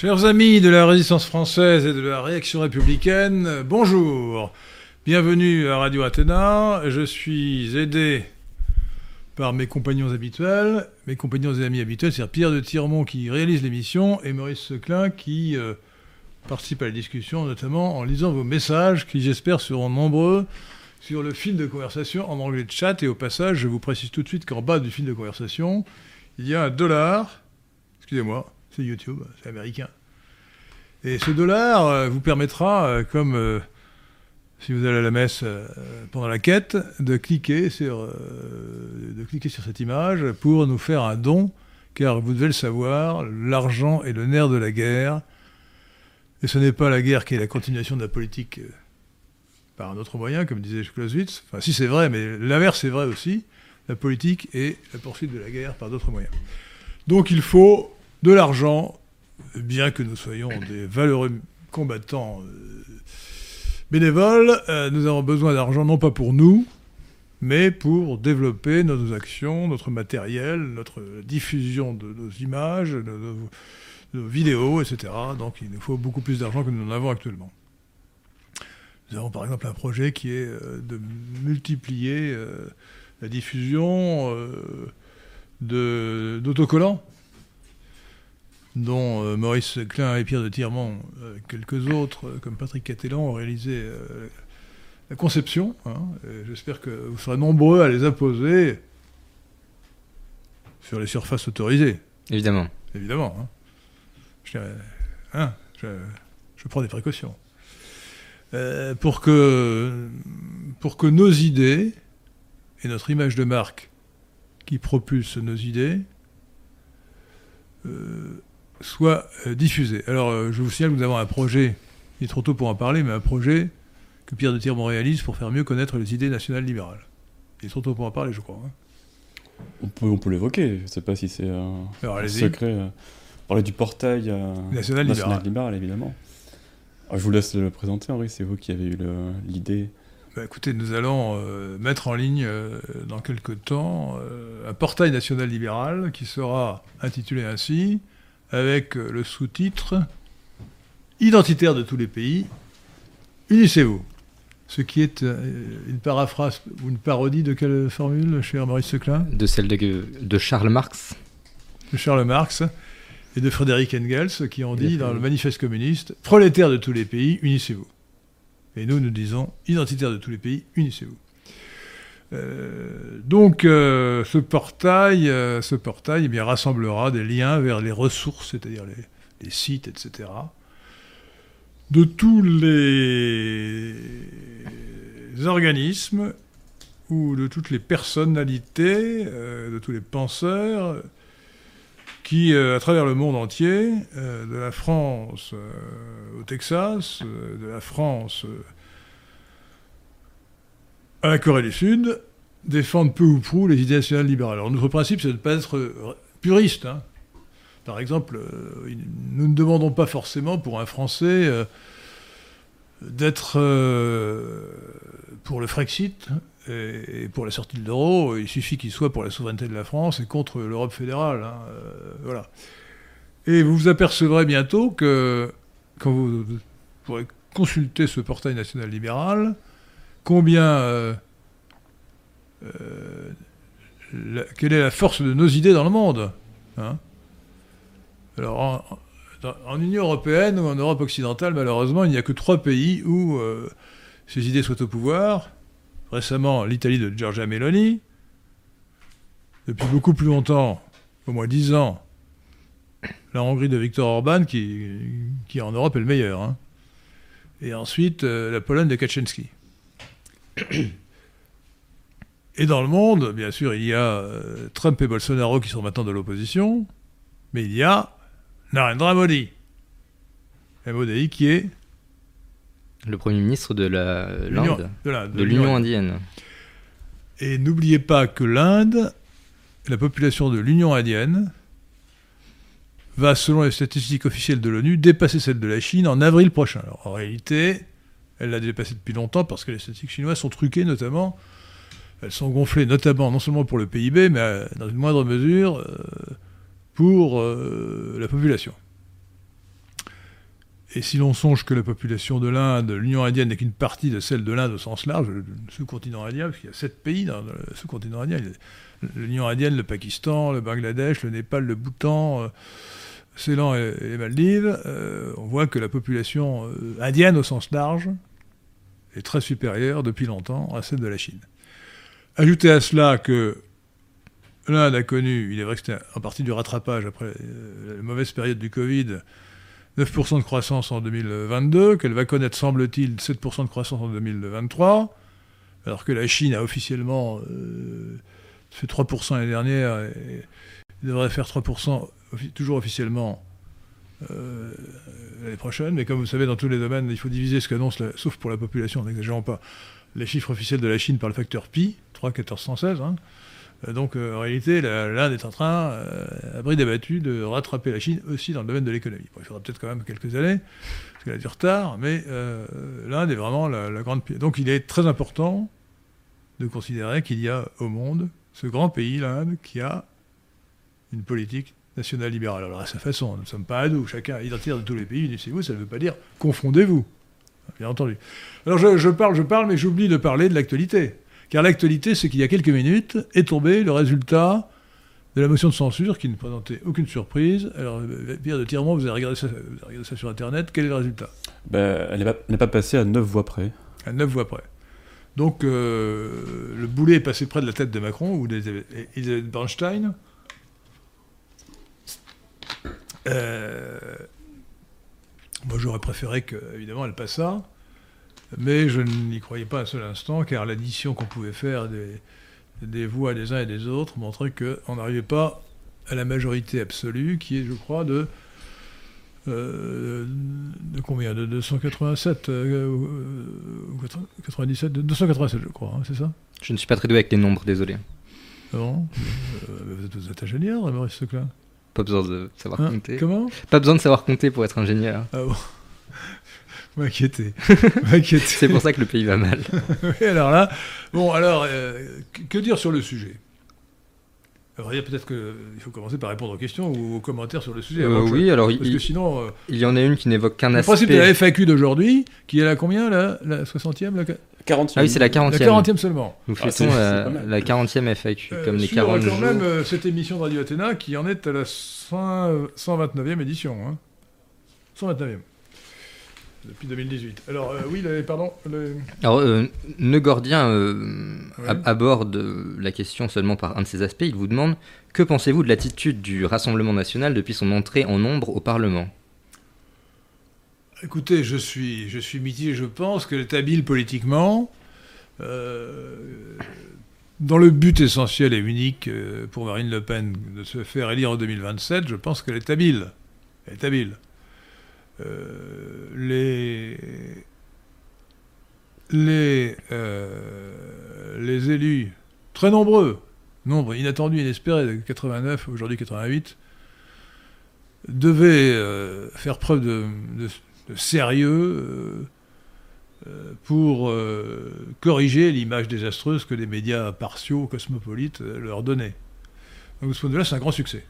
Chers amis de la résistance française et de la réaction républicaine, bonjour. Bienvenue à Radio Athéna. Je suis aidé par mes compagnons habituels, mes compagnons et amis habituels, c'est-à-dire Pierre de Tirmont qui réalise l'émission et Maurice Seclin qui euh, participe à la discussion, notamment en lisant vos messages qui, j'espère, seront nombreux sur le fil de conversation en anglais de chat. Et au passage, je vous précise tout de suite qu'en bas du fil de conversation, il y a un dollar. Excusez-moi, c'est YouTube, c'est américain. Et ce dollar euh, vous permettra, euh, comme euh, si vous allez à la messe pendant la quête, de cliquer, sur, de cliquer sur cette image pour nous faire un don, car vous devez le savoir, l'argent est le nerf de la guerre. Et ce n'est pas la guerre qui est la continuation de la politique par un autre moyen, comme disait Clausewitz. Enfin, si c'est vrai, mais l'inverse est vrai aussi. La politique est la poursuite de la guerre par d'autres moyens. Donc il faut de l'argent, bien que nous soyons des valeureux combattants euh, bénévoles, euh, nous avons besoin d'argent non pas pour nous, mais pour développer nos actions, notre matériel, notre diffusion de nos images, de nos, vidéos, etc. Donc il nous faut beaucoup plus d'argent que nous en avons actuellement. Nous avons par exemple un projet qui est euh, de multiplier la diffusion d'autocollants dont Maurice Klein et Pierre de Tirmont, quelques autres, comme Patrick Catellan, ont réalisé la conception. Hein, j'espère que vous serez nombreux à les imposer sur les surfaces autorisées. Évidemment. Évidemment. Hein. Je, hein, je, je, prends des précautions. Euh, pour, que, pour que nos idées et notre image de marque qui propulse nos idées euh, soient euh, diffusées. Alors, euh, je vous signale que nous avons un projet, il est trop tôt pour en parler, mais un projet que Pierre de Tirmont réalise pour faire mieux connaître les idées nationales libérales. Il est trop tôt pour en parler, je crois. Hein. On peut, on peut l'évoquer, je ne sais pas si c'est un, un secret. Euh, parler du portail national, national libéral. libéral, évidemment. Ah, je vous laisse le présenter, Henri, c'est vous qui avez eu l'idée. Bah, écoutez, nous allons euh, mettre en ligne euh, dans quelques temps euh, un portail national libéral qui sera intitulé ainsi, avec le sous-titre Identitaire de tous les pays, unissez-vous. Ce qui est une paraphrase ou une parodie de quelle formule, cher Maurice Seclin? De celle de, de Charles Marx. De Charles Marx et de Frédéric Engels qui ont dit dans le manifeste communiste Prolétaires de tous les pays, unissez-vous. Et nous, nous disons Identitaires de tous les pays, unissez-vous. Euh, donc, euh, ce portail, euh, ce portail eh rassemblera des liens vers les ressources, c'est-à-dire les, les, sites, etc., de tous les organismes ou de toutes les personnalités, de tous les penseurs qui, à travers le monde entier, de la France au Texas, de la France à la Corée du Sud, défendent peu ou prou les idées nationales libérales. Alors notre principe, c'est de ne pas être puriste. Hein. Par exemple, nous ne demandons pas forcément pour un Français d'être pour le Frexit et, pour la sortie de l'euro, il suffit qu'il soit pour la souveraineté de la France et contre l'Europe fédérale. Hein, euh. Et vous vous apercevrez bientôt que, quand vous pourrez consulter ce portail national libéral, combien. Euh, euh, quelle est la force de nos idées dans le monde hein Alors, en, Union européenne ou en Europe occidentale, malheureusement, il n'y a que trois pays où euh, ces idées soient au pouvoir récemment l'Italie de Giorgia Meloni, depuis beaucoup plus longtemps, au moins dix ans, la Hongrie de Viktor Orban, qui, en Europe est le meilleur. Hein. Et ensuite, la Pologne de Kaczynski. Et dans le monde, bien sûr, il y a euh, Trump et Bolsonaro qui sont maintenant de l'opposition, mais il y a Narendra Modi. Modi qui est le Premier ministre de l'Inde, de l'Union indienne. Et n'oubliez pas que l'Inde, la population de l'Union indienne, va, selon les statistiques officielles de l'ONU, dépasser celle de la Chine en avril prochain. Alors, en réalité, elle l'a dépassée depuis longtemps parce que les statistiques chinoises sont truquées, notamment. Elles sont gonflées, notamment, non seulement pour le PIB, mais euh, dans une moindre mesure, euh, pour euh, la population. Et si l'on songe que la population de l'Inde, l'Union indienne n'est qu'une partie de celle de l'Inde au sens large, le sous-continent indien, parce qu'il y a sept pays dans le sous-continent indien, l'Union indienne, le Pakistan, le Bangladesh, le Népal, le Bhoutan, Ceylan et, les Maldives, on voit que la population indienne au sens large est très supérieure depuis longtemps à celle de la Chine. Ajoutez à cela que l'Inde a connu, il est vrai que c'était en partie du rattrapage après la mauvaise période du Covid, 9% de croissance en 2022, qu'elle va connaître, semble-t-il, 7% de croissance en 2023, alors que la Chine a officiellement euh, fait 3% l'année dernière et devrait faire 3% toujours officiellement euh, l'année prochaine. Mais comme vous savez, dans tous les domaines, il faut diviser ce qu'annonce, sauf pour la population, n'exagérons pas, les chiffres officiels de la Chine par le facteur pi, 3, 14, 116. Hein, euh, donc euh, en réalité, l'Inde est en train, euh, à bris débattu, de rattraper la Chine aussi dans le domaine de l'économie. il faudra peut-être quand même quelques années, parce qu'elle a du retard, mais l'Inde est vraiment la, grande... Donc il est très important de considérer qu'il y a au monde ce grand pays, l'Inde, qui a une politique nationale libérale. Alors à sa façon, nous ne sommes pas à nous, chacun identitaire de tous les pays, unissez-vous, ça ne veut pas dire confondez-vous, bien entendu. Alors je parle, je parle, mais j'oublie de parler de l'actualité. Car l'actualité, c'est qu'il y a quelques minutes est tombé le résultat de la motion de censure qui ne présentait aucune surprise. Alors, Pierre de Tiremont, vous avez regardé ça, ça sur Internet. Quel est le résultat? Ben, Elle n'est pas, passée à 9 voix près. À 9 voix près. Donc, euh, le boulet est passé près de la tête de Macron ou d'Elisabeth Bernstein. Euh, moi, j'aurais préféré qu'évidemment, elle passe ça. Mais je n'y croyais pas un seul instant, car l'addition qu'on pouvait faire des, voix des uns et des autres montrait qu'on n'arrivait pas à la majorité absolue, qui est, je crois, de, euh, de combien? De 287 97 287, je crois, hein, c'est ça? Je ne suis pas très doué avec les nombres, désolé. Non euh, Vous êtes ingénieur, Maurice Seclin Pas besoin de savoir hein compter. Comment? Pas besoin de savoir compter pour être ingénieur. Ah bon? M'inquiéter. C'est pour ça que le pays va mal. oui, alors là, bon, alors, euh, que dire sur le sujet? Peut-être qu'il faut commencer par répondre aux questions ou aux commentaires sur le sujet. Euh, oui, alors parce que sinon, euh, il y en a une qui n'évoque qu'un aspect. Le principe de la FAQ d'aujourd'hui, qui est la combien, la, la 60e la... 40e. Ah oui, c'est la 40e. La 40e seulement. Nous ah, fêtons la, 40e FAQ, comme les 40 quand même cette émission de Radio Athéna qui en est à la 129e édition. Hein. 129e depuis 2018. Alors, euh, oui, pardon. Alors, euh, Negordien euh, aborde la question seulement par un de ses aspects. Il vous demande Que pensez-vous de l'attitude du Rassemblement national depuis son entrée en nombre au Parlement? Écoutez, je suis, je suis mitigé. Je pense qu'elle est habile politiquement. dans le but essentiel et unique pour Marine Le Pen de se faire élire en 2027, je pense qu'elle est habile. Elle est habile. Euh, euh, les élus, très nombreux, nombre inattendu, inespéré, de 89, aujourd'hui 88, devaient euh, faire preuve de, sérieux pour corriger l'image désastreuse que les médias partiaux, cosmopolites, leur donnaient. Donc ce point de vue-là, c'est un grand succès.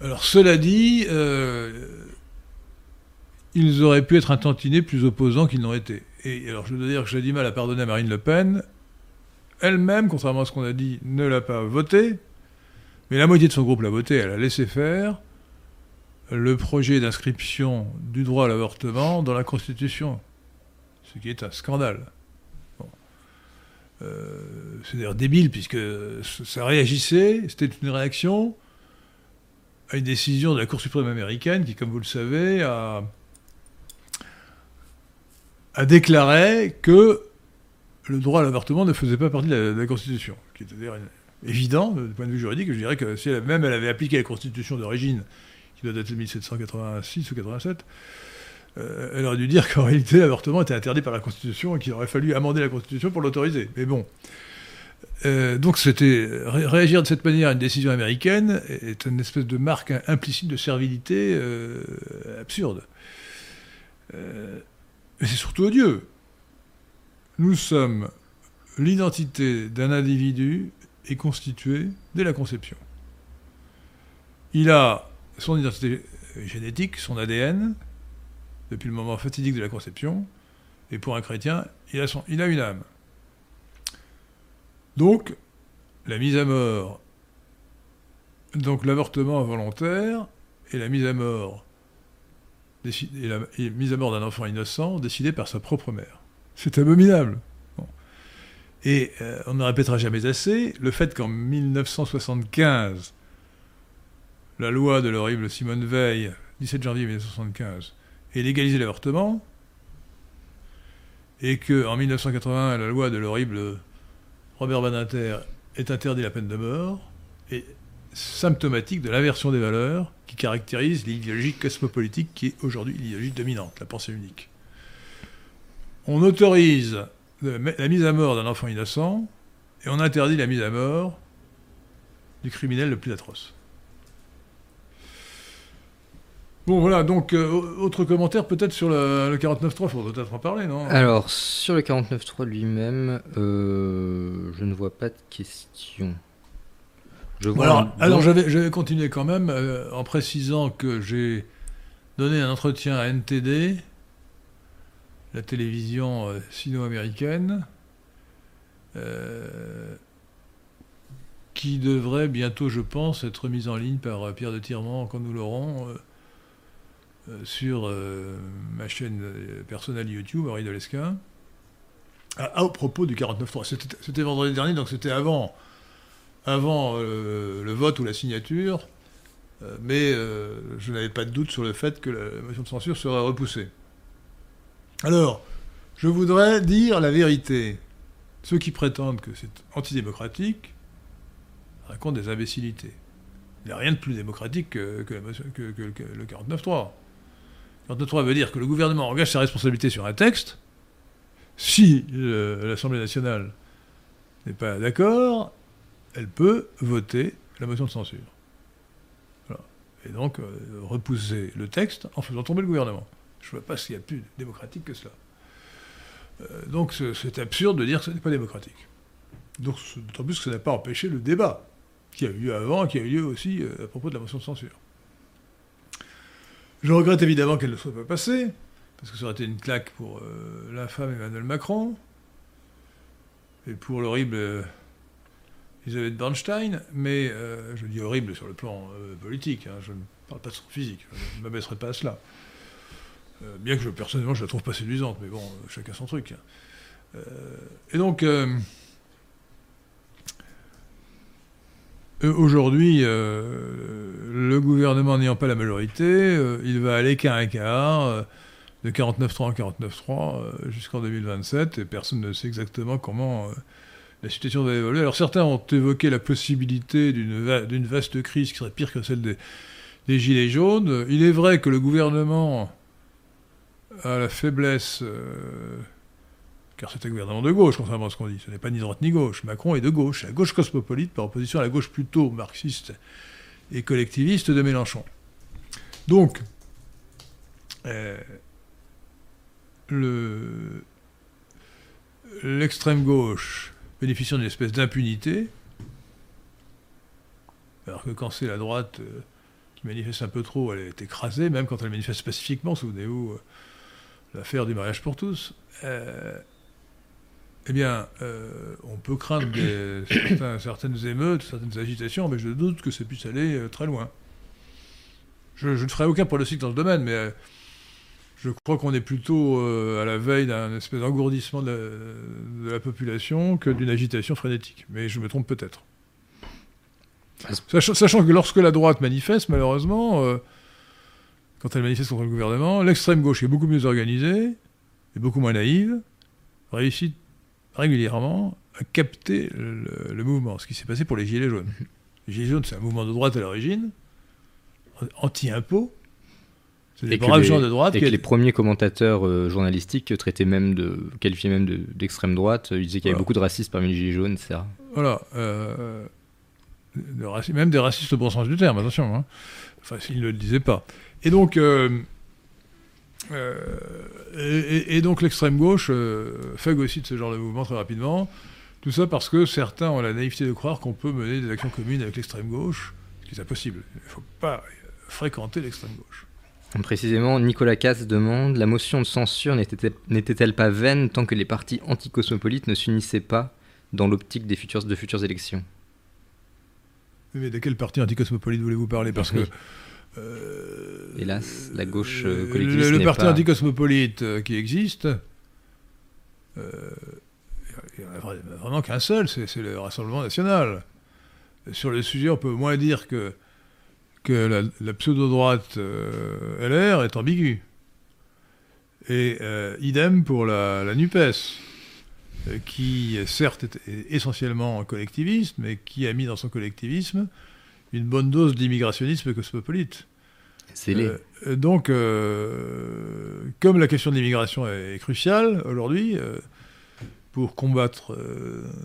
Alors cela dit, ils auraient pu être un tantinet plus opposants qu'ils n'ont été. Et alors je dois dire que j'ai du mal à pardonner à Marine Le Pen. Elle-même, contrairement à ce qu'on a dit, ne l'a pas voté. Mais la moitié de son groupe l'a voté, elle a laissé faire le projet d'inscription du droit à l'avortement dans la Constitution. Ce qui est un scandale. Euh, c'est d'ailleurs débile, puisque ça réagissait, c'était une réaction à une décision de la Cour suprême américaine qui, comme vous le savez, a a déclaré que le droit à l'avortement ne faisait pas partie de la, Constitution, qui était évident du point de vue juridique. Je dirais que si elle, même avait appliqué la Constitution d'origine, qui doit dater de 1786 ou 87, euh, elle aurait dû dire qu'en réalité l'avortement était interdit par la Constitution et qu'il aurait fallu amender la Constitution pour l'autoriser. Mais bon. Euh, donc c'était réagir de cette manière à une décision américaine est une espèce de marque implicite de servilité euh, absurde. Mais c'est surtout odieux. Nous sommes. L'identité d'un individu est constituée dès la conception. Il a son identité génétique, son ADN, depuis le moment fatidique de la conception, et pour un chrétien, il a, son, il a une âme. Donc, la mise à mort, donc l'avortement involontaire et la mise à mort, et la mise à mort d'un enfant innocent décidée par sa propre mère. C'est abominable. Et euh, on ne répétera jamais assez le fait qu'en 1975, la loi de l'horrible Simone Veil, 17 janvier 1975, ait légalisé l'avortement, et qu'en 1981, la loi de l'horrible Robert Badinter ait interdit la peine de mort, est symptomatique de l'inversion des valeurs qui caractérise l'idéologie cosmopolitique qui est aujourd'hui l'idéologie dominante, la pensée unique. On autorise la mise à mort d'un enfant innocent et on interdit la mise à mort du criminel le plus atroce. Bon voilà, donc euh, autre commentaire peut-être sur le, le 49.3, il faudrait peut-être en parler, non? Alors, sur le 49.3 lui-même, euh, je ne vois pas de questions. Je alors, alors je, vais, continuer quand même euh, en précisant que j'ai donné un entretien à NTD, la télévision sino-américaine, qui devrait bientôt, je pense, être mise en ligne par Pierre de Tirement quand nous l'aurons euh, sur euh, ma chaîne euh, personnelle YouTube, Henri Delesquin, à, au propos du 49.3. C'était vendredi dernier, donc c'était avant, avant le vote ou la signature, mais je n'avais pas de doute sur le fait que la motion de censure serait repoussée. Alors, je voudrais dire la vérité. Ceux qui prétendent que c'est antidémocratique racontent des imbécilités. Il n'y a rien de plus démocratique que, que, que, que le 49.3. 49.3 veut dire que le gouvernement engage sa responsabilité sur un texte. Si euh, l'Assemblée nationale n'est pas d'accord, elle peut voter la motion de censure. Et donc euh, repousser le texte en faisant tomber le gouvernement. Je ne vois pas s'il y a plus démocratique que cela. Euh, donc c'est absurde de dire que ce n'est pas démocratique. D'autant plus que ça n'a pas empêché le débat qui a eu lieu avant, qui a eu lieu aussi à propos de la motion de censure. Je regrette évidemment qu'elle ne soit pas passée, parce que ça aurait été une claque pour euh, l'infâme Emmanuel Macron, et pour l'horrible euh, Elisabeth Bernstein, mais euh, je dis horrible sur le plan politique, hein, je ne parle pas de son physique, je ne m'abaisserai pas à cela. bien que personnellement je la trouve pas séduisante, mais bon, chacun son truc. Et donc, Aujourd'hui, euh, le gouvernement n'ayant pas la majorité, euh, il va aller qu'à un quart, euh, de 49.3 en 49.3 jusqu'en 2027, et personne ne sait exactement comment la situation va évoluer. Alors certains ont évoqué la possibilité d'une vaste crise qui serait pire que celle des, des, Gilets jaunes. Il est vrai que le gouvernement a la faiblesse car c'est un gouvernement de gauche, contrairement à ce qu'on dit. Ce n'est pas ni droite ni gauche. Macron est de gauche, la gauche cosmopolite par opposition à la gauche plutôt marxiste et collectiviste de Mélenchon. Donc, euh, l'extrême gauche bénéficiant d'une espèce d'impunité, alors que quand c'est la droite euh, qui manifeste un peu trop, elle est écrasée, même quand elle manifeste pacifiquement, souvenez-vous, euh, l'affaire du mariage pour tous eh bien, euh, on peut craindre certaines émeutes, certaines agitations, mais je doute que ça puisse aller euh, très loin. Je, ne ferai aucun pronostic dans ce domaine, mais euh, je crois qu'on est plutôt à la veille d'un espèce d'engourdissement de, la population que d'une agitation frénétique. Mais je me trompe peut-être. Sachant, que lorsque la droite manifeste, malheureusement, quand elle manifeste contre le gouvernement, l'extrême gauche est beaucoup mieux organisée, et beaucoup moins naïve, réussit régulièrement à capter le, mouvement, ce qui s'est passé pour les Gilets jaunes. Les Gilets jaunes, c'est un mouvement de droite à l'origine, anti-impôt. Des braves gens de droite. Et que les premiers commentateurs euh, journalistiques traitaient même de, qualifiaient même d'extrême droite. Ils disaient qu'il y avait beaucoup de racistes parmi les Gilets jaunes, etc. Voilà. Euh, même des racistes au bon sens du terme, attention. Hein. Enfin, s'ils ne le disaient pas. Et donc, euh, euh, et, donc l'extrême gauche phagocyte ce genre de mouvement très rapidement. Tout ça parce que certains ont la naïveté de croire qu'on peut mener des actions communes avec l'extrême gauche, ce qui est impossible. Il ne faut pas fréquenter l'extrême gauche. Précisément, Nicolas Cass demande La motion de censure n'était-elle pas vaine tant que les partis anticosmopolites ne s'unissaient pas dans l'optique des futures, de futures élections? Mais de quel parti anticosmopolite voulez-vous parler? Parce que. Euh, Hélas, la gauche euh, collectiviste. Le, le parti anticosmopolite euh, qui existe, il n'y en a vraiment qu'un seul, c'est le Rassemblement national. Sur le sujet, on peut moins dire que que la, pseudo-droite euh, LR est ambiguë. Et euh, idem pour la, NUPES, euh, qui certes est, essentiellement collectiviste, mais qui a mis dans son collectivisme une bonne dose d'immigrationnisme cosmopolite. C'est les... donc, comme la question de l'immigration est, cruciale aujourd'hui, pour, combattre,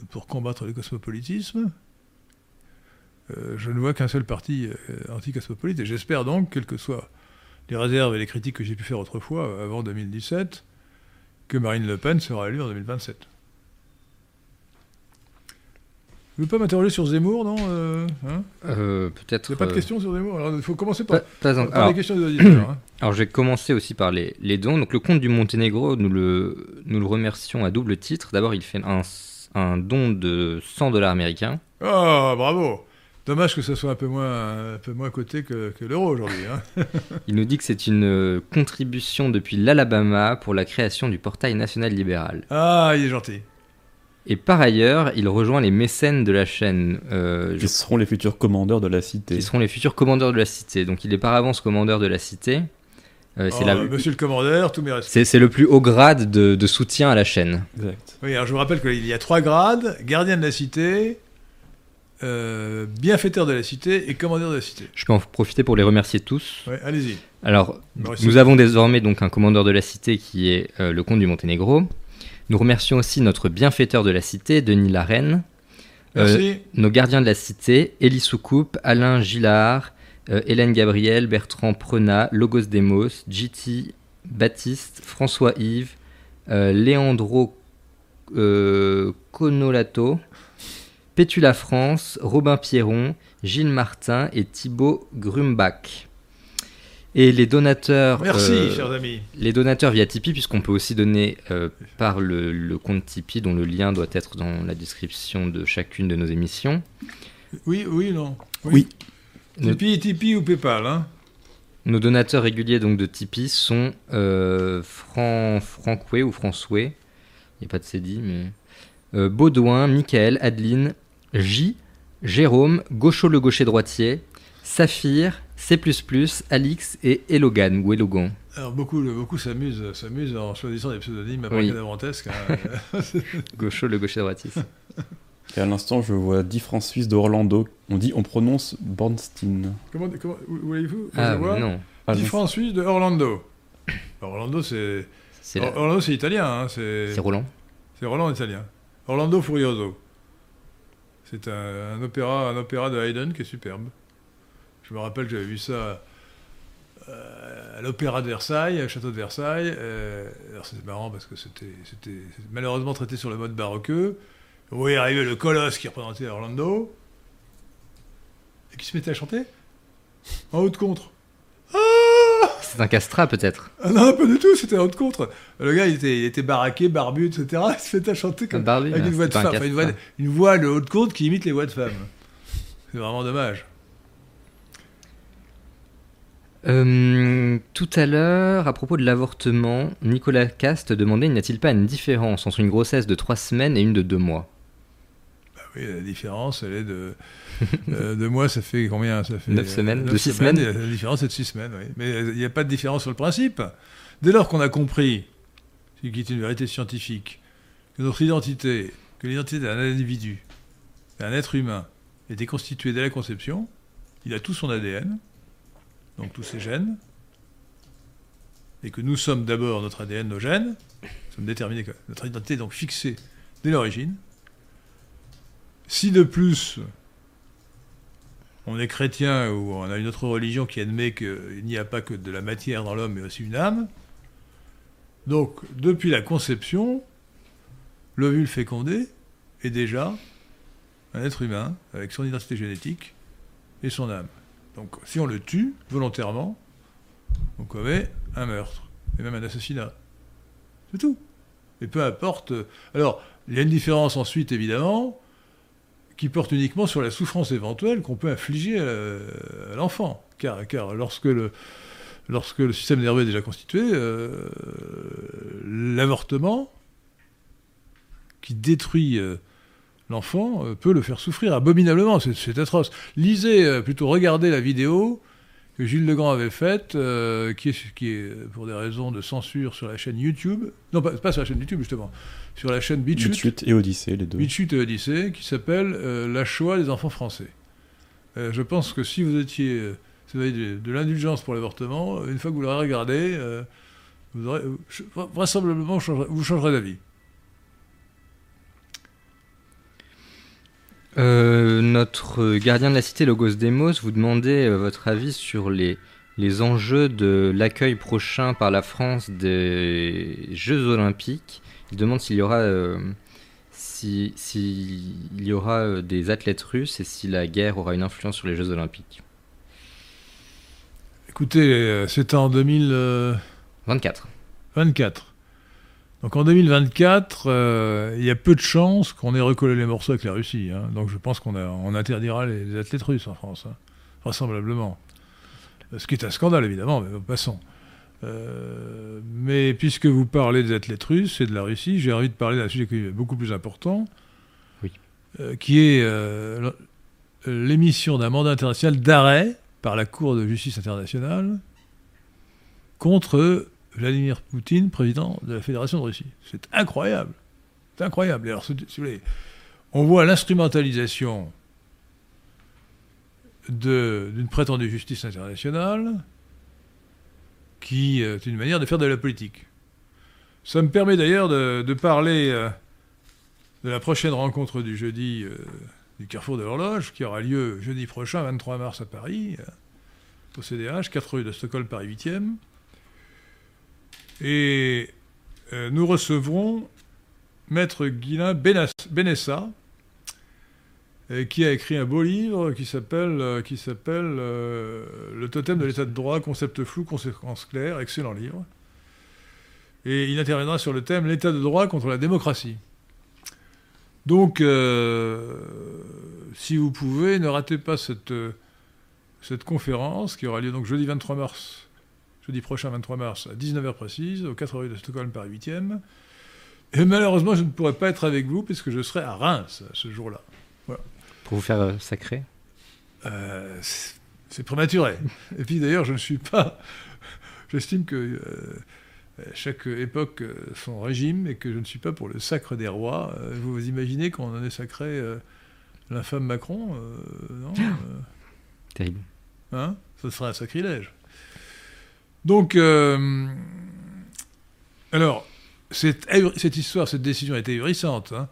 pour combattre le cosmopolitisme, je ne vois qu'un seul parti euh, anti-cosmopolite, et j'espère donc, quelles que soient les réserves et les critiques que j'ai pu faire autrefois, euh, avant 2017, que Marine Le Pen sera élue en 2027. Vous ne voulez pas m'interroger sur Zemmour, non hein? Peut-être. Il n'y a pas de questions sur Zemmour Alors, il faut commencer par, les questions des auditeurs. Hein. Alors, je vais commencer aussi par les, les, dons. Donc, le compte du Monténégro, nous le, nous le remercions à double titre. D'abord, il fait un, un don de 100 dollars américains. Ah, bravo Dommage que ce soit un peu moins, un peu moins coté que, l'euro aujourd'hui. Hein. Il nous dit que c'est une euh, contribution depuis l'Alabama pour la création du portail national libéral. Ah, il est gentil. Et par ailleurs, il rejoint les mécènes de la chaîne. Euh, Qui seront les futurs commandeurs de la cité. Qui seront les futurs commandeurs de la cité. Donc il est par avance commandeur de la cité. Euh, oh, Monsieur le commandeur, tous mes respects. C'est le plus haut grade de, de, soutien à la chaîne. Exact. Oui, alors je vous rappelle qu'il y a trois grades gardien de la cité, euh, bienfaiteur de la cité et commandeur de la cité. Je peux en profiter pour les remercier tous. Allez-y. Alors, nous avons désormais donc un commandeur de la cité qui est euh, le comte du Monténégro. Nous remercions aussi notre bienfaiteur de la cité, Denis Larenne. Euh, nos gardiens de la cité, Élie Soucoupe, Alain Gillard, Hélène Gabriel, Bertrand Prenat, Logos Demos, GT, Baptiste, François Yves, Leandro Conolato, Pétula France, Robin Pierron, Gilles Martin et Thibaut Grumbach. Et les donateurs. Merci, euh, chers amis. Les donateurs via Tipeee, puisqu'on peut aussi donner euh, par le, compte Tipeee, dont le lien doit être dans la description de chacune de nos émissions. Oui, oui, non. Oui. Tipeee, Tipeee ou PayPal, hein Nos donateurs réguliers donc de Tipeee sont euh, Fran Franquet ou François. Il n'y a pas de cédille, mais. Euh, Baudouin, Michael, Adeline, J, Jérôme, Gaucho le gaucher droitier, Saphir, C++, Alix et Elogan ou Elogan. Alors beaucoup, beaucoup s'amusent, en choisissant des pseudonymes à oui. Hein. Gaucho le gaucher droitier. Et à l'instant, je vois 10 francs suisses d'Orlando. On dit, on prononce Bornstein. Comment, comment voulez-vous Ah non. 10 francs suisses de Orlando. Orlando, c'est. Orlando, c'est italien. Hein, c'est Roland. C'est Roland italien. Orlando Furioso. C'est un, opéra, un opéra de Haydn qui est superbe. Je me rappelle que j'avais vu ça euh, à l'Opéra de Versailles, au château de Versailles. Euh, alors c'est marrant parce que c'était malheureusement traité sur le mode baroqueux. Oui, arrivait le colosse qui représentait Orlando et qui se mettait à chanter en haut de contre. C'est un castrat peut-être ah Non, pas du tout, c'était un autre contre. Le gars, il était, il était baraqué, barbu, etc. Il se fait à chanter comme, avec une voix de femme. une, voix, une voix de haute contre qui imite les voix de femme. C'est vraiment dommage. Euh, tout à l'heure, à propos de l'avortement, Nicolas Cast demandait n'y a-t-il pas une différence entre une grossesse de 3 semaines et une de 2 mois? Oui, la différence, elle est de euh, de mois, ça fait combien ça fait 9 semaines De 6 semaines, La différence est de 6 semaines, oui. Mais il n'y a pas de différence sur le principe. Dès lors qu'on a compris, ce qui est une vérité scientifique, que notre identité, que l'identité d'un individu, d'un être humain, était constituée dès la conception, il a tout son ADN, donc tous ses gènes, et que nous sommes d'abord notre ADN, nos gènes, nous sommes déterminés, notre identité est donc fixée dès l'origine. Si de plus on est chrétien ou on a une autre religion qui admet qu'il n'y a pas que de la matière dans l'homme, mais aussi une âme. Donc, depuis la conception, l'ovule fécondé est déjà un être humain avec son identité génétique et son âme. Donc, si on le tue volontairement, on commet un meurtre, et même un assassinat. C'est tout. Et peu importe. Alors, il y a une différence ensuite, évidemment, qui porte uniquement sur la souffrance éventuelle qu'on peut infliger à l'enfant. Car, lorsque, le, système nerveux est déjà constitué, euh, l'avortement, qui détruit euh, l'enfant, euh, peut le faire souffrir abominablement. C'est atroce. Lisez, plutôt regardez la vidéo que Gilles Legrand avait faite, euh, qui est pour des raisons de censure sur la chaîne YouTube, non pas, sur la chaîne YouTube justement, sur la chaîne BitChute, et Odyssée, les deux. Et Odyssée, qui s'appelle euh, La Shoah des enfants français. Euh, je pense que si vous étiez, vous avez de, l'indulgence pour l'avortement, une fois que vous l'aurez regardé, vous aurez, vraisemblablement vous changerez d'avis. Euh, notre gardien de la cité, Logos Demos, vous demandait euh, votre avis sur les, les enjeux de l'accueil prochain par la France des Jeux Olympiques. Il demande s'il y aura, euh, si, y aura des athlètes russes et si la guerre aura une influence sur les Jeux Olympiques. Écoutez, c'était en 2024. 24. Donc en 2024, euh, il y a peu de chances qu'on ait recollé les morceaux avec la Russie. Hein. Donc je pense qu'on on interdira les, athlètes russes en France, hein, vraisemblablement. Ce qui est un scandale, évidemment, mais passons. Euh, mais puisque vous parlez des athlètes russes et de la Russie, j'ai envie de parler d'un sujet qui est beaucoup plus important, oui. Euh, qui est l'émission d'un mandat international d'arrêt par la Cour de justice internationale contre Vladimir Poutine, président de la Fédération de Russie. C'est incroyable. C'est incroyable. alors, si vous voulez, on voit l'instrumentalisation d'une prétendue justice internationale qui est une manière de faire de la politique. Ça me permet d'ailleurs de, parler euh, de la prochaine rencontre du jeudi euh, du Carrefour de l'Horloge, qui aura lieu jeudi prochain, 23 mars à Paris, euh, au CDH, 4 rue de Stockholm, Paris 8e. Et euh, nous recevrons Maître Guilain Benessa, euh, qui a écrit un beau livre qui s'appelle euh, qui s'appelle Le totem de l'état de droit, concept flou, conséquences claires, excellent livre. Et il interviendra sur le thème l'état de droit contre la démocratie. Donc, si vous pouvez, ne ratez pas cette, cette conférence qui aura lieu donc jeudi 23 mars jeudi prochain, 23 mars, à 19h précise, au 4 rue de Stockholm, Paris 8e. Et malheureusement, je ne pourrai pas être avec vous puisque je serai à Reims ce jour-là. Pour vous faire euh, sacrer euh, C'est prématuré. Et puis d'ailleurs, je ne suis pas. J'estime que euh, chaque époque son régime et que je ne suis pas pour le sacre des rois. vous vous imaginez qu'on en ait sacré l'infâme Macron Non Terrible. Hein? Ce serait un sacrilège. Donc, alors, cette, histoire, cette décision été ahurissante. Hein.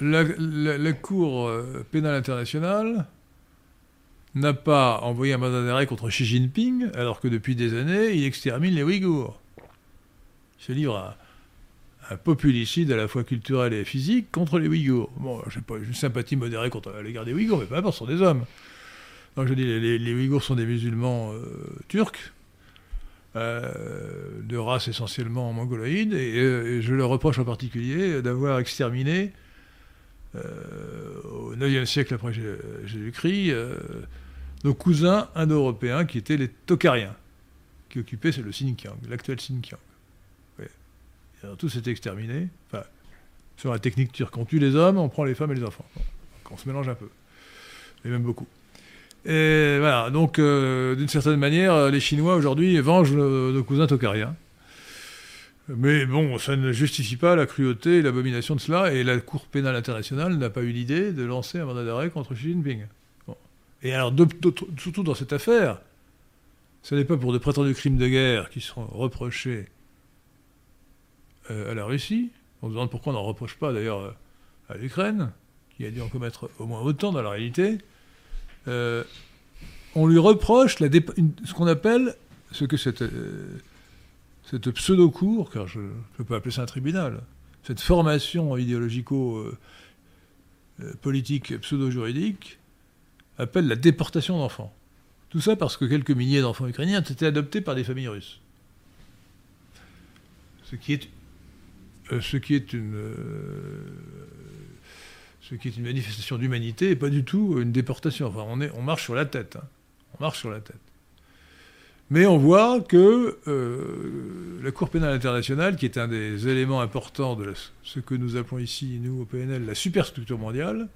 La, Cour euh, pénale internationale n'a pas envoyé un mandat d'arrêt contre Xi Jinping, alors que depuis des années, il extermine les Ouïghours. Se livre à un populicide à la fois culturel et physique contre les Ouïghours. Bon, j'ai pas une sympathie modérée contre l'égard des Ouïghours, mais pas importe, ce sont des hommes. Donc je dis, les, Ouïghours sont des musulmans euh, turcs, euh, de race essentiellement mongoloïde, et, je leur reproche en particulier d'avoir exterminé, au IXe siècle après Jésus-Christ, nos cousins indo-européens qui étaient les Tokariens, qui occupaient le Xinjiang, l'actuel Xinjiang. Alors, tous étaient exterminés. Enfin, sur la technique turque, on tue les hommes, on prend les femmes et les enfants. on se mélange un peu. Et même beaucoup. Et voilà, donc euh, d'une certaine manière, les Chinois aujourd'hui vengent nos, cousins tokariens. Mais bon, ça ne justifie pas la cruauté et l'abomination de cela, et la Cour pénale internationale n'a pas eu l'idée de lancer un mandat d'arrêt contre Xi Jinping. Et alors, surtout dans cette affaire, ce n'est pas pour de prétendus crimes de guerre qui seront reprochés euh, à la Russie. On se demande pourquoi on n'en reproche pas d'ailleurs à l'Ukraine, qui a dû en commettre au moins autant dans la réalité. Euh, on lui reproche la ce qu'on appelle, ce que cette, euh, cette pseudo-cour, car je ne peux pas appeler ça un tribunal, cette formation idéologico-politique pseudo-juridique, appelle la déportation d'enfants. Tout ça parce que quelques milliers d'enfants ukrainiens ont été adoptés par des familles russes. Ce qui est, euh, euh, une manifestation d'humanité et pas du tout une déportation. Enfin, on, marche sur la tête. Hein. On marche sur la tête. Mais on voit que euh, la Cour pénale internationale, qui est un des éléments importants de ce que nous appelons ici, nous, au PNL, la superstructure mondiale,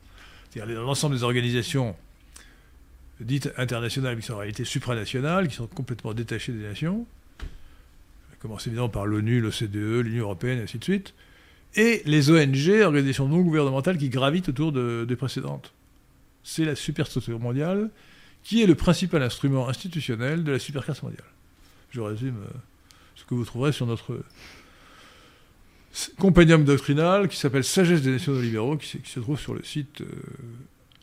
c'est-à-dire l'ensemble des organisations dites internationales qui sont en réalité supranationales, qui sont complètement détachées des nations, à commencer évidemment par l'ONU, l'OCDE, l'Union européenne, et ainsi de suite, et les ONG, organisations non gouvernementales, qui gravitent autour des précédentes. C'est la superstructure mondiale qui est le principal instrument institutionnel de la superclasse mondiale. Je résume euh, ce que vous trouverez sur notre compendium doctrinal qui s'appelle Sagesse des nationaux libéraux, qui, se trouve sur le site euh,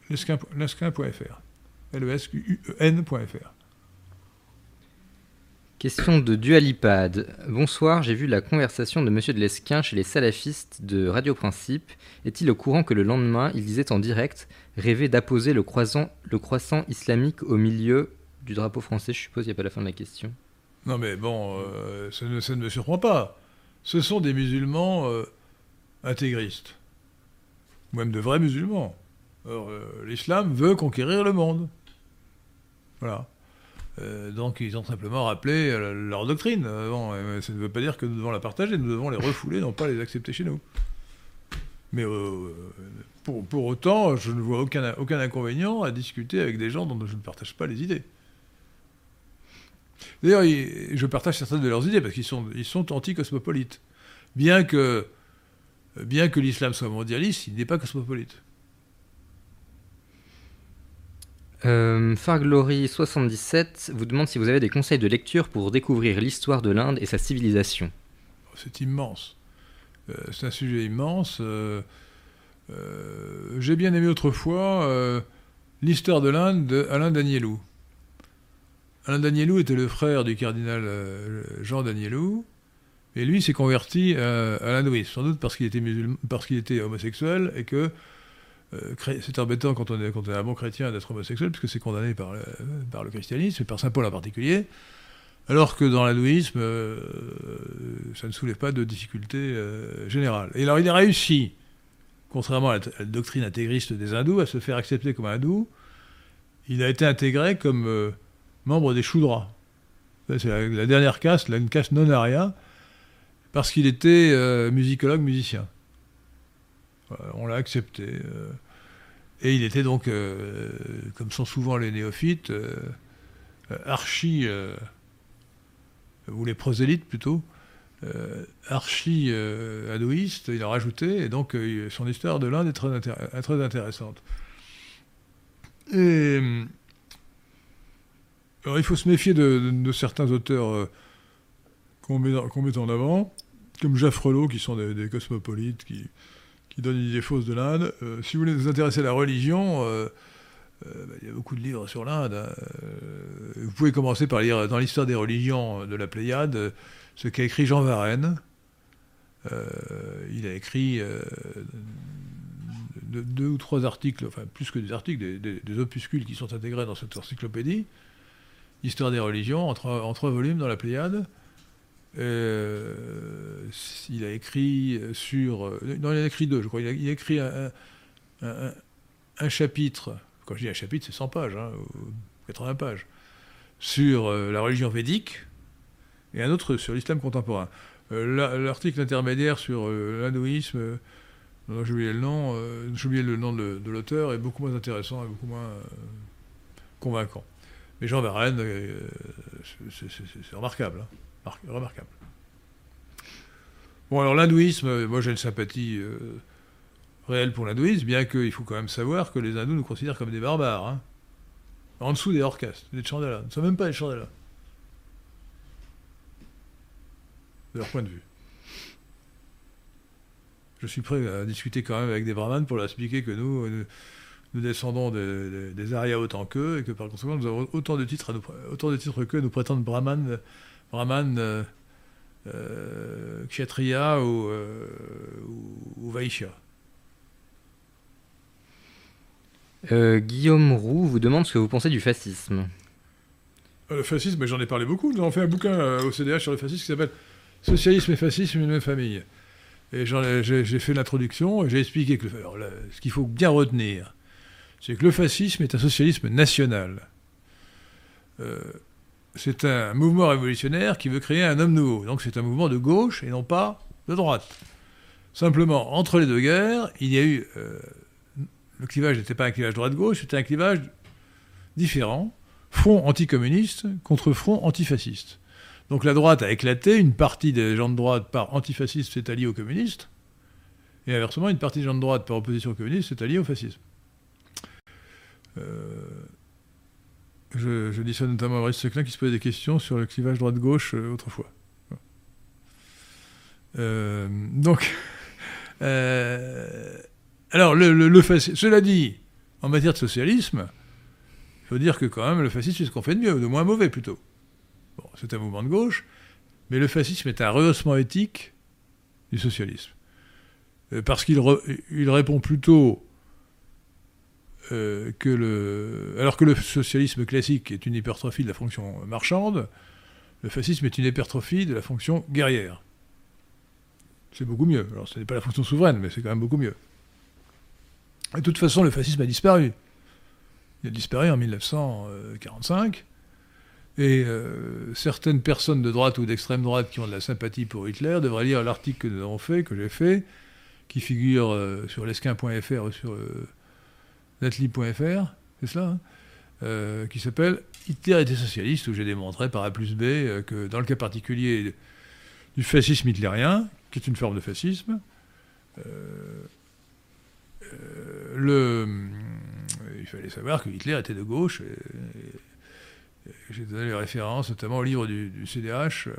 lesquin.fr. l e s q u e n.fr. Question de Dualipad. Bonsoir, j'ai vu la conversation de Monsieur de Lesquin chez les salafistes de Radio Principe. Est-il au courant que le lendemain, il disait en direct rêver d'apposer le, croissant, islamique au milieu du drapeau français Je suppose qu'il n'y a pas la fin de la question. Non mais bon, euh, ça, ne, me surprend pas. Ce sont des musulmans euh, intégristes. Même de vrais musulmans. Euh, l'islam veut conquérir le monde. Voilà. Euh, donc ils ont simplement rappelé euh, leur doctrine. Euh, ça ne veut pas dire que nous devons la partager, nous devons les refouler, non pas les accepter chez nous. Mais pour, autant, je ne vois aucun, aucun inconvénient à discuter avec des gens dont je ne partage pas les idées. D'ailleurs, je partage certaines de leurs idées parce qu'ils sont, ils sont anti-cosmopolites. Bien que, bien que l'islam soit mondialiste, il n'est pas cosmopolite. Euh, Farglory77 vous demande si vous avez des conseils de lecture pour découvrir l'histoire de l'Inde et sa civilisation. Oh, c'est immense. Euh, c'est un sujet immense. Euh, j'ai bien aimé autrefois l'histoire de l'Inde d'Alain Danielou. Alain Danielou était le frère du cardinal Jean Danielou. Et lui s'est converti à, l'hindouisme, sans doute parce qu'il était, parce qu'il était homosexuel et que euh, c'est embêtant quand on, est, un bon chrétien d'être homosexuel, puisque c'est condamné par, le christianisme, et par saint Paul en particulier, alors que dans l'hindouisme, euh, ça ne soulève pas de difficultés euh, générales. Et alors il a réussi, contrairement à la, doctrine intégriste des hindous, à se faire accepter comme hindou. Il a été intégré comme membre des Shudras. C'est la, dernière caste, une caste non aria, parce qu'il était musicologue, musicien. On l'a accepté. Et il était donc, euh, comme sont souvent les néophytes, euh, archi, euh, ou les prosélytes plutôt, archi adoïste, il a rajouté, et donc son histoire de l'Inde est très, intéressante. Et, alors il faut se méfier de, certains auteurs qu'on met, met, en avant, comme Jaffrelot, qui sont des cosmopolites, qui, qui donne une idée fausse de l'Inde. Euh, si vous voulez vous intéresser à la religion, euh, euh, bah, il y a beaucoup de livres sur l'Inde. Hein. vous pouvez commencer par lire dans l'histoire des religions de la Pléiade ce qu'a écrit Jean Varenne. il a écrit deux, ou trois articles, enfin plus que des articles, des, opuscules qui sont intégrés dans cette encyclopédie. Histoire des religions, en trois, volumes dans la Pléiade. Euh, il a écrit sur. Non, il a écrit deux, je crois. Il a, écrit un, chapitre. Quand je dis un chapitre, c'est 100 pages, 80 hein, pages. Sur euh, la religion védique et un autre sur l'islam contemporain. Euh, l'article intermédiaire sur l'hindouisme, j'ai oublié le nom, oublié le nom de, l'auteur, est beaucoup moins intéressant et beaucoup moins convaincant. Mais Jean Varenne, c'est remarquable. Hein remarquable. Bon, alors l'hindouisme, euh, moi j'ai une sympathie euh, réelle pour l'hindouisme, bien qu'il faut quand même savoir que les hindous nous considèrent comme des barbares. Hein. En dessous des orchestres, des chandalas. Nous ne sommes même pas des chandalas. De leur point de vue. Je suis prêt à discuter quand même avec des brahmanes pour leur expliquer que nous, nous, descendons des, arias autant qu'eux et que par conséquent nous avons autant de titres, autant de titres qu'eux, nous prétendent brahmanes Brahman, euh, euh, Kshatriya ou, euh, ou, Vaishya. Guillaume Roux vous demande ce que vous pensez du fascisme. Le fascisme, j'en ai parlé beaucoup. Nous avons fait un bouquin au CDH sur le fascisme qui s'appelle Socialisme et fascisme, une même famille. Et j'ai fait l'introduction et j'ai expliqué que ce qu'il faut bien retenir, c'est que le fascisme est un socialisme national. Euh, c'est un mouvement révolutionnaire qui veut créer un homme nouveau. Donc c'est un mouvement de gauche et non pas de droite. Simplement, entre les deux guerres, il y a eu... Euh, le clivage n'était pas un clivage droite-gauche, c'était un clivage différent. Front anticommuniste contre front antifasciste. Donc la droite a éclaté, une partie des gens de droite par antifascisme s'est alliée aux communistes, et inversement, une partie des gens de droite par opposition aux communistes s'est alliée au fascisme. Euh, je, dis ça notamment à Maurice Seclin qui se posait des questions sur le clivage droite-gauche euh, autrefois. Euh, donc, alors, le, cela dit, en matière de socialisme, il faut dire que quand même le fascisme c'est ce qu'on fait de mieux, de moins mauvais plutôt c'est un mouvement de gauche, mais le fascisme est un rehaussement éthique du socialisme. Euh, parce qu'il répond plutôt euh, que le. Alors que le socialisme classique est une hypertrophie de la fonction marchande, le fascisme est une hypertrophie de la fonction guerrière. C'est beaucoup mieux. Alors ce n'est pas la fonction souveraine, mais c'est quand même beaucoup mieux. de toute façon, le fascisme a disparu. Il a disparu en 1945. Et euh, certaines personnes de droite ou d'extrême droite qui ont de la sympathie pour Hitler devraient lire l'article que nous avons fait, que j'ai fait, qui figure euh, sur lesquin.fr ou sur euh, netly.fr, c'est cela, hein, qui s'appelle Hitler était socialiste, où j'ai démontré par A plus B que dans le cas particulier du fascisme hitlérien, qui est une forme de fascisme, le, il fallait savoir que Hitler était de gauche. J'ai donné les références, notamment au livre du, CDH, euh,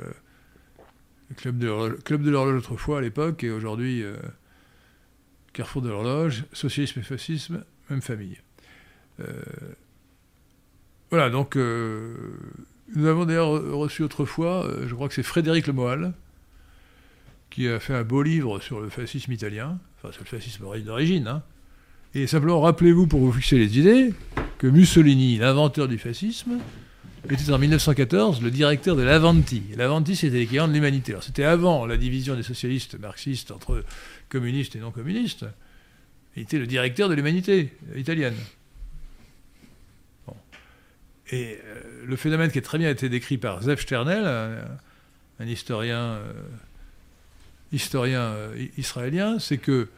Club de l'horloge autrefois à l'époque, et aujourd'hui euh, Carrefour de l'horloge, socialisme et fascisme, même famille. Euh, voilà, donc nous avons d'ailleurs reçu autrefois, je crois que c'est Frédéric Lemoal, qui a fait un beau livre sur le fascisme italien, enfin sur le fascisme d'origine, hein. et simplement rappelez-vous pour vous fixer les idées que Mussolini, l'inventeur du fascisme, était en 1914 le directeur de l'Avanti. L'Avanti, c'était l'équivalent de l'humanité. Alors, c'était avant la division des socialistes marxistes entre communistes et non communistes. Il était le directeur de l'humanité italienne. Et euh, le phénomène qui a très bien été décrit par Zev Sternel, un, historien, euh, historien euh, israélien, c'est que,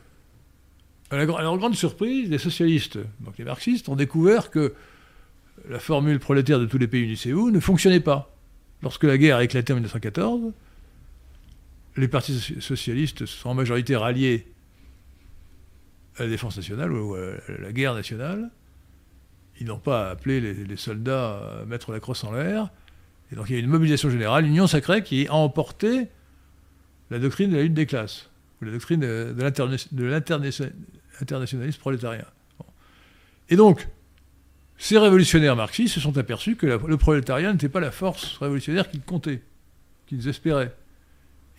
à leur grande surprise, les socialistes, donc les marxistes, ont découvert que la formule prolétaire de tous les pays du CEU ne fonctionnait pas. Lorsque la guerre a éclaté en 1914, les partis socialistes sont en majorité ralliés à la défense nationale ou à la guerre nationale. Ils n'ont pas appelé les, soldats à mettre la crosse en l'air. Et donc il y a une mobilisation générale, une union sacrée qui a emporté la doctrine de la lutte des classes, ou la doctrine de, de l'internationalisme prolétarien. Et donc, ces révolutionnaires marxistes se sont aperçus que le prolétariat n'était pas la force révolutionnaire qu'ils comptaient, qu'ils espéraient.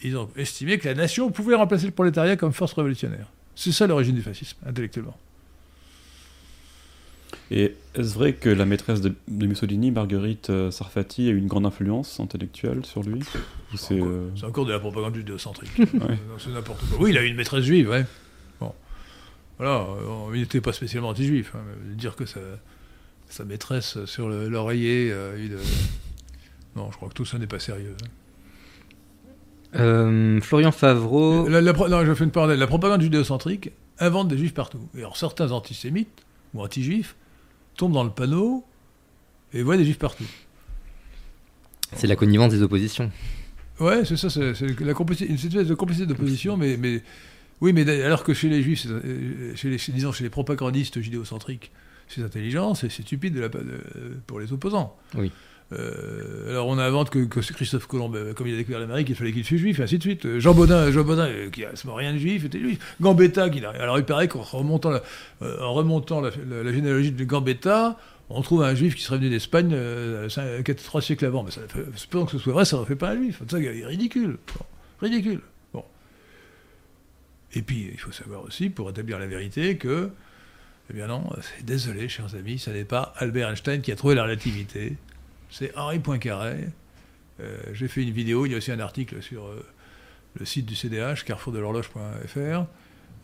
Ils ont estimé que la nation pouvait remplacer le prolétariat comme force révolutionnaire. C'est ça l'origine du fascisme, intellectuellement. Et est-ce vrai que la maîtresse de, Mussolini, Marguerite euh, Sarfati, a eu une grande influence intellectuelle sur lui euh, C'est encore, de la propagande. C'est n'importe quoi. Oui, il a eu une maîtresse juive, ouais. Bon. Voilà, euh, il n'était pas spécialement anti-juif. Hein, dire que sa maîtresse sur l'oreiller. Euh, non, je crois que tout ça n'est pas sérieux. Hein. Euh, Florian Favreau. La, non, je fais une parenthèse. La propagande judéocentrique invente des juifs partout. Et alors certains antisémites ou anti-juifs tombent dans le panneau et voient des juifs partout. C'est la connivence des oppositions. Ouais, c'est ça, c'est une espèce de complicité d'opposition, mais, mais oui, mais alors que chez les juifs, euh, chez les, disons chez les propagandistes judéocentriques, c'est intelligent, c'est stupide de la, pour les opposants. Oui. Euh, alors on invente que, que Christophe Colomb, ben, comme il a découvert l'Amérique, il fallait qu'il fût juif, et ainsi de suite. Euh, Jean Baudin, Jean Baudin euh, qui a rien de juif, était juif. Gambetta, qui alors il paraît qu'en remontant, la, en remontant la, généalogie de Gambetta, on trouve un juif qui serait venu d'Espagne euh, trois siècles avant. Mais ça que ce soit vrai, ça ne fait pas un juif. C'est ridicule. ridicule. Bon. Et puis, il faut savoir aussi, pour établir la vérité, que eh bien non, désolé, chers amis, ce n'est pas Albert Einstein qui a trouvé la relativité. C'est Henri Poincaré. Euh, J'ai fait une vidéo, il y a aussi un article sur euh, le site du CDH, carrefourdelhorloge.fr.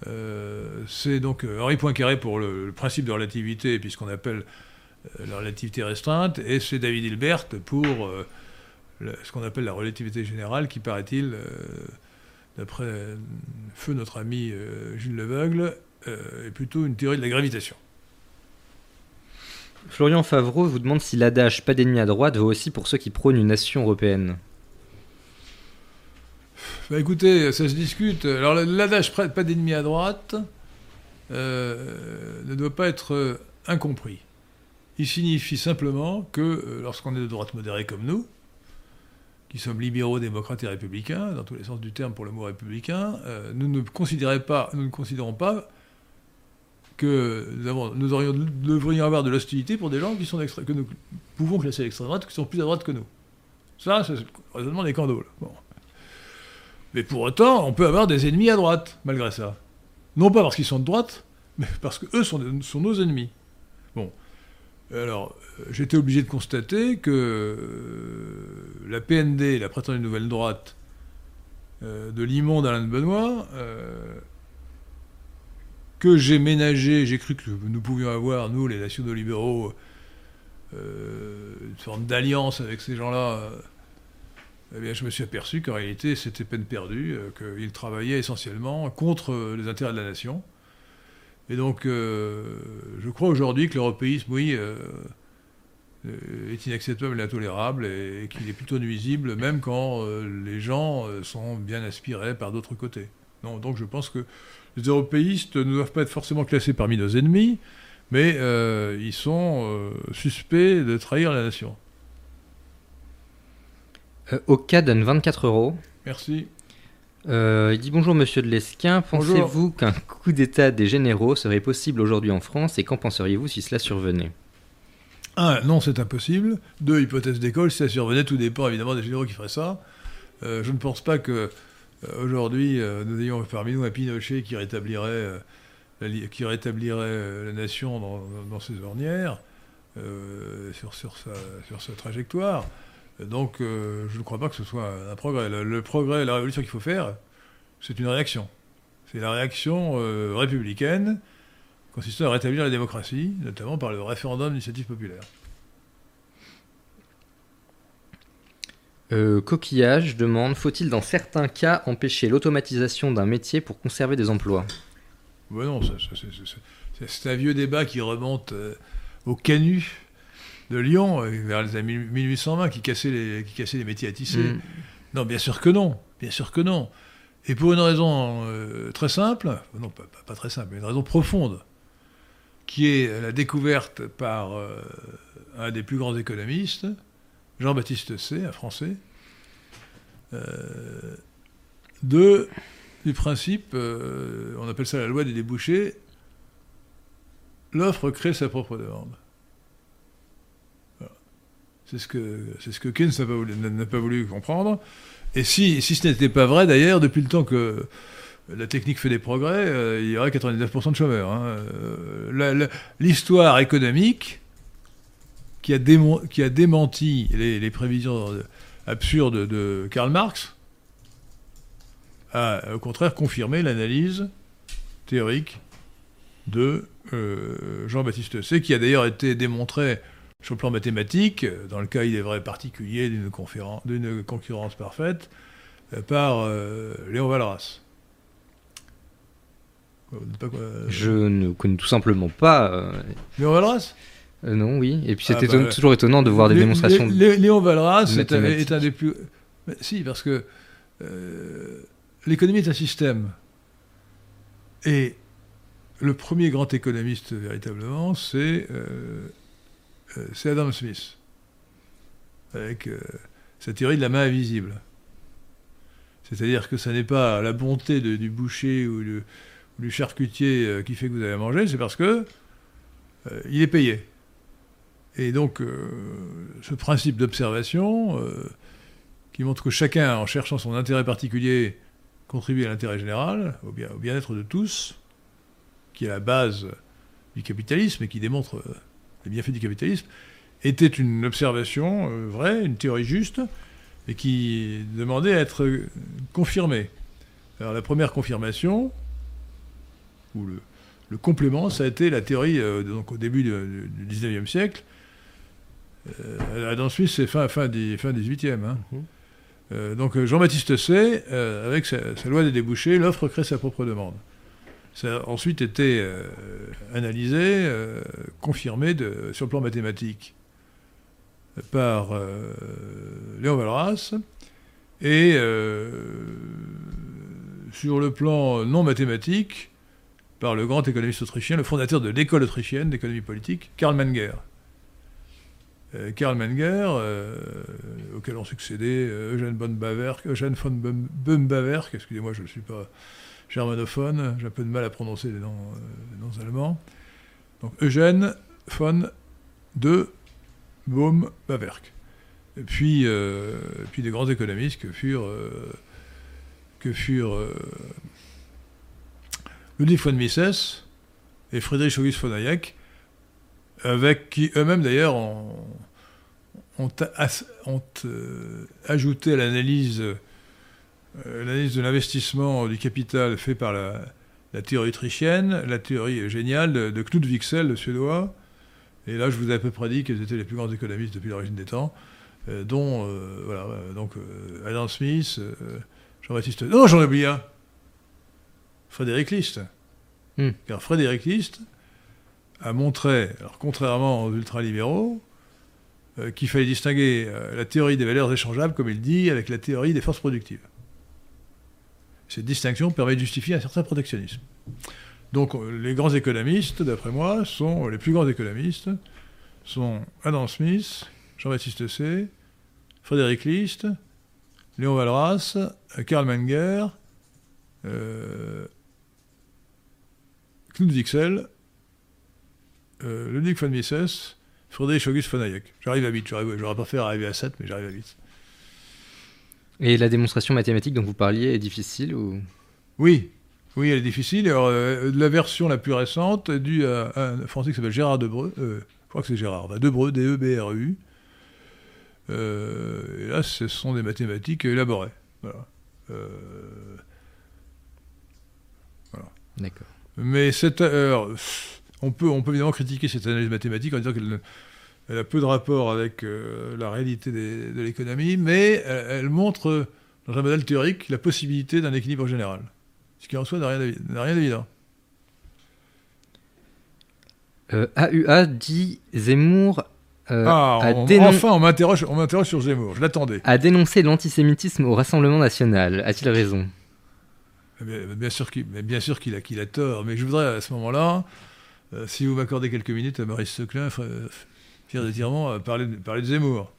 Euh, c'est donc euh, Henri Poincaré pour le, principe de relativité, puisqu'on appelle euh, la relativité restreinte, et c'est David Hilbert pour ce qu'on appelle la relativité générale, qui paraît-il, d'après feu notre ami Gilles Leveugle, est plutôt une théorie de la gravitation. Florian Favreau vous demande si l'adage pas d'ennemi à droite vaut aussi pour ceux qui prônent une nation européenne. Bah écoutez, ça se discute. Alors l'adage pas d'ennemi à droite euh, ne doit pas être euh, incompris. Il signifie simplement que euh, lorsqu'on est de droite modérée comme nous, qui sommes libéraux, démocrates et républicains, dans tous les sens du terme pour le mot républicain, nous ne considérons pas que nous, aurions, devrions avoir de l'hostilité pour des gens qui sont que nous pouvons classer l'extrême droite, qui sont plus à droite que nous. Ça, c'est le raisonnement des candoles. Bon. Mais pour autant, on peut avoir des ennemis à droite, malgré ça. Non pas parce qu'ils sont de droite, mais parce qu'eux sont, sont nos ennemis. Bon. Alors, j'étais obligé de constater que euh, la PND, la prétendue nouvelle droite euh, de l'immonde Alain de Benoît, euh, que j'ai ménagé, j'ai cru que nous pouvions avoir, nous, les nationaux libéraux, euh, une sorte d'alliance avec ces gens-là. euh, eh bien, je me suis aperçu qu'en réalité, c'était peine perdue, euh, qu'ils travaillaient essentiellement contre les intérêts de la nation. Et donc, je crois aujourd'hui que l'européisme, oui, est inacceptable et intolérable, et, et qu'il est plutôt nuisible, même quand les gens sont bien aspirés par d'autres côtés. Non, donc je pense que les européistes ne doivent pas être forcément classés parmi nos ennemis, mais euh, ils sont euh, suspects de trahir la nation. Euh, Oka donne 24 euros. Merci. Euh, il dit bonjour monsieur de Lesquin, pensez-vous qu'un coup d'état des généraux serait possible aujourd'hui en France et qu'en penseriez-vous si cela survenait? Un, non, c'est impossible. Deux, hypothèse d'école, si ça survenait, tout dépend évidemment des généraux qui feraient ça. Je ne pense pas que aujourd'hui euh, nous ayons parmi nous un Pinochet qui rétablirait, euh, la, qui rétablirait euh, la nation dans, ses ornières, euh, sur, sa, sur sa trajectoire. Donc euh, je ne crois pas que ce soit un, progrès. Le, progrès, la révolution qu'il faut faire, c'est une réaction. C'est la réaction euh, républicaine consistant à rétablir la démocratie, notamment par le référendum d'initiative populaire. Euh, Coquillage demande faut-il dans certains cas empêcher l'automatisation d'un métier pour conserver des emplois? Non, c'est- un vieux débat qui remonte euh, au canut de Lyon, euh, vers les années 1820, qui cassait les, qui cassait les métiers à tisser. Mm. Non, bien sûr que non, bien sûr que non. Et pour une raison euh, très simple, non, pas, pas- pas très simple, mais une raison profonde, qui est la découverte par euh, un des plus grands économistes, Jean-Baptiste C, un Français, euh, de, du principe, euh, on appelle ça la loi des débouchés, l'offre crée sa propre demande. C'est ce que, Keynes n'a pas, voulu- comprendre. Et si, ce n'était pas vrai, d'ailleurs, depuis le temps que la technique fait des progrès, euh, il y aurait 99% de chômeurs. hein. L'histoire économique qui a, démon- qui a démenti les, les prévisions absurdes de Karl Marx a au contraire confirmé l'analyse théorique de euh, Jean-Baptiste C, qui a d'ailleurs été démontré sur le plan mathématique, dans le cas, il est vrai, particulier d'une concurrence parfaite, euh, par euh, Léon Valras. Je ne connais tout simplement pas. Léon Valras? Euh, non, oui. Et puis c'est Ah, bah, toujours étonnant de voir des Lé- démonstrations. Lé- Lé- Léon Valras est un, mathématiques. est un des plus. Mais si, parce que euh, l'économie est un système. Et le premier grand économiste, véritablement, c'est euh, Adam Smith, avec sa théorie de la main invisible. C'est-à-dire que ce n'est pas la bonté de- du boucher ou, du- ou du charcutier qui fait que vous avez à manger, c'est parce que il est payé. Et donc, euh, ce principe d'observation, euh, qui montre que chacun, en cherchant son intérêt particulier, contribue à l'intérêt général, au bien- au bien-être de tous, qui est la base du capitalisme et qui démontre euh, les bienfaits du capitalisme, était une observation vraie, une théorie juste, et qui demandait à être confirmée. Alors la première confirmation, ou le, le complément, ça a été la théorie, donc au début du, 19e siècle. Euh, Adam Smith, c'est fin, fin, du- fin 18e. hein. Mhm. Euh, donc Jean-Baptiste Say, euh, avec sa, sa loi des débouchés, l'offre crée sa propre demande. Ça a ensuite été euh, analysé, confirmé de- sur le plan mathématique par Léon Walras et sur le plan non mathématique par le grand économiste autrichien, le fondateur de l'école autrichienne d'économie politique, Karl Menger. Euh, Karl Menger, euh, auquel ont succédé euh, Eugène von Bawerk, Eugène von excusez-moi, je ne suis pas germanophone, j'ai un peu de mal à prononcer les noms, allemands. Donc Eugène von de Baum-Bawerk. Et puis, puis des grands économistes que furent, que furent Ludwig von Mises et Friedrich August von Hayek, avec qui eux-mêmes d'ailleurs ont, ont as- ont, euh, ajouté à l'analyse euh, de l'investissement du capital fait par la, la théorie autrichienne, la théorie géniale de, de Knut Wicksell, le suédois. Et là, je vous ai à peu près dit qu'ils étaient les plus grands économistes depuis l'origine des temps, euh, dont euh, voilà, donc Adam Smith, Jean-Baptiste. Non, j'en ai oublié un. Frédéric List. Hmm. Car Frédéric List a montré, alors contrairement aux ultralibéraux, euh, qu'il fallait distinguer euh, la théorie des valeurs échangeables, comme il dit, avec la théorie des forces productives. Cette distinction permet de justifier un certain protectionnisme. Donc euh, les grands économistes, d'après moi, sont les plus grands économistes, sont Adam Smith, Jean-Baptiste Say, Frédéric List, Léon Walras, euh, Karl Menger, Knut Wicksell, euh, Ludwig von Mises, Friedrich August von Hayek. J'arrive à 8, j'aurais pas fait arriver à 7, mais j'arrive à 8. Et la démonstration mathématique dont vous parliez est difficile ou? Oui, oui, elle est difficile. Alors, euh, la version la plus récente est due à, à un Français qui s'appelle Gérard Debreu. euh, je crois que c'est Gérard. Debreu, D-E-B-R-U. Euh, et là, ce sont des mathématiques élaborées. Voilà. D'accord. mais cette, alors, on, peut, on peut évidemment critiquer cette analyse mathématique en disant qu'elle elle a peu de rapport avec euh, la réalité des- de l'économie, mais elle, elle montre, euh, dans un modèle théorique, la possibilité d'un équilibre général. Ce qui en soi n'a rien d'évident. Euh, AUA dit Zemmour euh, ah, a, on- enfin, on m'interroge, on m'interroge sur Zemmour. Je l'attendais. a dénoncé l'antisémitisme au Rassemblement national. A-t-il raison? Bien, bien sûr qu'il bien sûr qu'il a, qu'il a tort, mais je voudrais à ce moment-là, euh, si vous m'accordez quelques minutes, à Maurice Seclin, Pierre Détirement, euh, parler, de- parler de Zemmour.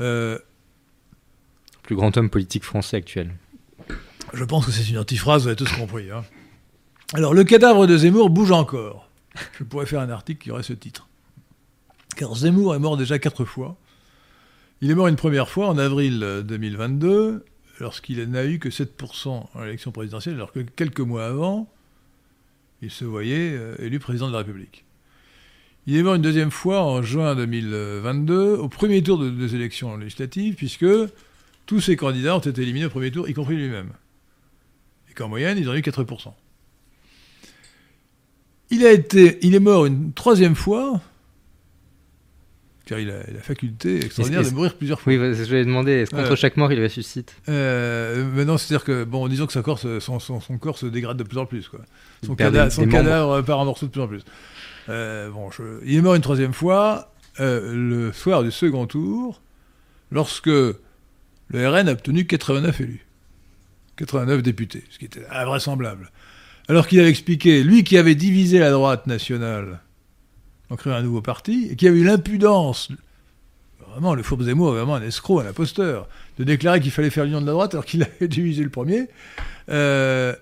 Euh, Plus grand homme politique français actuel. je pense que c'est une antiphrase, vous avez tous compris. hein. Alors, le cadavre de Zemmour bouge encore. Je pourrais faire un article qui aurait ce titre. Car Zemmour est mort déjà quatre fois. Il est mort une première fois en avril euh, 2022, lorsqu'il n'a eu que 7% à l'élection présidentielle, alors que quelques mois avant, il se voyait euh, élu président de la République. Il est mort une deuxième fois en juin 2022, au premier tour de- des élections législatives, puisque tous ces candidats ont été éliminés au premier tour, y compris lui-même. Et qu'en moyenne, ils ont eu 4%. Il, a été, il est mort une troisième fois, car il a la faculté extraordinaire de mourir plusieurs fois. Oui, je vais demander, est-ce qu'entre chaque mort, il ressuscite Euh, mais non, c'est-à-dire que, bon, disons que son corps, se, son, son- son corps se dégrade de plus en plus. Quoi. Son, cada- des- son des membres. cadavre part en morceaux de plus en plus. Euh, bon, je- il est mort une troisième fois, euh, le soir du second tour, lorsque le RN a obtenu 89 élus. 89 députés, ce qui était invraisemblable. Alors qu'il avait expliqué, lui qui avait divisé la droite nationale en créant un nouveau parti, et qui avait eu l'impudence, vraiment, le fourbe Zemmour vraiment un escroc, un imposteur, de déclarer qu'il fallait faire l'union de la droite alors qu'il avait divisé le premier, euh,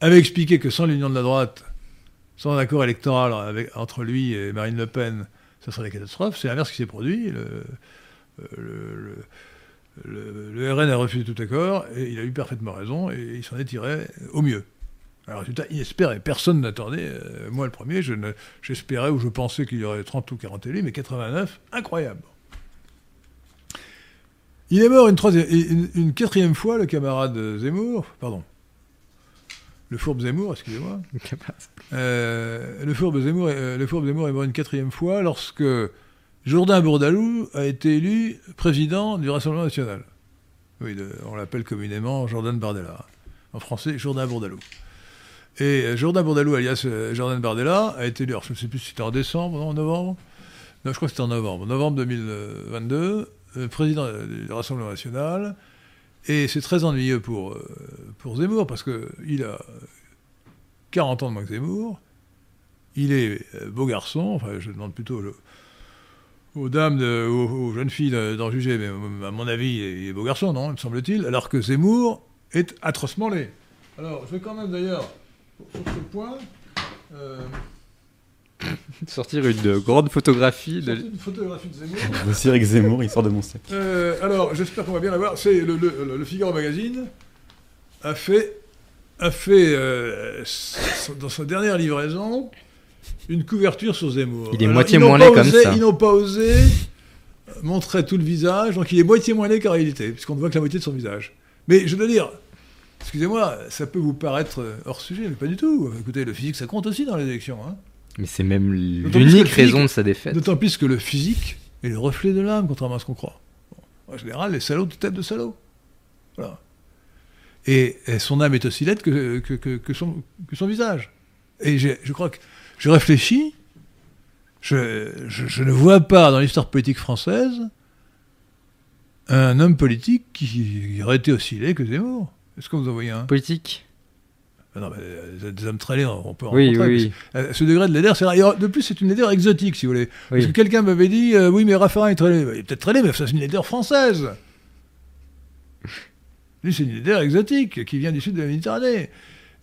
avait expliqué que sans l'union de la droite, sans accord électoral entre lui et Marine Le Pen, ça serait la catastrophe. C'est l'inverse qui s'est produit. Le, euh, le RN a refusé tout accord et il a eu parfaitement raison et il s'en est tiré au mieux. Un résultat inespéré. Personne n'attendait, euh, moi le premier, je j'espérais ou je pensais qu'il y aurait 30 ou 40 élus, mais 89, incroyable. Il est mort une, troisième, une, une quatrième fois, le camarade Zemmour, pardon, le fourbe Zemmour, excusez-moi. Euh, le, fourbe Zemmour, est- euh, le fourbe Zemmour est mort une quatrième fois lorsque Jourdain Bourdalou a été élu président du Rassemblement national. Oui, on l'appelle communément Jordan Bardella. En français, Jourdain Bourdalou. Et euh, Jourdain Bourdalou, alias euh, Jordan Bardella, a été élu, je ne sais plus si c'était en décembre, non, en novembre Non, je crois que c'était en novembre. Novembre 2022, euh, président du Rassemblement national. Et c'est très ennuyeux pour, pour Zemmour, parce qu'il a 40 ans de moins que Zemmour. Il est beau garçon, enfin je demande plutôt aux dames, aux, jeunes filles de- d'en juger, mais à mon avis, il est beau garçon, non, me semble-t-il, alors que Zemmour est atrocement laid. Alors, je vais quand même d'ailleurs, sur ce point, euh, Sortir une grande photographie de. une photographie de Zemmour. Voici Eric Zemmour, il sort de mon sac. Euh, alors, j'espère qu'on va bien la voir. C'est le, le- le Figaro Magazine a fait, a fait euh, dans sa dernière livraison une couverture sur Zemmour. Il est Alors, moitié moins laid comme osé- ça. Ils n'ont pas osé montrer tout le visage, donc il est moitié moins laid qu'en réalité, puisqu'on ne voit que la moitié de son visage. Mais je dois dire, excusez-moi, ça peut vous paraître euh, hors sujet, mais pas du tout. Écoutez, le physique, ça compte aussi dans les élections. Hein. Mais c'est même l'unique raison de sa défaite. D'autant plus que le physique est le reflet de l'âme, contrairement à ce qu'on croit. Bon, en général, les salauds de tête de salauds. Voilà. Et, et son âme est aussi laide que, que, que- que son, que son visage. Et je crois que je réfléchis, je, je- je ne vois pas dans l'histoire politique française un homme politique qui aurait été aussi laid que Zemmour. Est-ce que vous en voyez un? Politique? Ah Non, mais euh, des hommes très laids, on peut en Oui, rencontrer, oui, c'est- euh, ce degré de laideur, c'est De plus, c'est une laideur exotique, si vous voulez. Parce que oui. quelqu'un m'avait dit, euh, oui, mais Raffarin est très laid. Il est peut-être très laid, mais ça, c'est une laideur française. Lui, c'est une laideur exotique qui vient du sud de la Méditerranée.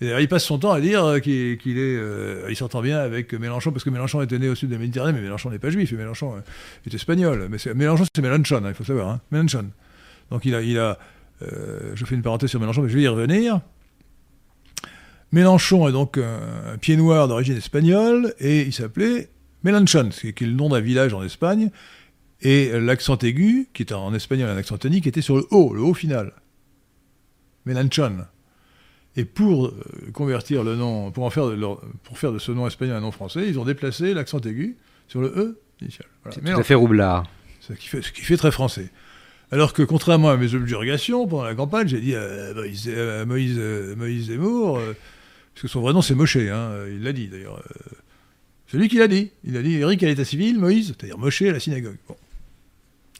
Et d'ailleurs, il passe son temps à dire qu'il est, euh, il s'entend bien avec Mélenchon, parce que Mélenchon était né au sud de la Méditerranée, mais Mélenchon n'est pas juif, et Mélenchon est espagnol. Mais Mélenchon, c'est Mélenchon, hein, il faut savoir. Hein, Mélenchon. Donc il a, il a euh, je fais une parenthèse sur Mélenchon, mais je vais y revenir. Mélenchon est donc un, un pied noir d'origine espagnole, et il s'appelait Mélenchon, qui est qui est le nom d'un village en Espagne, et l'accent aigu, qui est en espagnol un accent tonique, était sur le haut, le haut final. Mélenchon. Et pour euh, convertir le nom, pour, en faire de leur- pour faire de ce nom espagnol un nom français, ils ont déplacé l'accent aigu sur le E initial. Voilà. Tout à fait roublard. ce qui, fait, ce qui fait très français. Alors que contrairement à mes objurgations pendant la campagne, j'ai dit à Moïse, Zemmour, euh, parce que son vrai nom c'est Moshe, hein, il l'a dit d'ailleurs. euh, c'est lui qui l'a dit. Il a dit Eric à l'état civil, Moïse, c'est-à-dire Moshe à la synagogue.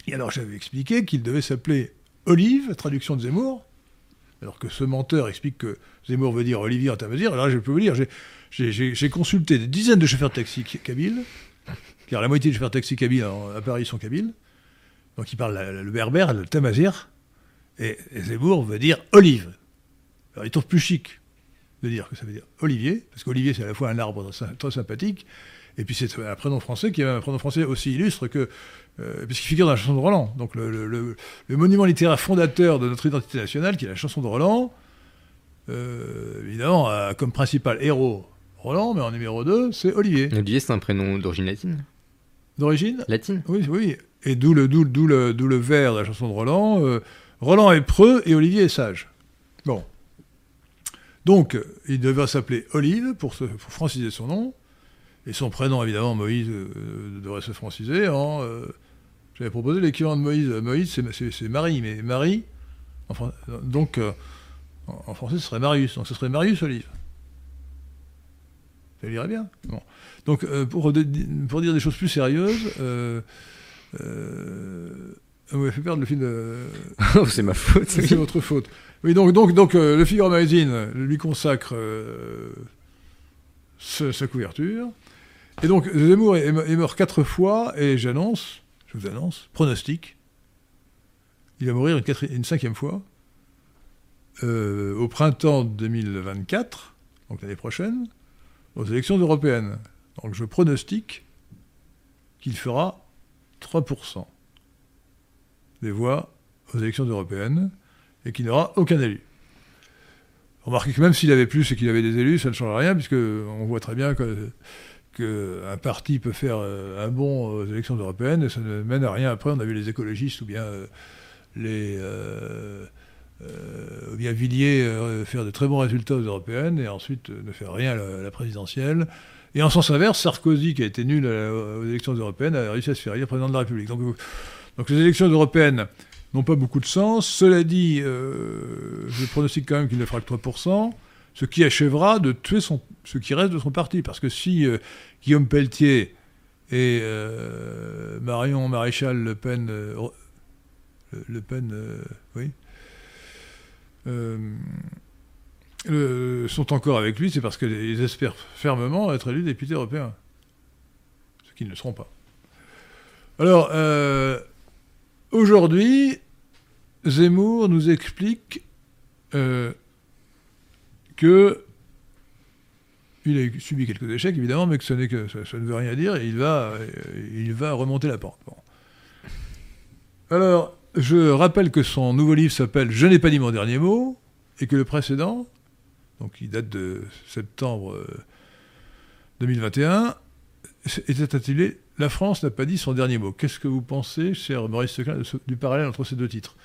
Et alors j'avais expliqué qu'il devait s'appeler Olive, traduction de Zemmour, alors que ce menteur explique que Zemmour veut dire Olivier Tamazir. Alors là, je peux vous dire, j'ai- consulté des dizaines de chauffeurs de taxi kabyles, car la moitié des chauffeurs de taxi kabyles à Paris sont kabyles. Donc ils parlent la- le berbère, le tamazir, et, et Zemmour veut dire olive. Alors il trouve plus chic de dire que ça veut dire Olivier, parce qu'Olivier c'est à la fois un arbre très, très sympathique, et puis c'est un prénom français qui est un prénom français aussi illustre que, euh, puisqu'il figure dans la chanson de Roland. Donc le, le- le- le monument littéraire fondateur de notre identité nationale, qui est la chanson de Roland, euh, évidemment, a comme principal héros Roland, mais en numéro 2, c'est Olivier. Olivier, c'est un prénom d'origine latine? D'origine? Latine? Oui, oui. Et d'où le, d'où, le, vers de la chanson de Roland. euh, Roland est preux et Olivier est sage. Bon. Donc, il devait s'appeler Olive pour, se, pour franciser son nom. Et son prénom, évidemment, Moïse, euh, devrait se franciser en. euh, j'avais proposé l'équivalent de Moïse. Moïse, c'est, Marie, mais Marie. Enfin, donc, en, en français, ce serait Marius. Donc, ce serait Marius Olive. Ça irait bien. Donc, pour, dire des choses plus sérieuses, vous m'avez fait perdre le fil de. Oh, c'est ma faute. C'est votre faute. Oui, donc, donc, donc euh, le Figaro Magazine lui consacre euh, ce- sa couverture. Et donc, Zemmour est, est mort quatre fois, et j'annonce, je vous annonce, pronostic, il va mourir une, quatri- une cinquième fois, euh, au printemps 2024, donc l'année prochaine, aux élections européennes. Donc je pronostique qu'il fera 3% des voix aux élections européennes et qu'il n'aura aucun élu. Remarquez que même s'il avait plus et qu'il avait des élus, ça ne change rien, puisque on voit très bien que qu'un parti peut faire euh, un bond aux élections européennes et ça ne mène à rien après. On a vu les écologistes ou bien euh, les euh, ou bien Villiers faire de très bons résultats aux européennes et ensuite ne faire rien à la, présidentielle. Et en sens inverse, Sarkozy, qui a été nul aux élections européennes, a réussi à se faire élire président de la République. Donc, donc les élections européennes n'ont pas beaucoup de sens. Cela dit, je pronostique quand même qu'il ne fera que 3% ce qui achèvera de tuer ce qui reste de son parti. Parce que si euh, Guillaume Pelletier et euh, Marion Maréchal Le Pen, euh, Le Pen, oui, sont encore avec lui, c'est parce qu'ils espèrent fermement être élus députés européens. Ce qu'ils ne seront pas. Alors, aujourd'hui, Zemmour nous explique que il a subi quelques échecs, évidemment, mais que, ce n'est que ça, ne veut rien dire, et il va, euh, il va remonter la pente. Alors, je rappelle que son nouveau livre s'appelle Je n'ai pas dit mon dernier mot, et que le précédent, donc il date de septembre 2021, euh, était intitulé La France n'a pas dit son dernier mot. Qu'est-ce que vous pensez, cher Maurice Seclin, du parallèle entre ces deux titres?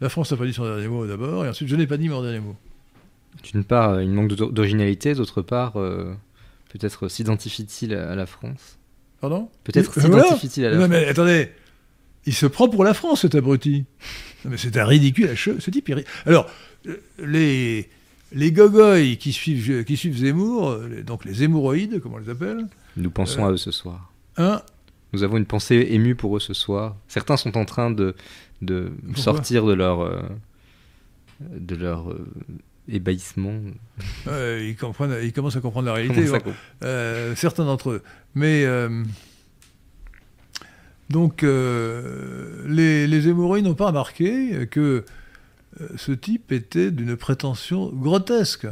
La France n'a pas dit son dernier mot d'abord, et ensuite Je n'ai pas dit mon dernier mot. D'une part, euh, il manque d'originalité, d'autre part, euh, peut-être s'identifie-t-il à la France? Pardon? Peut-être s'identifie-t-il à la non, France? mais attendez, il se prend pour la France, cet abruti. mais c'est un ridicule, ce type. Alors, les, les gogoys qui suivent, qui suivent Zemmour, donc les hémorroïdes, comme on les appelle. Nous pensons à eux ce soir. Hein Nous avons une pensée émue pour eux ce soir. Certains sont en train de, de sortir de leur. de leur ébahissement. ils, comprennent, ils commencent à comprendre la réalité. Euh, certains d'entre eux. Mais. Euh, donc, euh, les, les hémorroïdes n'ont pas remarqué que ce type était d'une prétention grotesque.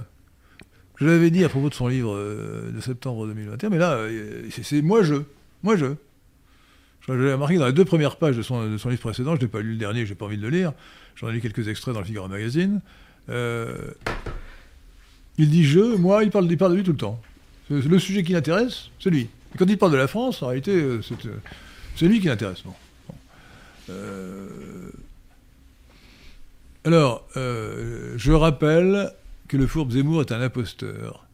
Je l'avais dit à propos de son livre de septembre 2021, mais là, c'est moi je. Moi je. L'avais remarqué dans les deux premières pages de son, livre précédent, je n'ai pas lu le dernier, je n'ai pas envie de le lire. J'en ai lu quelques extraits dans le Figaro Magazine. Euh, il dit je, moi, il parle, il parle de lui tout le temps. Le sujet qui l'intéresse, c'est lui. Quand il parle de la France, en réalité, euh, euh, c'est lui qui l'intéresse. Alors, je rappelle que le fourbe Zemmour est un imposteur.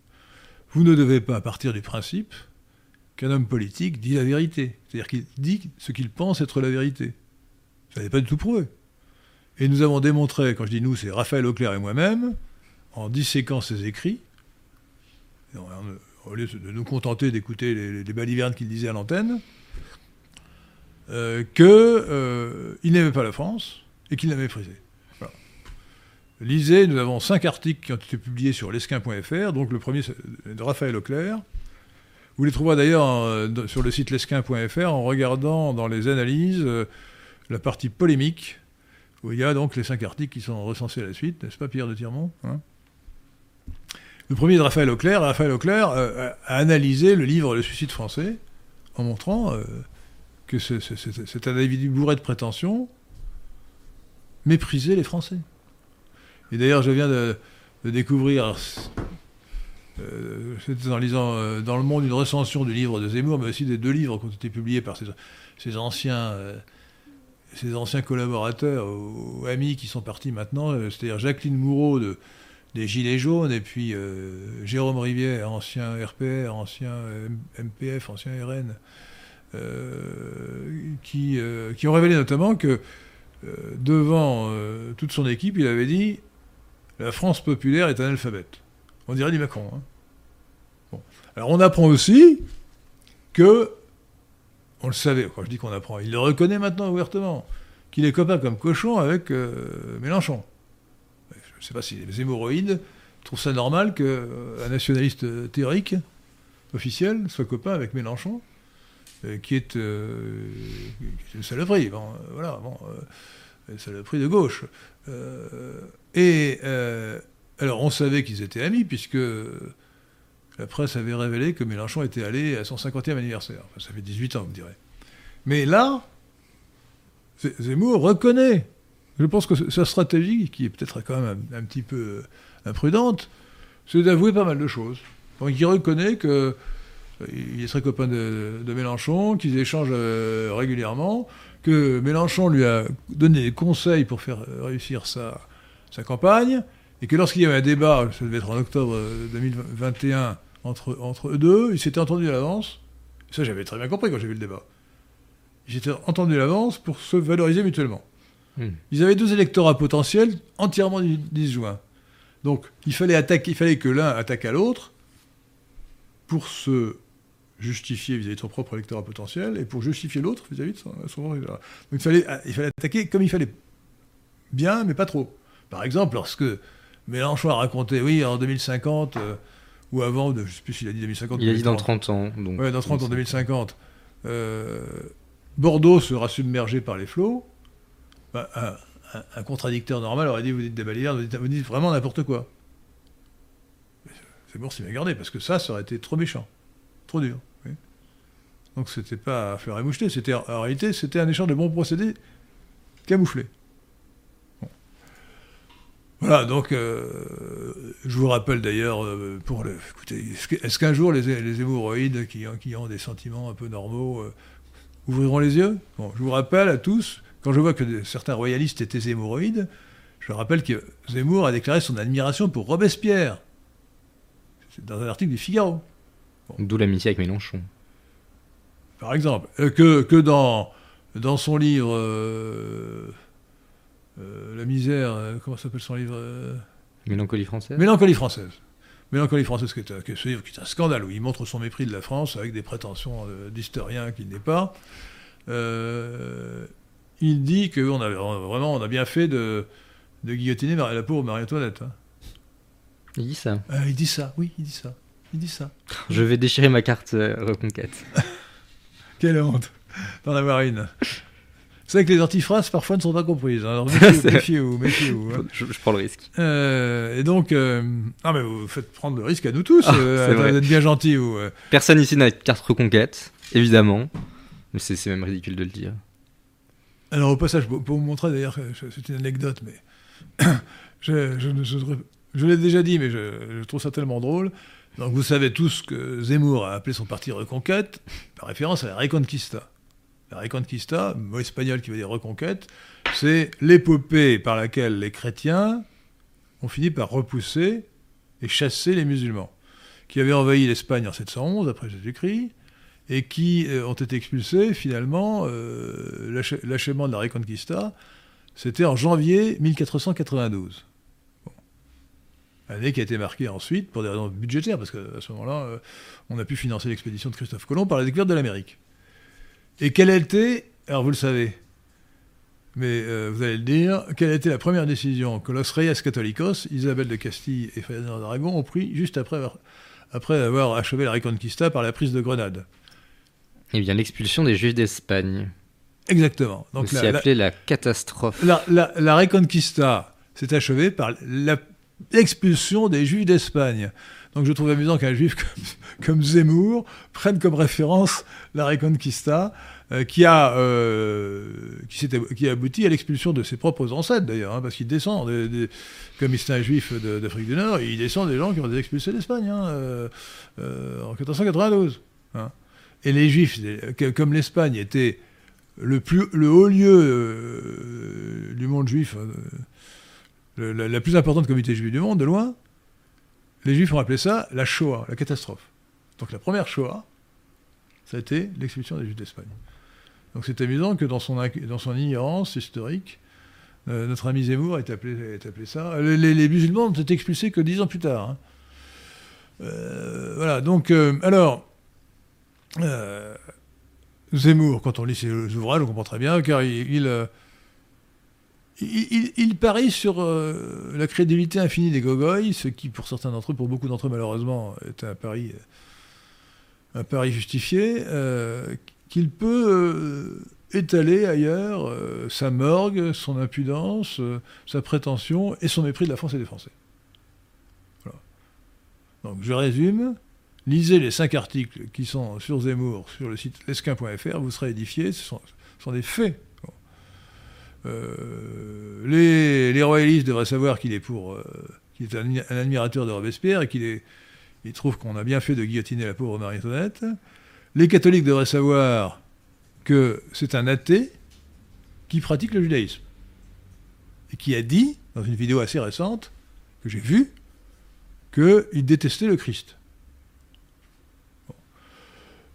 Vous ne devez pas partir du principe qu'un homme politique dit la vérité. C'est-à-dire qu'il dit ce qu'il pense être la vérité. Ça n'est pas du tout prouvé. Et nous avons démontré, quand je dis nous, c'est Raphaël Auclair et moi-même, en disséquant ses écrits, au lieu de nous contenter d'écouter les, les, balivernes qu'il disait à l'antenne, euh, qu'il euh, n'aimait pas la France et qu'il la méprisait. Lisez, nous avons cinq articles qui ont été publiés sur lesquin.fr, donc le premier de Raphaël Auclair. Vous les trouverez d'ailleurs sur le site lesquin.fr en regardant dans les analyses euh, la partie polémique où il y a donc les cinq articles qui sont recensés à la suite, n'est-ce pas Pierre de Tirmont hein? Le premier de Raphaël Auclair. Raphaël Auclair euh, a analysé le livre Le suicide français en montrant euh, que c'est un individu bourré de prétentions, mépriser les Français. Et d'ailleurs, je viens de, découvrir, euh, en lisant dans Le Monde une recension du livre de Zemmour, mais aussi des deux livres qui ont été publiés par ces anciens ses anciens collaborateurs ou amis qui sont partis maintenant, euh, c'est-à-dire Jacqueline Moureau de, des Gilets jaunes, et puis euh, Jérôme Rivière, ancien RPR, ancien MPF, ancien RN, euh, qui ont révélé notamment que devant toute son équipe, il avait dit La France populaire est un alphabète. On dirait du Macron. Hein. Alors on apprend aussi que on le savait, quand je dis qu'on apprend, il le reconnaît maintenant ouvertement, qu'il est copain comme cochon avec euh, Mélenchon. Je ne sais pas si les hémorroïdes trouvent ça normal qu'un euh, nationaliste théorique, officiel, soit copain avec Mélenchon, euh, qui, est, une saloperie, voilà, bon, une saloperie de gauche. et alors on savait qu'ils étaient amis, puisque la presse avait révélé que Mélenchon était allé à son 50e anniversaire. ça fait 18 ans, vous me direz. Mais là, Zemmour reconnaît Je pense que sa stratégie, qui est peut-être quand même un, petit peu imprudente, c'est d'avouer pas mal de choses. Donc il reconnaît que euh, il est très copain de, Mélenchon, qu'ils échangent euh, régulièrement, que Mélenchon lui a donné des conseils pour faire réussir sa, sa campagne, et que lorsqu'il y avait un débat, ça devait être en octobre euh, 2021, entre, entre eux deux, ils s'étaient entendus à l'avance. Ça, j'avais très bien compris quand j'ai vu le débat. Ils s'étaient entendus à l'avance pour se valoriser mutuellement. Hmm. Ils avaient deux électorats potentiels entièrement dis- disjoints. Donc, il fallait, attaquer, il fallait que l'un attaque à l'autre pour se justifier vis-à-vis de son propre électorat potentiel et pour justifier l'autre vis-à-vis de son, son électorat. Donc, il fallait, il fallait attaquer comme il fallait. Bien, mais pas trop. Par exemple, lorsque Mélenchon a raconté, oui, en 2050, euh, ou avant, de- je ne sais plus s'il a dit 2050 Il a dit dans 2030. 30 ans. Donc, Ouais, dans 30 ans, 2050, euh, Bordeaux sera submergé par les flots. Bah, un, un- un contradicteur normal aurait dit vous dites des balières, vous dites, vous dites vraiment n'importe quoi. C'est bon, c'est bien gardé, parce que ça, ça aurait été trop méchant, trop dur. Donc c'était pas fleur et moucheté, c'était en réalité c'était un échange de bons procédés camouflés. Voilà, donc euh, je vous rappelle d'ailleurs, euh, pour le, est-ce qu'un jour les, les hémorroïdes qui, ont- des sentiments un peu normaux euh, ouvriront les yeux? Je vous rappelle à tous, quand je vois que certains royalistes étaient hémorroïdes, je rappelle que Zemmour a déclaré son admiration pour Robespierre. C'est dans un article du Figaro, D'où l'amitié avec Mélenchon. Par exemple. Euh, que, que dans, dans son livre euh, euh, La misère, comment s'appelle son livre Mélancolie française Mélancolie française. Mélancolie française, qui est, un, qui est ce livre qui est un scandale, où il montre son mépris de la France avec des prétentions d'historien qu'il n'est pas. Euh, il dit que on a, vraiment, on a bien fait de, de guillotiner la pauvre Marie-Antoinette. hein. Il dit ça. Euh, il dit ça, oui, il dit ça. Il dit ça. Je vais déchirer ma carte euh, reconquête. Quelle honte d'en avoir une. C'est vrai que les antiphrases, parfois, ne sont pas comprises. hein. Alors, méfiez-vous, méfiez-vous. méfiez-vous, hein. je, je prends le risque. Euh, et donc, euh, ah, mais vous faites prendre le risque à nous tous. Ah, euh, d'être bien gentil. Vous, euh. Personne ici n'a de carte reconquête, évidemment. Mais c'est même ridicule de le dire. Alors, au passage, pour vous montrer d'ailleurs, c'est une anecdote, mais je, l'ai déjà dit, mais je trouve ça tellement drôle. Donc, vous savez tous que Zemmour a appelé son parti Reconquête, par référence à la Reconquista. La Reconquista, mot espagnol qui veut dire reconquête, c'est l'épopée par laquelle les chrétiens ont fini par repousser et chasser les musulmans, qui avaient envahi l'Espagne en 711 après Jésus-Christ, et qui euh, ont été expulsés finalement. euh, l'ach- L'achèvement de la Reconquista, c'était en janvier 1492. Année qui a été marquée ensuite pour des raisons budgétaires, parce qu'à ce moment-là, euh, on a pu financer l'expédition de Christophe Colomb par la découverte de l'Amérique. Et quelle a été, alors vous le savez, mais euh, vous allez le dire, quelle a été la première décision que Los Reyes Católicos, Isabelle de Castille et Ferdinand d'Aragon ont pris juste après avoir, après avoir achevé la Reconquista par la prise de Grenade? Eh bien, l'expulsion des Juifs d'Espagne, Exactement. Donc la, la- appelée la catastrophe. la, la- la Reconquista s'est achevée par la- l'expulsion des Juifs d'Espagne. Donc je trouve amusant qu'un juif comme, comme Zemmour prenne comme référence la Reconquista, euh, qui, a, euh, qui, a abouti à l'expulsion de ses propres ancêtres d'ailleurs, hein, parce qu'il descend, des- comme c'est un juif d'Afrique du Nord, il descend des gens qui ont été expulsés d'Espagne hein, euh, en 1492. hein. Et les juifs, comme l'Espagne était le, plus, le haut lieu du monde juif, la, plus importante communauté juive du monde, de loin, les juifs ont appelé ça la Shoah, la catastrophe. Donc la première Shoah, ça a été l'expulsion des juifs d'Espagne. Donc c'est amusant que dans son, ignorance historique, euh, notre ami Zemmour ait appelé, appelé ça. Les, musulmans n'ont été expulsés que dix ans plus tard. hein. Euh, voilà, donc, euh, alors, Zemmour, quand on lit ses ouvrages, on comprend très bien, car il, il- parie sur euh, la crédulité infinie des gogoïs, ce qui, pour certains d'entre eux, pour beaucoup d'entre eux, malheureusement, est un pari, un pari justifié, euh, qu'il peut euh, étaler ailleurs euh, sa morgue, son impudence, euh, sa prétention et son mépris de la France et des Français. Donc, je résume. Lisez les cinq articles qui sont sur Zemmour sur le site lesquin.fr, vous serez édifié, ce sont, ce sont des faits. Euh, les, royalistes devraient savoir qu'il est pour, euh, qu'il est un, admirateur de Robespierre et qu'il est, il trouve qu'on a bien fait de guillotiner la pauvre Marie-Antoinette. Les catholiques devraient savoir que c'est un athée qui pratique le judaïsme et qui a dit, dans une vidéo assez récente que j'ai vue, qu'il détestait le Christ.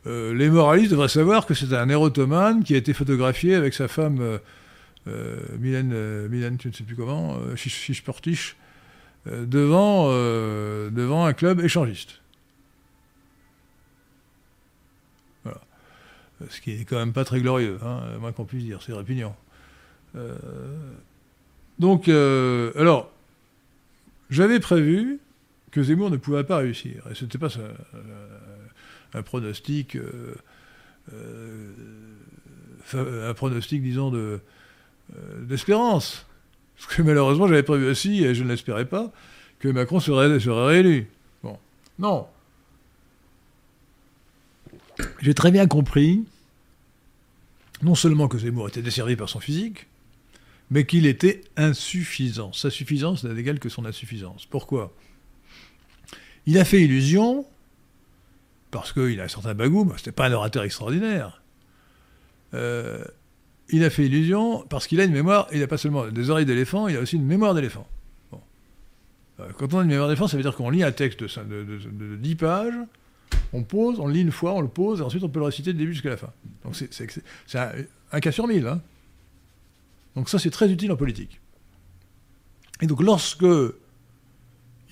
Euh, les moralistes devraient savoir que c'est un érotomane qui a été photographié avec sa femme Mylène, euh, Mylène, tu ne sais plus comment, euh, Chiche- euh, devant, euh, devant un club échangiste. Voilà. Euh, Ce qui est quand même pas très glorieux, hein, moins qu'on puisse dire, c'est répugnant. Euh, donc, euh, alors, j'avais prévu que Zemmour ne pouvait pas réussir. Et ce n'était pas euh, un pronostic, euh, euh, un pronostic, disons, de, euh, d'espérance. Parce que malheureusement, j'avais prévu aussi, et je ne l'espérais pas, que Macron serait, serait réélu. Bon. Non. J'ai très bien compris, non seulement que Zemmour était desservi par son physique, mais qu'il était insuffisant. Sa suffisance n'a d'égal que son insuffisance. Pourquoi? Il a fait illusion, parce qu'il a un certain bagou, mais c'était pas un orateur extraordinaire. Euh, il a fait illusion parce qu'il a une mémoire, il n'a pas seulement des oreilles d'éléphant, il a aussi une mémoire d'éléphant. Euh, Quand on a une mémoire d'éléphant, ça veut dire qu'on lit un texte de, cin- de, de- de 10 pages, on pose, on lit une fois, on le pose, et ensuite on peut le réciter du début jusqu'à la fin. Donc c'est- un, cas sur mille. hein. Donc ça, c'est très utile en politique. Et donc lorsque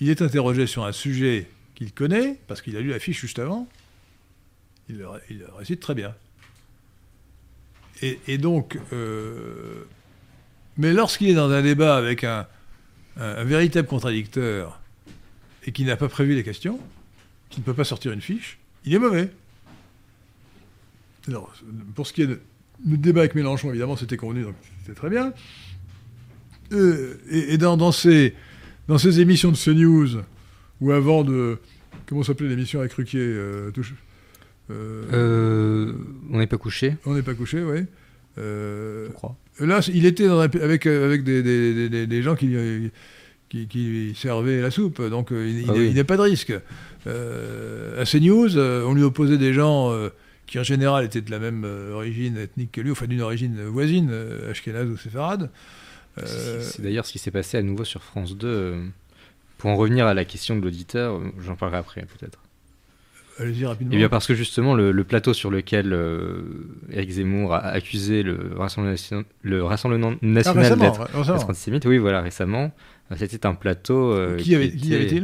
il est interrogé sur un sujet qu'il connaît, parce qu'il a lu la fiche juste avant, il il le récite très bien. Et, donc, euh, mais lorsqu'il est dans un débat avec un, véritable contradicteur et qui n'a pas prévu les questions, qui ne peut pas sortir une fiche, il est mauvais. Alors, pour ce qui est de, le débat avec Mélenchon, évidemment, c'était convenu, donc c'était très bien. Euh, et dans, ces, dans ces émissions de CNews, ou avant de. Comment s'appelait l'émission avec Ruquier Euh, on n'est pas couché, On n'est pas couché, oui. Euh, je crois. Là, il était dans un- avec, euh, avec des, des- des- des- des gens qui, lui- qui, servaient la soupe, donc euh, il, Ah il- oui. il n'a pas de risque. Euh, à CNews, euh, on lui opposait des gens euh, qui en général étaient de la même euh, origine ethnique que lui, enfin d'une origine voisine, euh, ashkénaze ou séfarade. Euh, C'est d'ailleurs ce qui s'est passé à nouveau sur France 2. euh, Pour en revenir à la question de l'auditeur, euh, j'en parlerai après peut-être. Allez-y rapidement. Eh bien parce que justement le, le plateau sur lequel euh, Eric Zemmour a accusé le Rassemblement, nation- le Rassemblement Ah, national récemment, d'être antisémite, oui voilà récemment, Euh, c'était un plateau... euh, Qui, avait, qui avait-il?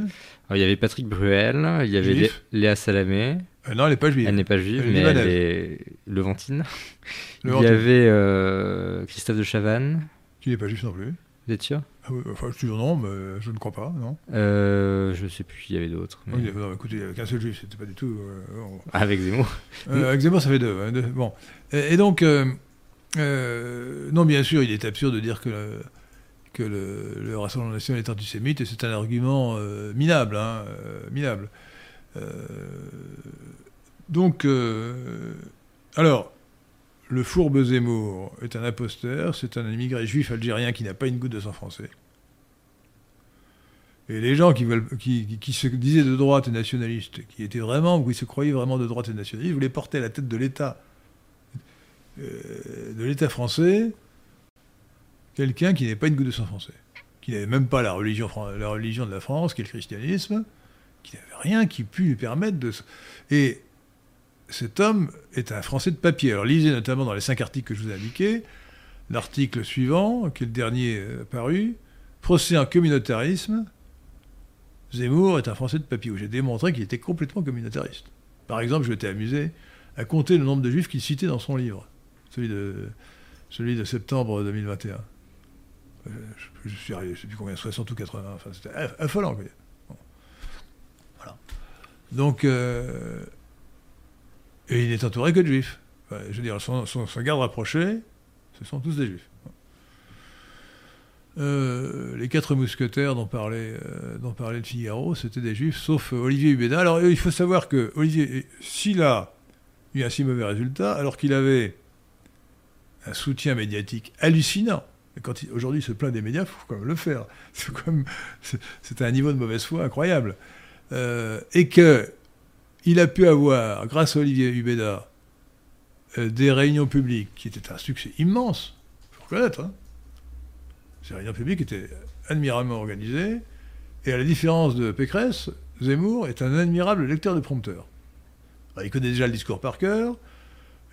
Alors, Il y avait Patrick Bruel, il y avait Lé-. Léa Salamé, Euh, Non, elle n'est pas juive. elle n'est pas juive Elle mais elle est levantine. Le il y avait Christophe de Chavannes, Qui n'est pas juif non plus. vous êtes sûr? Ah oui, enfin, je dis non, mais je ne crois pas, non. euh, Je sais plus, il y avait d'autres. mais- Oui, non, écoutez, il n'y avait qu'un seul juif, c'était pas du tout. euh, on- Avec Zemmour. Euh, avec Zemmour, ça fait deux. ouais, deux. Bon. Et, et donc, non, bien sûr, il est absurde de dire que le, que le, le Rassemblement national est antisémite, et c'est un argument minable. Hein, minable. Donc, alors, le fourbe Zemmour est un imposteur, c'est un immigré juif algérien qui n'a pas une goutte de sang français. Et les gens qui, veulent, qui, se disaient de droite et nationalistes, qui étaient vraiment, qui se croyaient vraiment de droite et nationalistes, voulaient porter à la tête de l'État, euh, de l'État français, quelqu'un qui n'avait pas une goutte de sang français, qui n'avait même pas la religion, de la France, qui est le christianisme, qui n'avait rien qui pût lui permettre de... cet homme est un Français de papier. Alors lisez notamment dans les cinq articles que je vous ai indiqués, l'article suivant, qui est le dernier euh, paru, Procès en communautarisme, Zemmour est un Français de papier, où j'ai démontré qu'il était complètement communautariste. Par exemple, je m'étais amusé à compter le nombre de juifs qu'il citait dans son livre, celui de, celui de septembre 2021. Euh, Je, suis arrivé, je ne sais plus combien, 60 ou 80, enfin c'était aff- affolant. Bon. Voilà. Donc, euh, et il est entouré que de juifs. Je veux dire, son, garde rapproché, ce sont tous des juifs. Euh, les quatre mousquetaires dont parlait, euh, dont parlait Figaro, c'était des juifs, sauf euh, Olivier Hubeda. Alors euh, il faut savoir que Olivier, s'il a eu un si mauvais résultat, alors qu'il avait un soutien médiatique hallucinant, quand il- aujourd'hui se plaint des médias, il faut quand même le faire. C'est quand c'est- un niveau de mauvaise foi incroyable. Et que il a pu avoir, grâce à Olivier Hubeda, euh, des réunions publiques qui étaient un succès immense, il faut reconnaître. hein. Ces réunions publiques étaient admirablement organisées, et à la différence de Pécresse, Zemmour est un admirable lecteur de prompteurs. Alors, il connaît déjà le discours par cœur,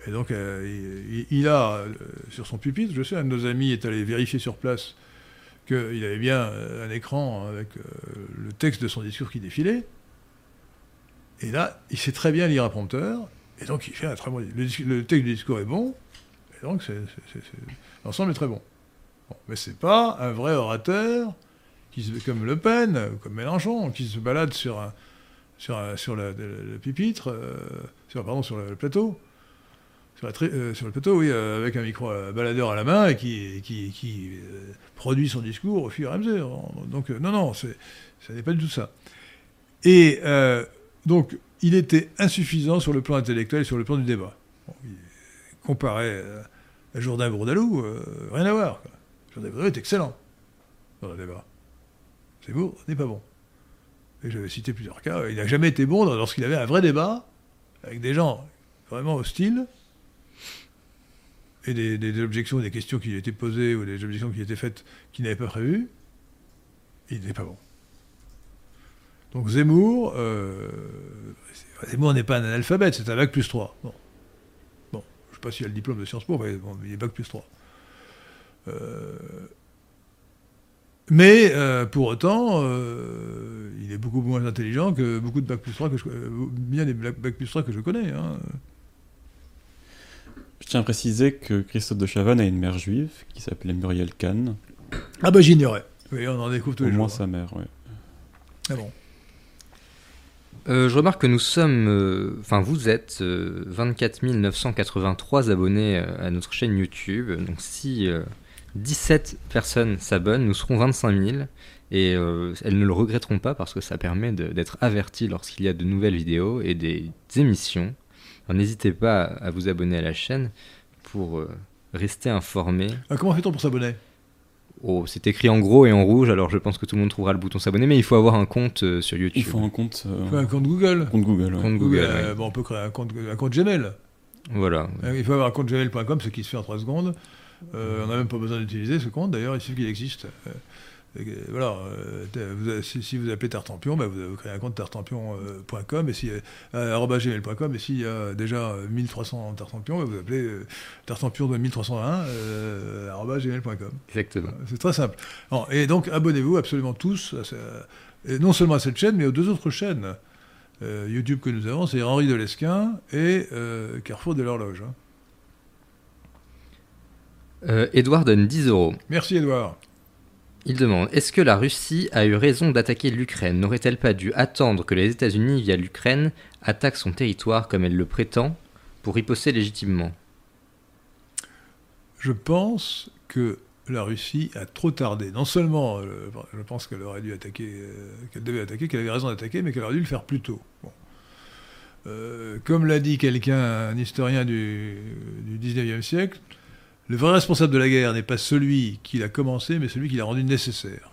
et donc euh, il, a euh, sur son pupitre, je sais, un de nos amis est allé vérifier sur place qu'il avait bien un écran avec le texte de son discours qui défilait. Et là, il sait très bien lire un prompteur, et donc il fait un très bon. Le, le texte du discours est bon, et donc l'ensemble est très bon. Bon, mais c'est pas un vrai orateur qui se, comme Le Pen, comme Mélenchon, qui se balade sur un, sur, sur le, le- euh, sur, pardon, sur le, plateau, sur, la tri- euh, sur le plateau, oui, euh, avec un micro baladeur à la main et qui, qui, qui, produit son discours au fur et à mesure. Donc, non, non, ça n'est pas du tout ça. Et donc, il était insuffisant sur le plan intellectuel et sur le plan du débat. Bon, comparé à Jourdain Bourdalou, euh, rien à voir. Jourdain Bourdalou est excellent dans le débat. Zemmour n'est pas bon. Et j'avais cité plusieurs cas. Il n'a jamais été bon lorsqu'il avait un vrai débat avec des gens vraiment hostiles et des, objections, des questions qui lui étaient posées ou des objections qui étaient faites qu'il n'avait pas prévues. Il n'est pas bon. Donc Zemmour, euh, Zemmour n'est pas un analphabète, c'est un bac plus 3. Bon, bon je ne sais pas s'il a le diplôme de Sciences Po, mais bon, il est bac plus 3. Euh, mais euh, pour autant, euh, il est beaucoup moins intelligent que beaucoup de bac plus 3 que je, bien des bac plus 3 que je connais. hein. Je tiens à préciser que Christophe de Chavannes a une mère juive qui s'appelait Muriel Kahn. Ah bah j'ignorais. Oui, on en découvre tous Au les moins jours. sa mère, ouais. Ah bon. Euh, je remarque que nous sommes, euh, enfin vous êtes euh, 24 983 abonnés euh, à notre chaîne YouTube. Donc si euh, 17 personnes s'abonnent, nous serons 25 000 et euh, elles ne le regretteront pas parce que ça permet d'être averties lorsqu'il y a de nouvelles vidéos et des émissions. N'hésitez pas à vous abonner à la chaîne pour euh, rester informé. Comment fait-on pour s'abonner? Oh, c'est écrit en gros et en rouge, alors je pense que tout le monde trouvera le bouton s'abonner, mais il faut avoir un compte euh, sur YouTube. Il faut un compte, euh, Il faut un compte Google. compte Google. ouais. Compte Google. Euh, ouais. bon, on peut créer un compte, un compte Gmail. Voilà. Il faut avoir un compte gmail.com, ce qui se fait en 3 secondes. Euh, on n'a même pas besoin d'utiliser ce compte, d'ailleurs, il suffit qu'il existe. Euh, euh, voilà, euh, si, si vous appelez Tartampion, bah, vous, vous créez un compte tartampion.com et si, euh, gmail.com et s'il y a déjà euh, 1300 Tartampion, bah, vous appelez euh, tartampion de 1301 euh, arobase gmail.com. Exactement. C'est très simple. Et donc, abonnez-vous absolument tous, à ce- et non seulement à cette chaîne, mais aux deux autres chaînes euh, YouTube que nous avons, c'est Henri de Lesquin et euh, Carrefour de l'Horloge. hein. Euh, Edouard donne 10 euros. Merci, Edouard. Il demande Est-ce que la Russie a eu raison d'attaquer l'Ukraine? N'aurait-elle pas dû attendre que les États-Unis, via l'Ukraine, attaquent son territoire comme elle le prétend pour riposter légitimement? Je pense que la Russie a trop tardé. Non seulement, euh, je pense qu'elle aurait dû attaquer, euh, qu'elle devait attaquer, qu'elle avait raison d'attaquer, mais qu'elle aurait dû le faire plus tôt. Euh, comme l'a dit quelqu'un, un historien du, du 19e siècle, le vrai responsable de la guerre n'est pas celui qui l'a commencé, mais celui qui l'a rendu nécessaire.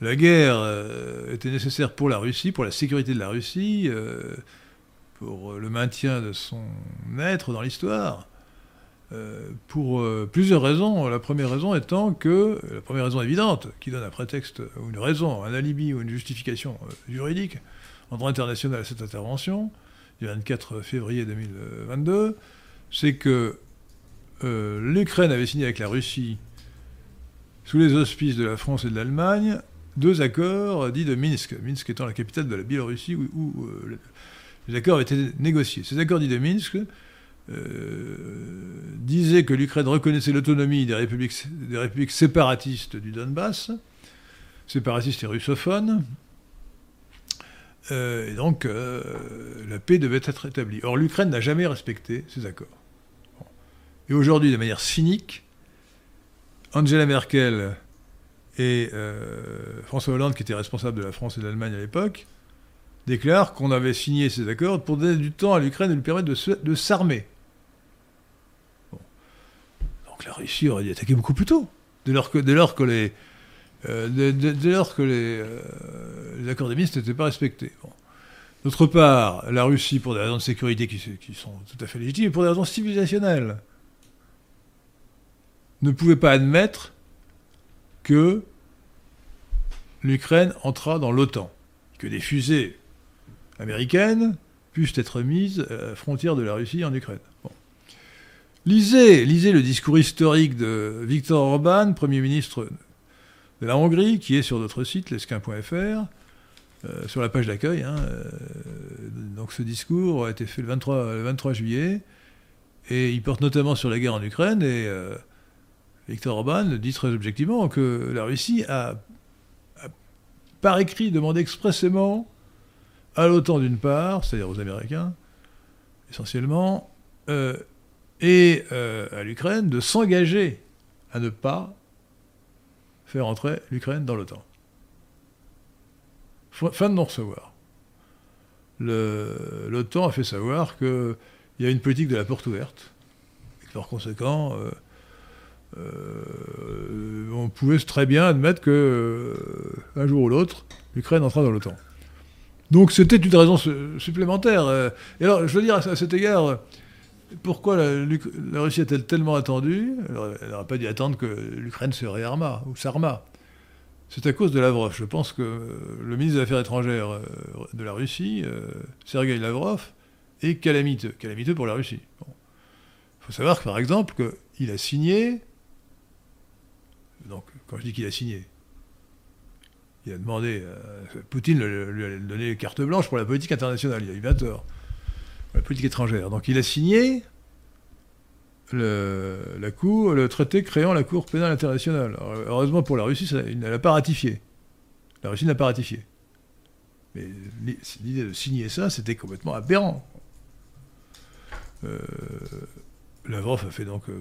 La guerre euh, était nécessaire pour la Russie, pour la sécurité de la Russie, euh, pour le maintien de son être dans l'histoire. Euh, pour plusieurs raisons. La première raison étant que, la première raison évidente, qui donne un prétexte, ou une raison, un alibi ou une justification juridique en droit international à cette intervention, du 24 février 2022, c'est que euh, l'Ukraine avait signé avec la Russie, sous les auspices de la France et de l'Allemagne, deux accords dits de Minsk, Minsk étant la capitale de la Biélorussie où, euh, les accords avaient été négociés. Ces accords dits de Minsk euh, disait que l'Ukraine reconnaissait l'autonomie des républiques, séparatistes du Donbass, séparatistes et russophones, et donc la paix devait être établie. Or, l'Ukraine n'a jamais respecté ces accords. Et aujourd'hui, de manière cynique, Angela Merkel et euh, François Hollande, qui était responsable de la France et de l'Allemagne à l'époque, déclarent qu'on avait signé ces accords pour donner du temps à l'Ukraine et lui permettre de, s'armer. Donc la Russie aurait dû attaquer beaucoup plus tôt. dès lors que, dès lors que les, euh, dès, lors que euh, les accords de Minsk n'étaient pas respectés. D'autre part, la Russie, pour des raisons de sécurité qui sont tout à fait légitimes, et pour des raisons civilisationnelles, ne pouvait pas admettre que l'Ukraine entra dans l'OTAN, que des fusées américaines puissent être mises à la frontière de la Russie en Ukraine. Lisez, lisez le discours historique de Viktor Orban, Premier ministre de la Hongrie, qui est sur notre site, lesquin.fr, euh, sur la page d'accueil. hein, euh, donc ce discours a été fait le 23, le 23 juillet, et il porte notamment sur la guerre en Ukraine, euh, Viktor Orban dit très objectivement que la Russie a, par écrit demandé expressément à l'OTAN d'une part, c'est-à-dire aux Américains, essentiellement, euh, et euh, à l'Ukraine de s'engager à ne pas faire entrer l'Ukraine dans l'OTAN. Fin de non-recevoir. L'OTAN a fait savoir qu'il y a une politique de la porte ouverte, et que par conséquent, euh, euh, on pouvait très bien admettre que euh, un jour ou l'autre, l'Ukraine entra dans l'OTAN. Donc c'était une raison su- supplémentaire. euh. Et alors, je veux dire à, cet égard, pourquoi la, Russie a-t-elle tellement attendu Elle n'aurait pas dû attendre que l'Ukraine se réarma ou s'arma. C'est à cause de Lavrov. Je pense que le ministre des Affaires étrangères de la Russie, Sergei Lavrov, est calamiteux. Calamiteux pour la Russie. Il faut savoir que, par exemple, qu'il a signé. Quand je dis qu'il a signé, il a demandé. à- Poutine lui a donné carte blanche pour la politique internationale. Il a eu 20 heures. Pour la politique étrangère. Donc, il a signé le, la cour, le traité créant la Cour pénale internationale. Alors, heureusement pour la Russie, ça, il ne l'a pas ratifié. La Russie n'a pas ratifié. Mais l'i- l'idée de signer ça, c'était complètement aberrant. Euh, Lavrov a fait donc. euh,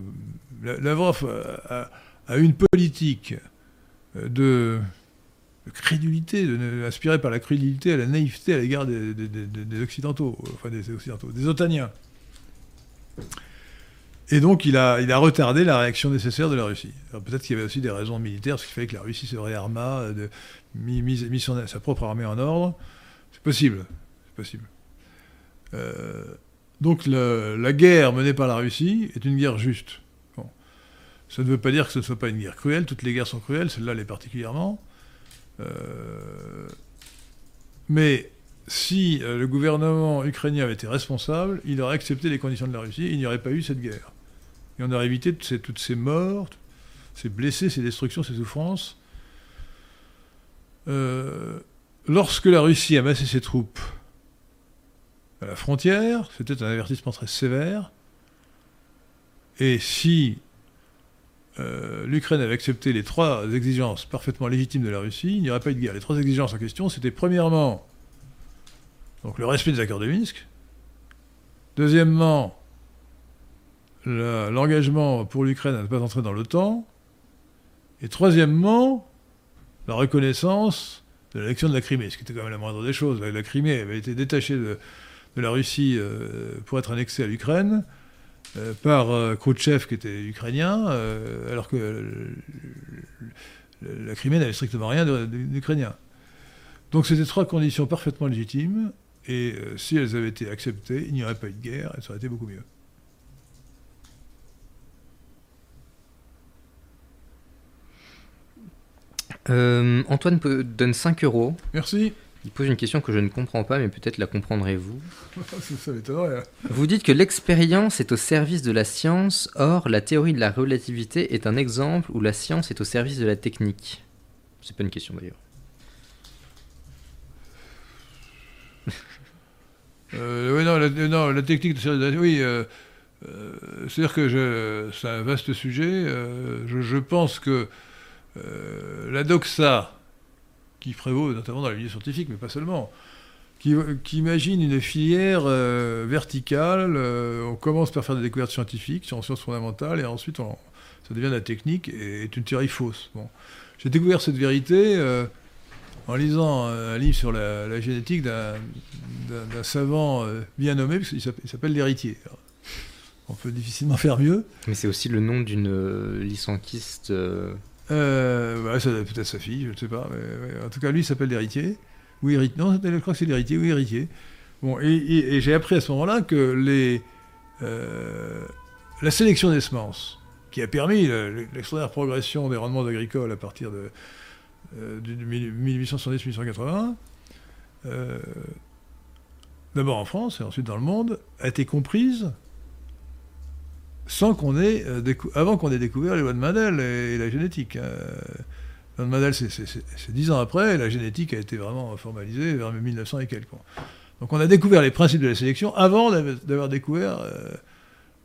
La- Lavrov a- a une politique euh, de, crédulité, de, inspirée par la crédulité, à la naïveté à l'égard des, Occidentaux, enfin des Occidentaux, des Otaniens. Et donc il a, retardé la réaction nécessaire de la Russie. Peut-être qu'il y avait aussi des raisons militaires, parce qu'il fallait que la Russie se réarma, euh, de, mis, sa propre armée en ordre. C'est possible. C'est possible. Euh, donc la guerre menée par la Russie est une guerre juste. Ça ne veut pas dire que ce ne soit pas une guerre cruelle. Toutes les guerres sont cruelles, celle-là l'est particulièrement. Euh, mais si euh, le gouvernement ukrainien avait été responsable, il aurait accepté les conditions de la Russie, il n'y aurait pas eu cette guerre. Et on aurait évité toutes ces, toutes ces morts, ces blessés, ces destructions, ces souffrances. Euh, lorsque la Russie a massé ses troupes à la frontière, c'était un avertissement très sévère. Et si euh, l'Ukraine avait accepté les trois exigences parfaitement légitimes de la Russie, il n'y aurait pas eu de guerre. Les trois exigences en question, c'était premièrement donc le respect des accords de Minsk, deuxièmement l'engagement pour l'Ukraine à ne pas entrer dans l'OTAN, et troisièmement la reconnaissance de l'élection de la Crimée, ce qui était quand même la moindre des choses. La Crimée avait été détachée de, la Russie euh, pour être annexée à l'Ukraine par euh, Khrouchtchev qui était ukrainien, euh, alors que euh, la Crimée n'avait strictement rien d'ukrainien. Donc c'était trois conditions parfaitement légitimes, et euh, si elles avaient été acceptées, il n'y aurait pas eu de guerre, et ça aurait été beaucoup mieux. Euh, Antoine peut- donne 5 euros. Merci. Il pose une question que je ne comprends pas, mais peut-être la comprendrez-vous. ça, m'étonnerait. hein. Vous dites que l'expérience est au service de la science, or la théorie de la relativité est un exemple où la science est au service de la technique. C'est pas une question d'ailleurs. Euh, oui, non, la, non, la technique de oui, euh, euh, c'est-à-dire que c'est un vaste sujet. euh, je, je pense que euh, la doxa, qui prévaut notamment dans les milieux scientifiques, mais pas seulement, qui, imagine une filière euh, verticale. euh, on commence par faire des découvertes scientifiques sur en sciences fondamentales, et ensuite ça devient de la technique, et est une théorie fausse. Bon. J'ai découvert cette vérité euh, en lisant un livre sur la, la génétique d'un savant bien nommé, parce qu'il s'appelle- l'héritier. On peut difficilement faire mieux. Mais c'est aussi le nom d'une licenquiste euh, ouais, ça peut-être sa fille, je ne sais pas. en tout cas, lui, il s'appelle l'héritier. Ou héritier. Non, je crois que c'est l'héritier. Oui, héritier. Bon, et, j'ai appris à ce moment-là que euh, la sélection des semences, qui a permis le- l'extraordinaire progression des rendements agricoles à partir de, euh, de 1870-1880, euh, d'abord en France et ensuite dans le monde, a été comprise sans qu'on ait euh, avant qu'on ait découvert les lois de Mendel et, la génétique. hein. Les lois de Mendel, c'est- dix ans après, et la génétique a été vraiment formalisée vers 1900 et quelques. Donc on a découvert les principes de la sélection avant d'av- d'avoir découvert euh,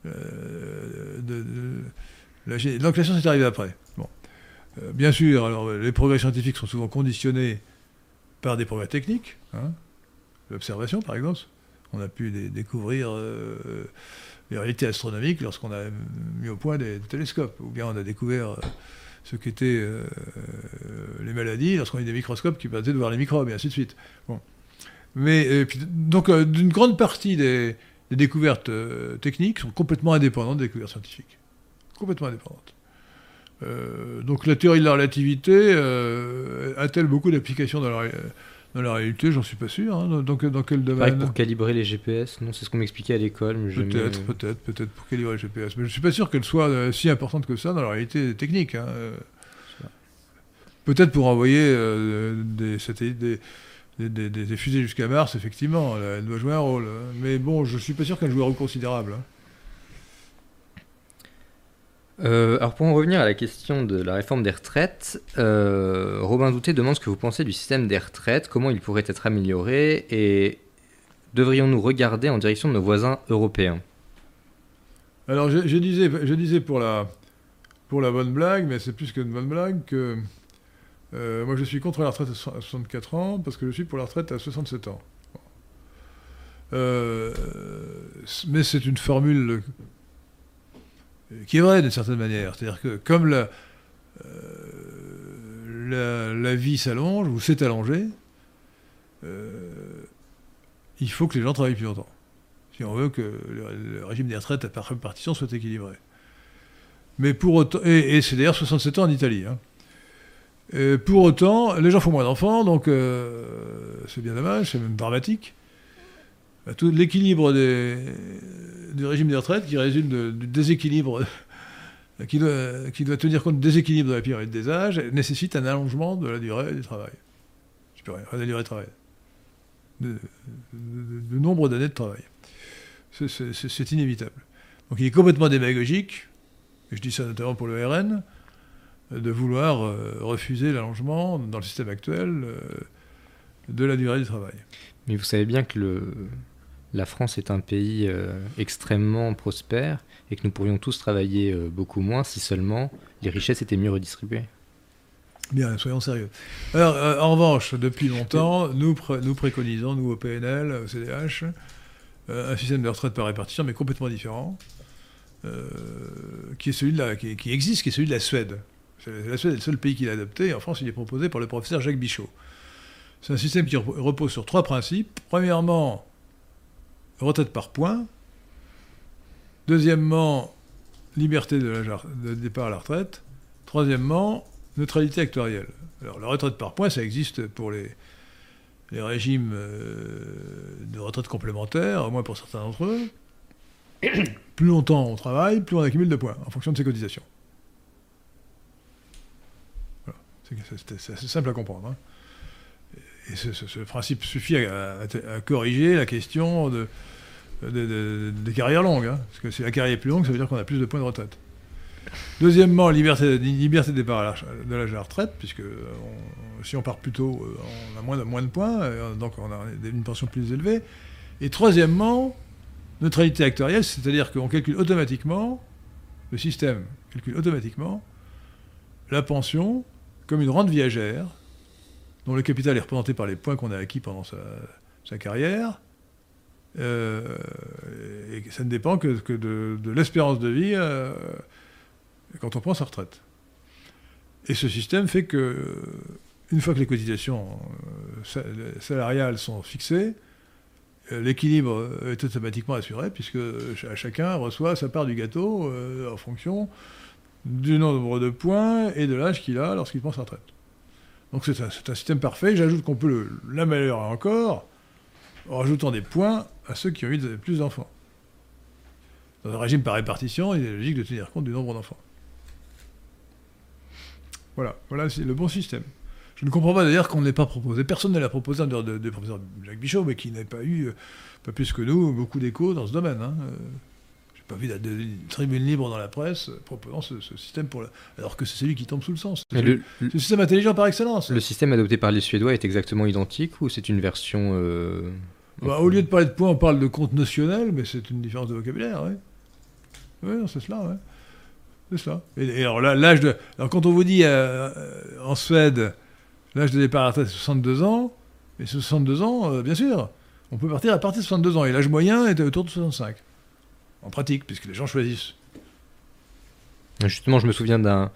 euh, de- de- la gé- Donc la science après. Bon. Euh, bien sûr, alors, les progrès scientifiques sont souvent conditionnés par des progrès techniques. hein. L'observation, par exemple. On a pu dé- découvrir euh, les réalités astronomiques lorsqu'on a mis au point des, télescopes. Ou bien on a découvert euh, ce qu'étaient euh, les maladies lorsqu'on a eu des microscopes qui permettaient de voir les microbes, et ainsi de suite. Bon. Mais, donc, euh, d'une grande partie des, découvertes euh, techniques sont complètement indépendantes des découvertes scientifiques. Complètement indépendantes. Euh, donc la théorie de la relativité euh, a-t-elle beaucoup d'applications dans la, dans la réalité J'en suis pas sûr. hein. Dans, dans quel- domaine pour calibrer les GPS, non C'est ce qu'on m'expliquait à l'école. Peut-être, jamais- peut-être, peut-être pour calibrer le GPS. Mais je ne suis pas sûr qu'elle soit euh, si importante que ça dans la réalité technique. hein. Euh, Peut-être pour envoyer euh, des satellites, des, des, des- des- des fusées jusqu'à Mars, effectivement, elle, doit jouer un rôle. hein. Mais bon, je ne suis pas sûr qu'elle joue un rôle considérable. hein. Euh, alors pour en revenir à la question de la réforme des retraites, euh, Robin Douté demande ce que vous pensez du système des retraites, comment il pourrait être amélioré et devrions-nous regarder en direction de nos voisins européens? Alors, je, disais, je disais pour, la, pour la bonne blague, mais c'est plus qu'une bonne blague, que euh, moi je suis contre la retraite à so- à 64 ans parce que je suis pour la retraite à 67 ans. Mais c'est une formule qui est vraie d'une certaine manière. C'est-à-dire que comme la, euh, la, vie s'allonge ou s'est allongée, euh, il faut que les gens travaillent plus longtemps si on veut que le, régime des retraites à par répartition soit équilibré. Mais pour autant, et, c'est d'ailleurs 67 ans en Italie. hein. Pour autant, les gens font moins d'enfants, donc euh, c'est bien dommage, c'est même dramatique. Bah, Tout l'équilibre du régime des retraites qui résulte du déséquilibre, qui doit, qui doit tenir compte du déséquilibre de la pyramide des âges, nécessite un allongement de la durée du travail. Je peux rien, de la durée de travail. De nombre d'années de travail. C'est- inévitable. Donc il est complètement démagogique, et je dis ça notamment pour le RN, euh, de vouloir euh, refuser l'allongement dans le système actuel euh, de la durée du travail. Mais vous savez bien que le, la France est un pays euh, extrêmement prospère et que nous pourrions tous travailler euh, beaucoup moins si seulement les richesses étaient mieux redistribuées. Bien, soyons sérieux. Alors, euh, en revanche, depuis longtemps, nous, pré- nous préconisons, nous au PNL, au CDH, un système de retraite par répartition, mais complètement différent, qui, est celui qui, existe, qui est celui de la Suède. La Suède est le seul pays qui l'a adopté, en France, il est proposé par le professeur Jacques Bichot. C'est un système qui rep- repose sur trois principes. Premièrement, retraite par points. Deuxièmement, liberté de, départ à la retraite. Troisièmement, neutralité actuarielle. Alors la retraite par points, ça existe pour les, régimes euh, de retraite complémentaire, au moins pour certains d'entre eux. plus longtemps on travaille, plus on accumule de points, en fonction de ses cotisations. C'est assez simple à comprendre. hein. Et ce, principe suffit à, à- à corriger la question de, de- de- des carrières longues. hein. Parce que si la carrière est plus longue, ça veut dire qu'on a plus de points de retraite. Deuxièmement, liberté, de départ à de l'âge de la retraite, puisque si on part plus tôt, on a moins de, moins de points, euh, donc on a une pension plus élevée. Et troisièmement, neutralité actuarielle, c'est-à-dire qu'on calcule automatiquement, le système calcule automatiquement la pension comme une rente viagère, dont le capital est représenté par les points qu'on a acquis pendant sa, carrière, euh, et ça ne dépend que, de, l'espérance de vie euh, quand on prend sa retraite. Et ce système fait que, une fois que les cotisations euh, sa- salariales sont fixées, l'équilibre est automatiquement assuré, puisque ch- chacun reçoit sa part du gâteau en fonction du nombre de points et de l'âge qu'il a lorsqu'il prend sa retraite. Donc c'est un, système parfait. J'ajoute qu'on peut l'améliorer encore en rajoutant des points à ceux qui ont eu plus d'enfants. Dans un régime par répartition, il est logique de tenir compte du nombre d'enfants. Voilà, voilà c'est le bon système. Je ne comprends pas d'ailleurs qu'on ne l'ait pas proposé. Personne ne l'a proposé en dehors de, professeur Jacques Bichot, mais qui n'a pas eu, euh, pas plus que nous, beaucoup d'écho dans ce domaine. Hein. Pas vu de, de- une tribune libre dans la presse proposant ce, ce système pour la- alors que c'est celui qui tombe sous le sens. C'est le, système intelligent par excellence. le système adopté par les Suédois est exactement identique ou c'est une version euh, Bah, au lieu de parler de points, on parle de compte notionnel, mais c'est une différence de vocabulaire, oui. Oui, non, c'est cela, ouais. C'est cela. Et, et alors là, l'âge de. Alors quand on vous dit euh, en Suède, l'âge de départ à la retraite c'est 62 ans, et 62 ans, euh, bien sûr, on peut partir à partir de 62 ans, et l'âge moyen est autour de 65. En pratique, puisque les gens choisissent. Justement, je me souviens d'un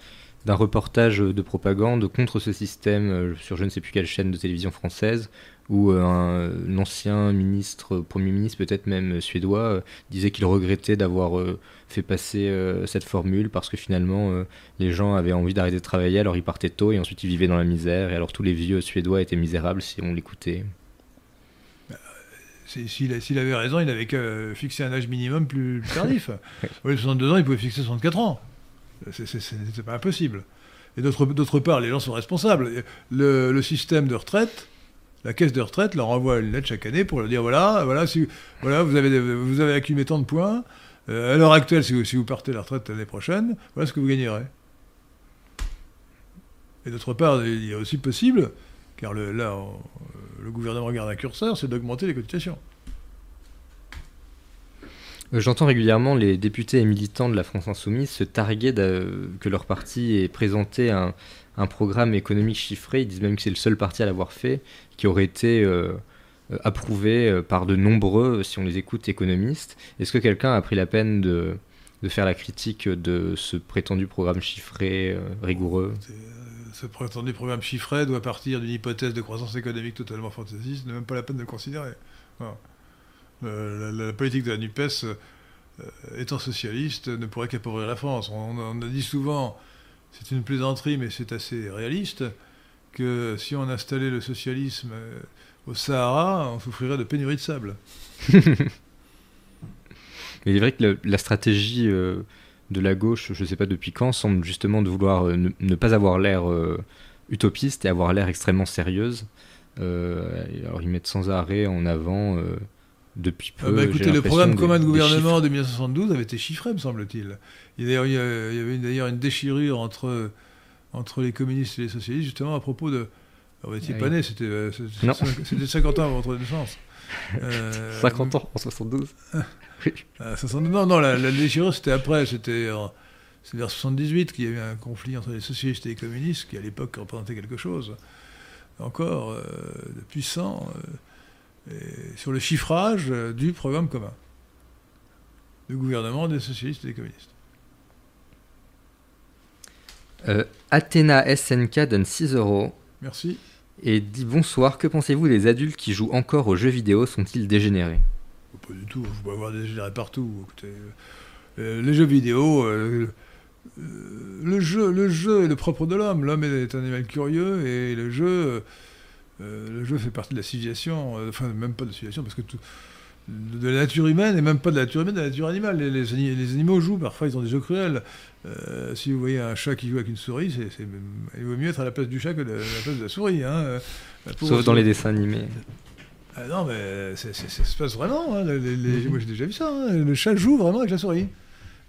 reportage de propagande contre ce système euh, sur je ne sais plus quelle chaîne de télévision française où euh, un, l'ancien ministre, premier ministre peut-être même euh, suédois, euh, disait qu'il regrettait d'avoir euh, fait passer euh, cette formule parce que finalement euh, les gens avaient envie d'arrêter de travailler alors ils partaient tôt et ensuite ils vivaient dans la misère et alors tous les vieux suédois étaient misérables si on l'écoutait. S'il avait raison, il n'avait qu'à fixer un âge minimum plus, plus tardif. Au lieu de 62 ans, il pouvait fixer 64 ans. C'est- pas impossible. Et d'autre d'autre part, les gens sont responsables. Le, le système de retraite, la caisse de retraite leur envoie une lettre chaque année pour leur dire voilà, voilà, si, voilà vous, avez, vous avez accumulé tant de points. Euh, à l'heure actuelle, si vous, si vous partez à la retraite l'année prochaine, voilà ce que vous gagnerez. Et d'autre part, il est aussi possible, car le, là, on- le gouvernement regarde un curseur, c'est d'augmenter les cotisations. J'entends régulièrement les députés et militants de la France Insoumise se targuer que leur parti ait présenté un, un programme économique chiffré. Ils disent même que c'est le seul parti à l'avoir fait, qui aurait été euh, approuvé euh, par de nombreux, si on les écoute, économistes. Est-ce que quelqu'un a pris la peine de, de faire la critique de ce prétendu programme chiffré, euh, rigoureux? Ce prétendu programme chiffré doit partir d'une hypothèse de croissance économique totalement fantaisiste, n'est même pas la peine de le considérer. Euh, la, politique de la NUPES, euh, étant socialiste, ne pourrait qu'appauvrir la France. On, a dit souvent, c'est une plaisanterie, mais c'est assez réaliste, que si on installait le socialisme euh, au Sahara, on souffrirait de pénurie de sable. Il est vrai que la stratégie de la gauche, je ne sais pas depuis quand, semble justement de vouloir euh, ne, ne pas avoir l'air euh, utopiste et avoir l'air extrêmement sérieuse. Euh, alors ils mettent sans arrêt en avant depuis peu. Ah bah j'ai écoutez, le programme des- commun de gouvernement de 1972 avait été chiffré, me semble-t-il. Il y avait d'ailleurs une déchirure entre, entre les communistes et les socialistes, justement à propos de. Vous n'étiez Ah pas né, c'était euh, c'était- Non. c'était 50 ans avant votre naissance. Euh, chiffres. 50 ans en 72. ah, 62 non, non, la, la déchirure c'était après, c'était vers 78 qu'il y a eu un conflit entre les socialistes et les communistes, qui à l'époque représentait quelque chose encore euh, de puissant euh, et sur le chiffrage euh, du programme commun du gouvernement des socialistes et des communistes. Euh, Athéna SNK donne 6 euros Merci. Et dit bonsoir. Que pensez-vous des adultes qui jouent encore aux jeux vidéo? Sont-ils dégénérés? Pas du tout, je peux avoir des générés partout. Euh, les jeux vidéo, euh, euh, le, jeu, le jeu est le propre de l'homme. L'homme est un animal curieux et le jeu, le jeu fait partie de la civilisation. enfin, même pas de la civilisation, parce que tout- de la nature humaine et même pas de la nature humaine, de la nature animale. Les, les ani- les animaux jouent, parfois ils ont des jeux cruels. Euh, si vous voyez un chat qui joue avec une souris, c'est, c'est- il vaut mieux être à la place du chat que de, à la place de la souris. Hein. Euh, la Sauf dans souris- les dessins animés. ah non, mais ça se passe vraiment. hein, les- Moi, j'ai déjà vu ça. hein, Le chat joue vraiment avec la souris.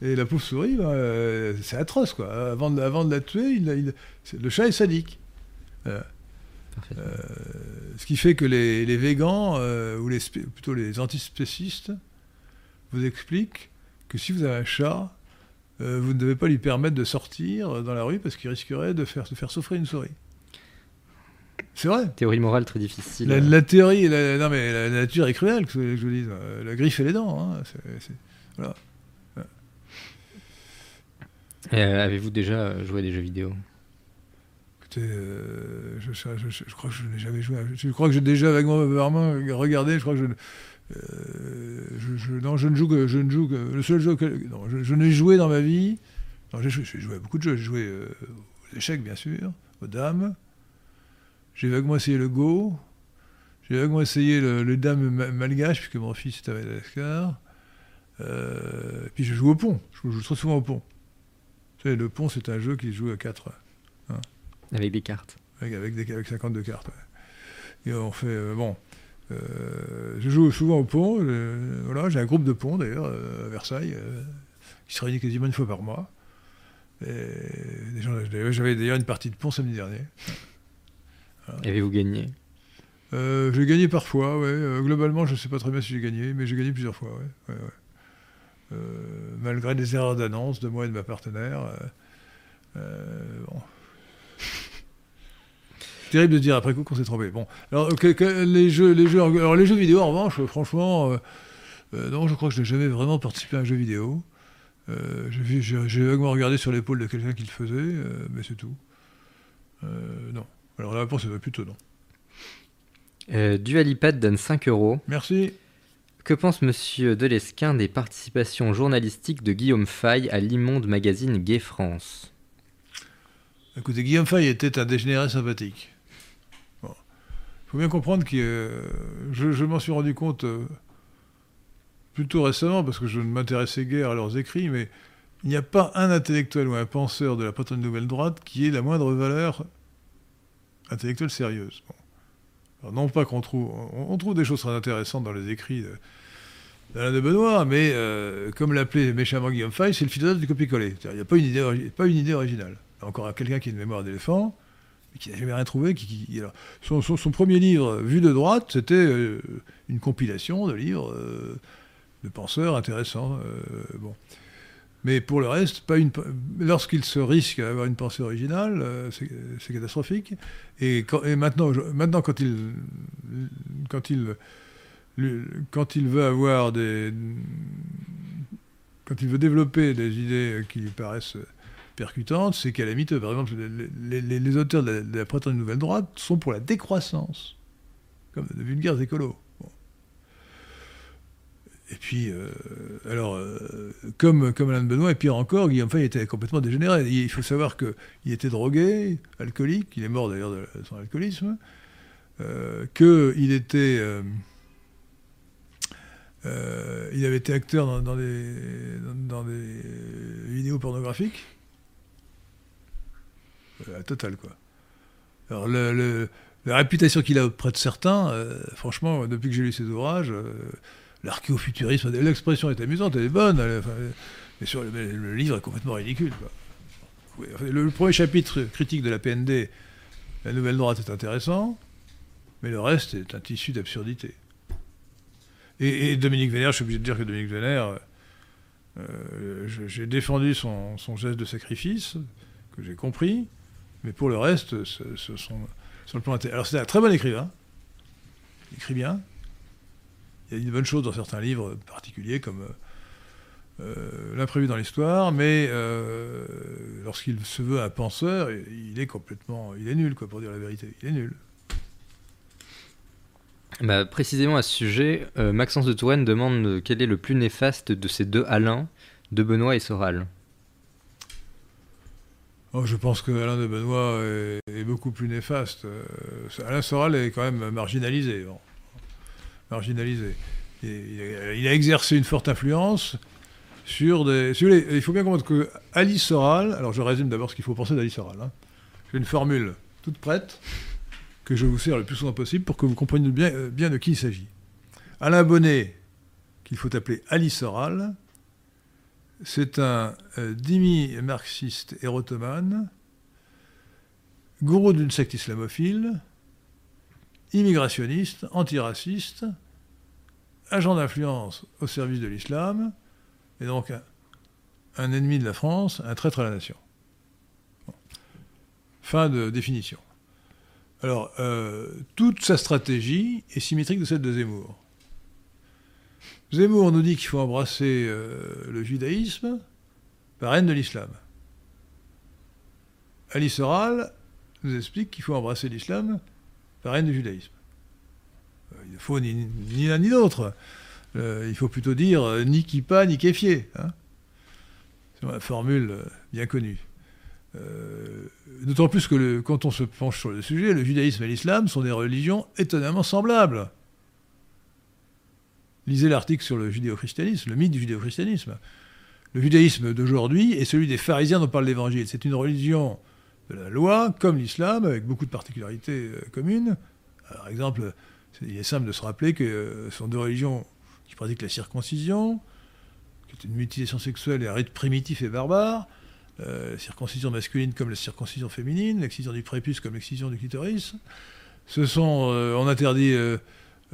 Et la pauvre souris, bah, euh, c'est atroce, quoi. Avant de, avant de la tuer, il, il- c'est- le chat est sadique. Euh, ce qui fait que les, les végans, euh, ou les, plutôt les antispécistes, vous expliquent que si vous avez un chat, euh, vous ne devez pas lui permettre de sortir dans la rue parce qu'il risquerait de faire, de faire souffrir une souris. C'est vrai. Théorie morale très difficile. La, la théorie, la, non mais la, nature est cruelle, que je vous dise. Euh, La griffe et les dents. hein, Euh, Avez-vous déjà joué à des jeux vidéo? Euh, je, crois que je n'ai jamais joué. Je crois que j'ai déjà vaguement, vaguement regardé. Je crois que je, euh, je, non, je ne joue que, je ne joue que le seul jeu que, je, n'ai joué dans ma vie. J'ai joué, joué à beaucoup de jeux. J'ai joué euh, aux échecs, bien sûr, aux dames. J'ai vaguement essayé le Go. J'ai vaguement essayé le, le dame ma- malgache, puisque mon fils est à Madagascar. Puis je joue au pont. Je joue très souvent au pont. Sais, le pont, c'est un jeu qui se joue à 4, Avec des cartes. avec, avec, des, avec 52 cartes. ouais. Et on fait. euh, bon. euh, je joue souvent au pont. euh, voilà, j'ai un groupe de pont, d'ailleurs, à Versailles, qui se réunit quasiment une fois par mois. J'avais d'ailleurs une partie de pont samedi dernier. Avez-vous gagné Euh, j'ai gagné parfois, ouais. Globalement, je ne sais pas très bien si j'ai gagné, mais j'ai gagné plusieurs fois, ouais. malgré des erreurs d'annonce de moi et de ma partenaire. euh, bon. Terrible de dire après coup qu'on s'est trompé. Bon, alors que, que les jeux, les jeux, alors les jeux vidéo en revanche, franchement, euh, euh, non, je crois que je n'ai jamais vraiment participé à un jeu vidéo. Euh, j'ai vaguement regardé sur l'épaule de quelqu'un qui le faisait, mais c'est tout. Non. Alors la réponse est plutôt non. euh, Dualipad donne 5 euros. Merci. Que pense monsieur Delesquin des participations journalistiques de Guillaume Fay à l'immonde magazine Gay France? Écoutez, Guillaume Fay était un dégénéré sympathique. Il faut bien comprendre que euh, je, m'en suis rendu compte euh, plutôt récemment, parce que je ne m'intéressais guère à leurs écrits, mais il n'y a pas un intellectuel ou un penseur de la patronne nouvelle droite qui ait la moindre valeur intellectuelle sérieuse. Non pas qu'on trouve... On, trouve des choses très intéressantes dans les écrits de- d'Alain de Benoît, mais euh, comme l'appelait méchamment Guillaume Fay, c'est le philosophe du copier-coller. Il n'y a pas une idée originale. Encore quelqu'un qui a une mémoire d'éléphant, mais qui n'a jamais rien trouvé. Son, premier livre, vu de droite, c'était euh, une compilation de livres euh, de penseurs intéressants. euh, bon. Mais pour le reste, pas une, lorsqu'il se risque à avoir une pensée originale, c'est catastrophique. Et, et maintenant, maintenant, quand il, quand il, quand il veut avoir des, quand il veut développer des idées qui lui paraissent percutantes, c'est limite, par exemple, les, auteurs de la, prétendue nouvelle droite sont pour la décroissance, comme de vulgaires écolos. Et puis, euh, alors, euh, comme, comme Alain Benoît, et pire encore, Guillaume Fay était complètement dégénéré. Il faut savoir qu'il était drogué, alcoolique, il est mort d'ailleurs de son alcoolisme, euh, qu'il était. il avait été acteur dans des vidéos pornographiques. Euh, la totale, quoi. Alors, la réputation qu'il a auprès de certains, euh, franchement, depuis que j'ai lu ses ouvrages, euh, l'archéofuturisme, l'expression est amusante, elle est bonne, mais sur le, livre est complètement ridicule. Le, premier chapitre critique de la PND, la nouvelle droite, est intéressant, mais le reste est un tissu d'absurdité. Et, Dominique Vénère, je suis obligé de dire que Dominique Vénère, j'ai défendu son geste de sacrifice, que j'ai compris, mais pour le reste, ce, sont, sur le plan Alors c'est un très bon écrivain, il écrit bien, il y a une bonne chose dans certains livres particuliers, comme euh, euh, L'imprévu dans l'histoire, mais euh, lorsqu'il se veut un penseur, il est complètement... Il est nul, quoi, pour dire la vérité. Il est nul. Bah, précisément à ce sujet, Maxence de Touraine demande quel est le plus néfaste de ces deux Alain, de Benoît et Soral. Oh, je pense que Alain de Benoît est, beaucoup plus néfaste. Euh, Alain Soral est quand même marginalisé. Marginalisé. Il, a, exercé une forte influence sur des... il faut bien comprendre que Alice Soral... Alors je résume d'abord ce qu'il faut penser d'Alice Soral. hein. J'ai une formule toute prête que je vous sers le plus souvent possible pour que vous compreniez bien, euh, bien de qui il s'agit. Alain Bonnet, qu'il faut appeler Alice Soral, c'est un euh, dhimmi marxiste érotomane, gourou d'une secte islamophile, immigrationniste, antiraciste, agent d'influence au service de l'islam, et donc un, ennemi de la France, un traître à la nation. Fin de définition. Alors, euh, toute sa stratégie est symétrique de celle de Zemmour. Zemmour nous dit qu'il faut embrasser euh, le judaïsme par haine de l'islam. Alice Soral nous explique qu'il faut embrasser l'islam par haine du judaïsme. Euh, il ne faut ni, l'un ni l'autre. Euh, il faut plutôt dire ni kippa ni kéfier. Hein dans la formule bien connue. D'autant plus que quand on se penche sur le sujet, le judaïsme et l'islam sont des religions étonnamment semblables. Lisez l'article sur le judéo-christianisme, le mythe du judéo-christianisme. Le judaïsme d'aujourd'hui est celui des pharisiens dont parle l'Évangile. C'est une religion de la loi, comme l'islam, avec beaucoup de particularités euh, communes. Par exemple, il est simple de se rappeler que euh, ce sont deux religions qui pratiquent la circoncision, qui est une mutilation sexuelle et un rite primitif et barbare, euh, circoncision masculine comme la circoncision féminine, l'excision du prépuce comme l'excision du clitoris. Ce sont, euh, on interdit,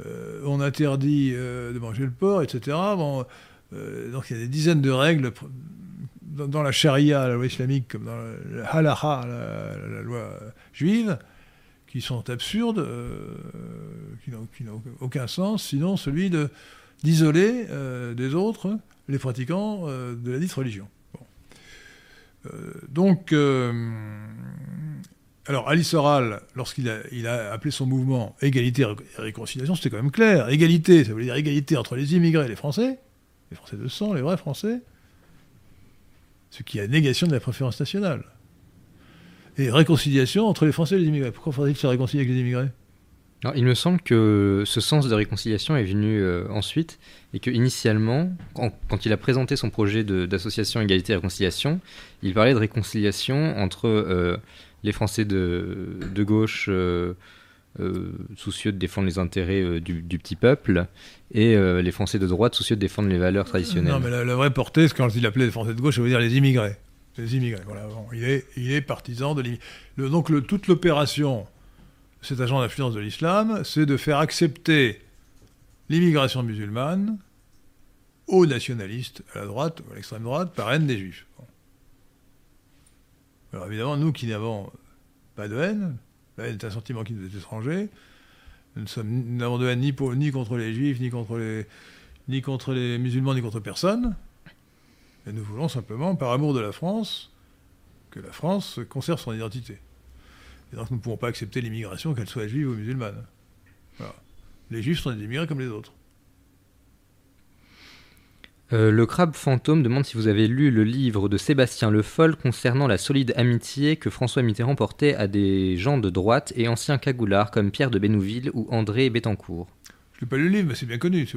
euh, on interdit euh, de manger le porc, etc. Bon, euh, donc il y a des dizaines de règles dans, la charia, la loi islamique, comme dans la, la loi juive, qui sont absurdes, qui n'ont aucun sens, sinon celui d'isoler des autres les pratiquants de la dite religion. Donc, alors Alice Soral, lorsqu'il a, appelé son mouvement Égalité et Réconciliation, c'était quand même clair. Égalité, ça voulait dire égalité entre les immigrés et les Français, les Français de sang, les vrais Français, ce qui est négation de la préférence nationale. Et réconciliation entre les Français et les immigrés. Pourquoi faudrait-il se réconcilier avec les immigrés? Alors, il me semble que ce sens de réconciliation est venu euh, ensuite et que initialement, quand, il a présenté son projet d'association Égalité et Réconciliation, il parlait de réconciliation entre euh, les Français de, gauche euh, euh, soucieux de défendre les intérêts euh, du, petit peuple et les Français de droite soucieux de défendre les valeurs traditionnelles. Non, mais la, vraie portée, c'est quand il appelait les Français de gauche, ça veut dire les immigrés. Les immigrés, il, est, il est partisan de l'immigration. Donc le- toute l'opération, cet agent d'influence de l'islam, c'est de faire accepter l'immigration musulmane aux nationalistes, à la droite, à l'extrême droite, par haine des juifs. Alors évidemment, nous qui n'avons pas de haine, la haine est un sentiment qui nous est étranger, nous n'avons de haine ni, pour- ni contre les juifs, ni contre les, ni contre les musulmans, ni contre personne. Et nous voulons simplement, par amour de la France, que la France conserve son identité. Et donc nous ne pouvons pas accepter l'immigration, qu'elle soit juive ou musulmane. Les juifs sont des immigrés comme les autres. Euh, le crabe fantôme demande si vous avez lu le livre de Sébastien Le Foll concernant la solide amitié que François Mitterrand portait à des gens de droite et anciens cagoulards comme Pierre de Bénouville ou André Bettencourt. Je n'ai pas lu le livre, mais c'est bien connu.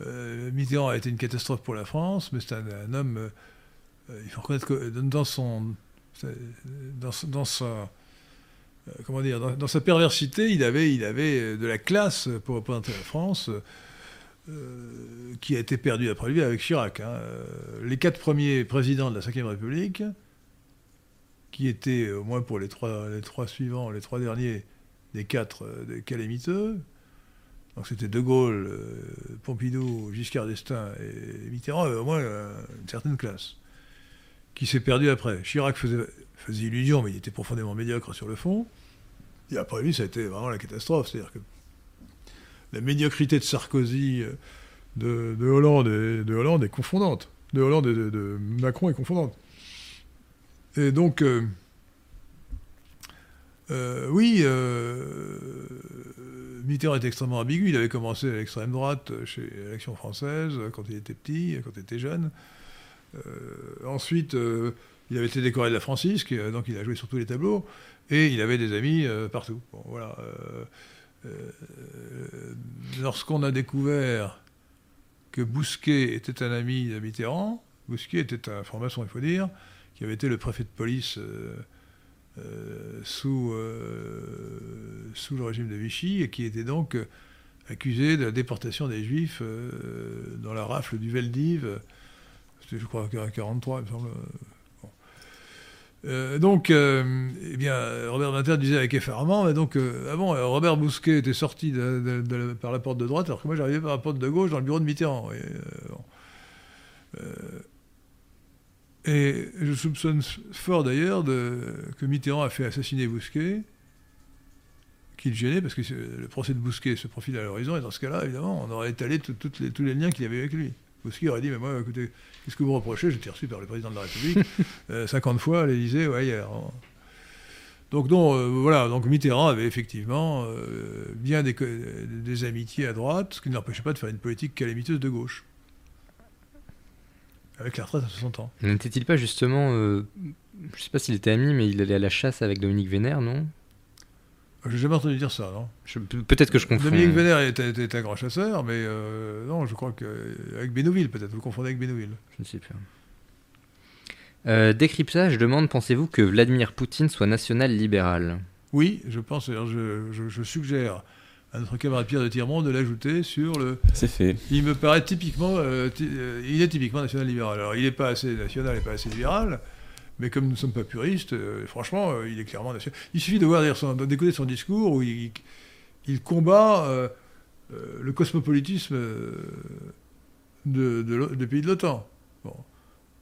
Euh, Mitterrand a été une catastrophe pour la France, mais c'est un, homme. euh, il faut reconnaître que dans son. Dans, sa. comment dire dans, sa perversité, il avait, il avait de la classe pour représenter la France, euh, qui a été perdue après lui avec Chirac. hein. Euh, Les quatre premiers présidents de la Ve République, qui étaient, au moins pour les trois, suivants, les trois derniers des quatre, euh, des calamiteux, donc c'était De Gaulle, euh, Pompidou, Giscard d'Estaing et Mitterrand, au moins euh, une certaine classe, qui s'est perdue après. Chirac faisait, faisait illusion, mais il était profondément médiocre sur le fond. Et après lui, ça a été vraiment la catastrophe. C'est-à-dire que la médiocrité de Sarkozy, euh, de, de Hollande, est, de Hollande est confondante. De Hollande et de, Macron est confondante. Et donc, euh, euh, oui, Mitterrand est extrêmement ambigu. Il avait commencé à l'extrême droite chez l'Action française quand il était petit, quand il était jeune. Ensuite, il avait été décoré de la Francisque, donc il a joué sur tous les tableaux. Et il avait des amis partout. Bon, voilà. Euh, Lorsqu'on a découvert que Bousquet était un ami de Mitterrand, Bousquet était un franc-maçon, il faut dire, qui avait été le préfet de police euh, euh, sous, le régime de Vichy et qui était donc accusé de la déportation des Juifs dans la rafle du Veldiv. C'était, je crois, en 1943, il me semble. Euh, donc, euh, eh bien, Robert Badinter disait avec effarement, donc, euh, ah Robert Bousquet était sorti par la porte de droite, alors que moi j'arrivais par la porte de gauche dans le bureau de Mitterrand. et je soupçonne fort d'ailleurs que Mitterrand a fait assassiner Bousquet, qu'il gênait, parce que le procès de Bousquet se profile à l'horizon, et dans ce cas-là, évidemment, on aurait étalé tous les liens qu'il y avait avec lui. Bousquet aurait dit, mais moi, écoutez, qu'est-ce que vous reprochez? J'étais reçu par le président de la République, euh, 50 fois à l'Élysée, ouais, hier. Donc, non, euh, voilà, donc Mitterrand avait effectivement euh, bien des, amitiés à droite, ce qui ne l'empêchait pas de faire une politique calamiteuse de gauche. avec la retraite à 60 ans. N'était-il pas justement, euh, je sais pas s'il était ami, mais il allait à la chasse avec Dominique Vénère, non? J'ai jamais entendu dire ça, non Je- Peut-être que je confonds. Dominique Vénère était, était un grand chasseur, mais euh, non, je crois que avec Bénouville peut-être. Vous confondez avec Bénouville. Je ne sais plus. Euh, décryptage demande pensez-vous que Vladimir Poutine soit national-libéral Oui, je pense. Je, je- je suggère à notre camarade Pierre de Tirmont de l'ajouter sur le. C'est fait. Il me paraît typiquement, euh, ty- euh, il est typiquement national-libéral. Alors, il n'est pas assez national et pas assez libéral, mais comme nous ne sommes pas puristes, euh, franchement, euh, il est clairement national. Il suffit de voir d'écouter son discours où il, combat euh, le cosmopolitisme de, de des pays de l'OTAN.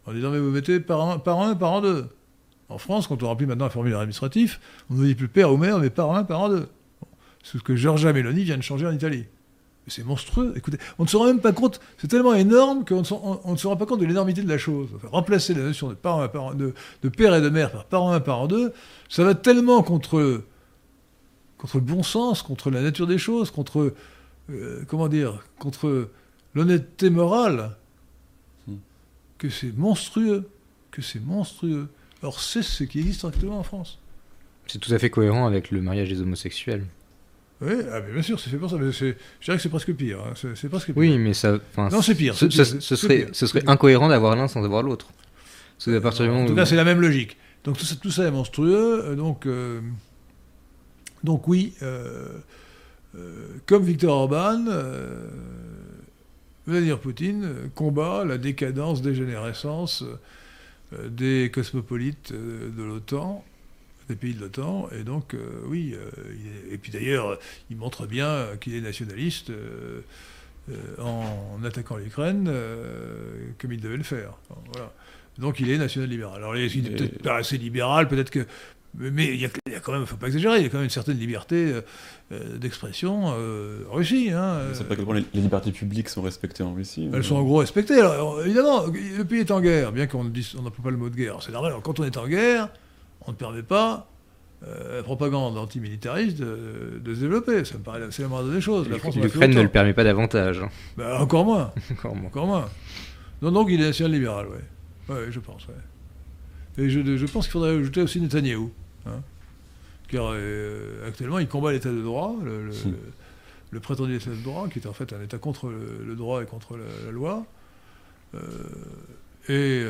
En disant, mais vous mettez par un, par un, par en deux. En France, quand on remplit maintenant un formulaire administratif, on ne dit plus père ou mère, mais par un, par en deux. C'est ce que Giorgia Meloni vient de changer en Italie. C'est monstrueux. Écoutez, on ne se rend même pas compte. C'est tellement énorme qu'on ne, se- on- on ne se rend pas compte de l'énormité de la chose. Enfin, remplacer la notion de, parent, parent- de, de père et de mère par parent 1, parent 2, ça va tellement contre, contre le bon sens, contre la nature des choses, contre, euh, comment dire, contre l'honnêteté morale, Hmm. que c'est monstrueux. Que c'est monstrueux. Or, c'est ce qui existe actuellement en France. C'est tout à fait cohérent avec le mariage des homosexuels. Oui, ah, mais bien sûr, c'est fait pour ça. Mais je dirais que c'est presque pire. hein. C'est presque pire. Oui, mais ça. Non, c'est pire, Ce, serait, pire, ce serait incohérent d'avoir l'un sans avoir l'autre. Parce qu'à partir du moment En tout où- cas, c'est la même logique. Donc tout ça, tout ça est monstrueux. euh, Donc, euh, donc oui, euh, euh, comme Victor Orban, euh, Vladimir Poutine euh, combat la décadence, dégénérescence euh, des cosmopolites euh, de l'OTAN, des pays de l'OTAN. Et donc, euh, oui, euh, et puis d'ailleurs, il montre bien qu'il est nationaliste. euh, en attaquant l'Ukraine comme il devait le faire. Voilà. Donc il est national-libéral. Alors il est Et- peut-être pas assez libéral, peut-être que. Mais il y, a, il y a quand même, il faut pas exagérer, il y a quand même une certaine liberté d'expression en Russie. Hein, sais pas point les, les libertés publiques sont respectées en Russie. elles sont en gros respectées. Alors, évidemment, le pays est en guerre, bien qu'on ne dise- on n'emploie pas le mot de guerre. C'est normal. Alors, quand on est en guerre, on ne permet pas euh, la propagande antimilitariste de, de se développer. Ça me paraît la moindre des choses. L'Ukraine ne le permet pas davantage. hein. Bah, encore moins. Encore moins. Encore moins. Non, donc il est national-libéral, oui. Oui, je pense, ouais. Et je, je pense qu'il faudrait ajouter aussi Netanyahou. hein. Car euh, actuellement, il combat l'état de droit, le, le, le prétendu état de droit, qui est en fait un état contre le, droit et contre la, la loi. Euh, et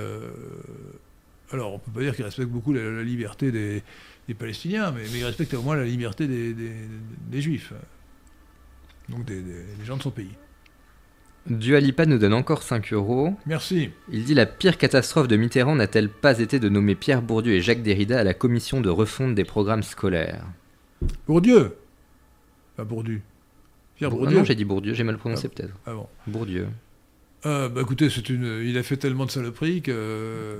alors, on peut pas dire qu'il respecte beaucoup la, la liberté des, des Palestiniens, mais, mais il respecte au moins la liberté des, des- des Juifs. Donc des, gens de son pays. Dualipa nous donne encore 5 euros. Merci. Il dit La pire catastrophe de Mitterrand n'a-t-elle pas été de nommer Pierre Bourdieu et Jacques Derrida à la commission de refonte des programmes scolaires? Bourdieu? Pas Bourdieu. Pierre Bour- Bourdieu. Non, j'ai dit Bourdieu, j'ai mal prononcé Ah. peut-être. Ah bon. Bourdieu. Euh, bah écoutez, c'est une. Il a fait tellement de saloperies que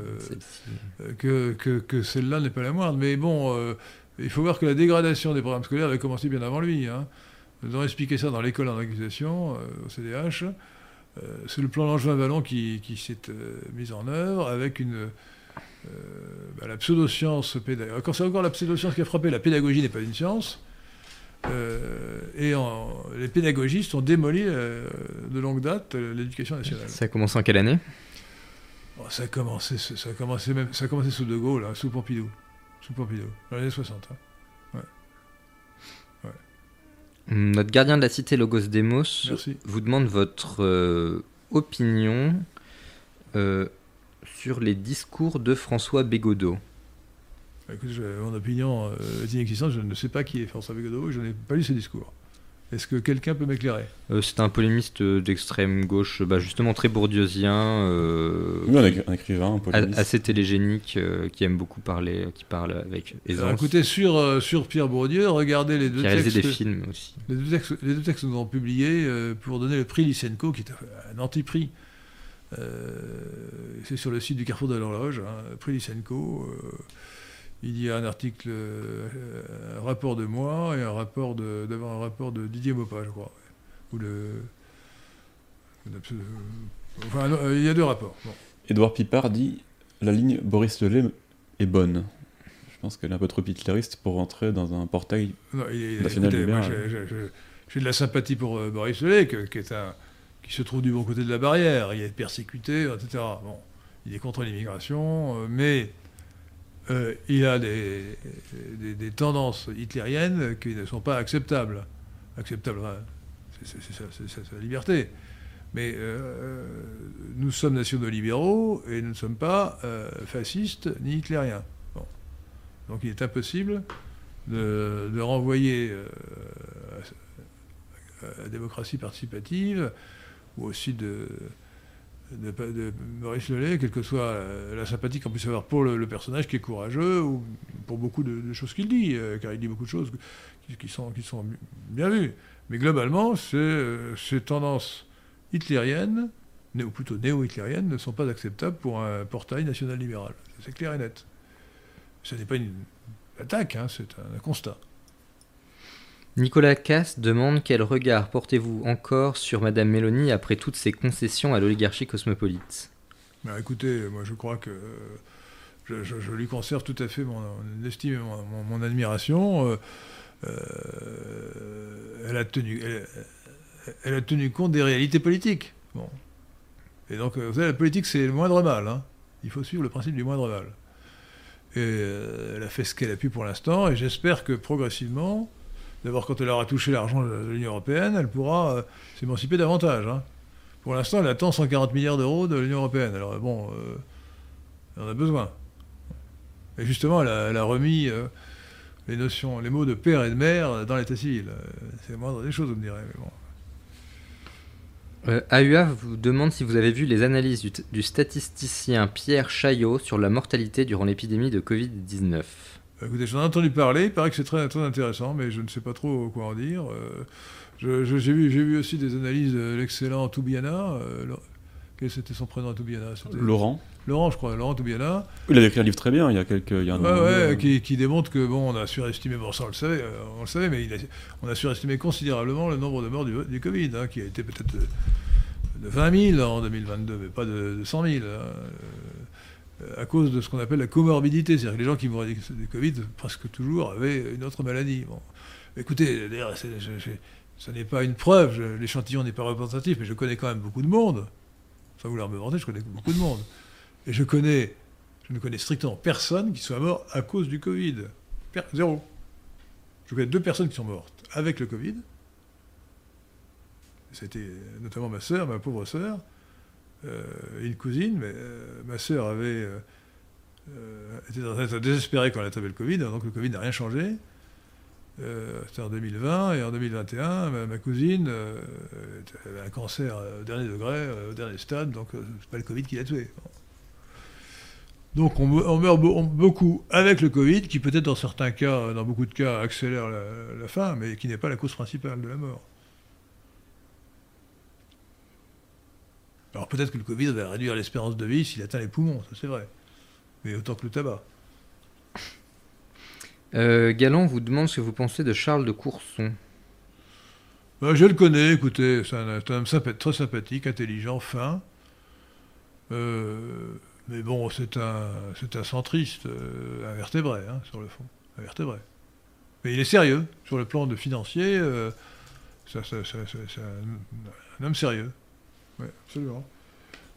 que, que, que celle-là n'est pas la moindre. Mais bon, euh, il faut voir que la dégradation des programmes scolaires avait commencé bien avant lui. Hein. Nous avons expliqué ça dans l'école en accusation, euh, au CDH. Euh, c'est le plan Langevin-Vallon qui, qui s'est mis en œuvre avec une. bah, la pseudo-science pédagogique. Quand c'est encore la pseudo-science qui a frappé, la pédagogie n'est pas une science. Euh, et en- les pédagogistes ont démoli euh, de longue date euh, l'éducation nationale. Ça a commencé en quelle année? Bon, ça, a commencé, ça, a commencé même, ça a commencé sous De Gaulle, hein, sous Pompidou. Sous Pompidou, dans les années 60. hein. Notre gardien de la cité Logos Demos Merci. vous demande votre opinion sur les discours de François Bégodeau. Bah, Écoute, je- mon opinion euh, est inexistante, je ne sais pas qui est François Bégodeau, je n'ai pas lu ses discours. Est-ce que quelqu'un peut m'éclairer? Euh, c'est un polémiste euh, d'extrême gauche, bah, justement très bourdieusien, euh, Oui, un, écri- un écrivain, un polémiste. assez télégénique, euh, qui aime beaucoup parler, qui parle avec Alors, Écoutez, sur, euh, sur Pierre Bourdieu, regardez les deux, qui a réalisé textes, des films aussi. les, deux textes, les deux textes que nous avons publiés euh, pour donner le prix Lysenko, qui est un, anti-prix. Euh, c'est sur le site du Carrefour de l'Horloge, hein, le prix Lysenko. Euh, il y a un article, euh, un rapport de moi et un rapport de, d'abord un rapport de Didier Maupas, je crois. Ou le, enfin, non, euh, il y a deux rapports. Bon. Édouard Pipard dit La ligne Boris Lelay est bonne. Je pense qu'elle est un peu trop hitlériste pour rentrer dans un portail. Non, il est- National écoutez, moi, libéral. j'ai- j'ai- J'ai de la sympathie pour euh, Boris Lelay, qui, est un, qui se trouve du bon côté de la barrière. Il est persécuté, etc. Bon. il est contre l'immigration, euh, mais euh, il a des, tendances hitlériennes qui ne sont pas acceptables. Acceptables, c'est sa- liberté. Mais euh, nous sommes nationaux libéraux et nous ne sommes pas euh, fascistes ni hitlériens. Donc il est impossible de, renvoyer euh, à, à la démocratie participative ou aussi de, de, Maurice Lelay, quelle que soit la, sympathie qu'on puisse avoir pour le, personnage qui est courageux ou pour beaucoup de, choses qu'il dit, euh, car il dit beaucoup de choses qui, sont, bien vues. Mais globalement, euh, ces tendances hitlériennes, ou plutôt néo-hitlériennes, ne sont pas acceptables pour un portail national-libéral. C'est clair et net. Ce n'est pas une attaque, hein, c'est un constat. Nicolas Cass demande quel regard portez-vous encore sur Madame Mélanie après toutes ses concessions à l'oligarchie cosmopolite? Ben, écoutez, moi je crois que euh, je, lui conserve tout à fait mon, estime et mon, admiration. Euh, euh, elle, a tenu, compte des réalités politiques. Bon. Et donc, la politique, c'est le moindre mal. hein. Il faut suivre le principe du moindre mal. Et elle a fait ce qu'elle a pu pour l'instant, et j'espère que progressivement, d'abord quand elle aura touché l'argent de l'Union européenne, elle pourra euh, s'émanciper davantage. hein. Pour l'instant, elle attend 140 milliards d'euros de l'Union européenne. Alors bon, euh, elle en a besoin. Et justement, elle a, remis euh, les notions, les mots de père et de mère dans l'état civil. C'est la moindre des choses, vous me direz. AUA vous demande si vous avez vu les analyses du statisticien Pierre Chaillot sur la mortalité durant l'épidémie de Covid-19. Bah, Écoutez, j'en ai entendu parler, il paraît que c'est très, très intéressant, mais je ne sais pas trop quoi en dire. Euh, J'ai vu, aussi des analyses de l'excellent Toubiana. euh, quel c'était son prénom à Toubiana Laurent. Laurent, je crois, Laurent Toubiana. Il avait écrit un livre très bien il y a quelques. Il y a un Ouais, qui, qui démontre que bon, on a surestimé, bon, ça on le savait, euh, on le savait, mais il a- on a surestimé considérablement le nombre de morts du, du Covid, hein, qui a été peut-être de, de 20 000 en 2022, mais pas de, de 100 000, hein, euh, à cause de ce qu'on appelle la comorbidité, c'est-à-dire que les gens qui mouraient du, Covid, presque toujours, avaient une autre maladie. Bon. Écoutez, d'ailleurs, ce n'est pas une preuve, l'échantillon n'est pas représentatif, mais je connais quand même beaucoup de monde, sans vouloir me vanter, je connais beaucoup de monde. Et je connais, je ne connais strictement personne qui soit mort à cause du Covid. Zéro. Je connais deux personnes qui sont mortes avec le Covid. C'était notamment ma sœur, ma pauvre sœur, euh, une cousine, mais euh, ma sœur avait euh, euh, était dans un état désespéré quand elle a le Covid, donc le Covid n'a rien changé. Euh, C'était en 2020 et en 2021, ma, cousine euh, avait un cancer euh, au dernier degré, euh, au dernier stade, donc euh, c'est pas le Covid qui l'a tué. Donc on, me- on meurt beaucoup avec le Covid, qui peut-être dans certains cas, dans beaucoup de cas, accélère la, la fin, mais qui n'est pas la cause principale de la mort. Alors peut-être que le Covid va réduire l'espérance de vie s'il atteint les poumons, ça c'est vrai. Mais autant que le tabac. Euh, Galland vous demande ce que vous pensez de Charles de Courson. Ben, je le connais, écoutez, c'est un, homme sympa- très sympathique, intelligent, fin. Euh, mais bon, c'est un, c'est un centriste, euh, un vertébré, hein, sur le fond. Un vertébré. Mais il est sérieux, sur le plan de financier, euh, c'est un, un homme sérieux. Oui, absolument.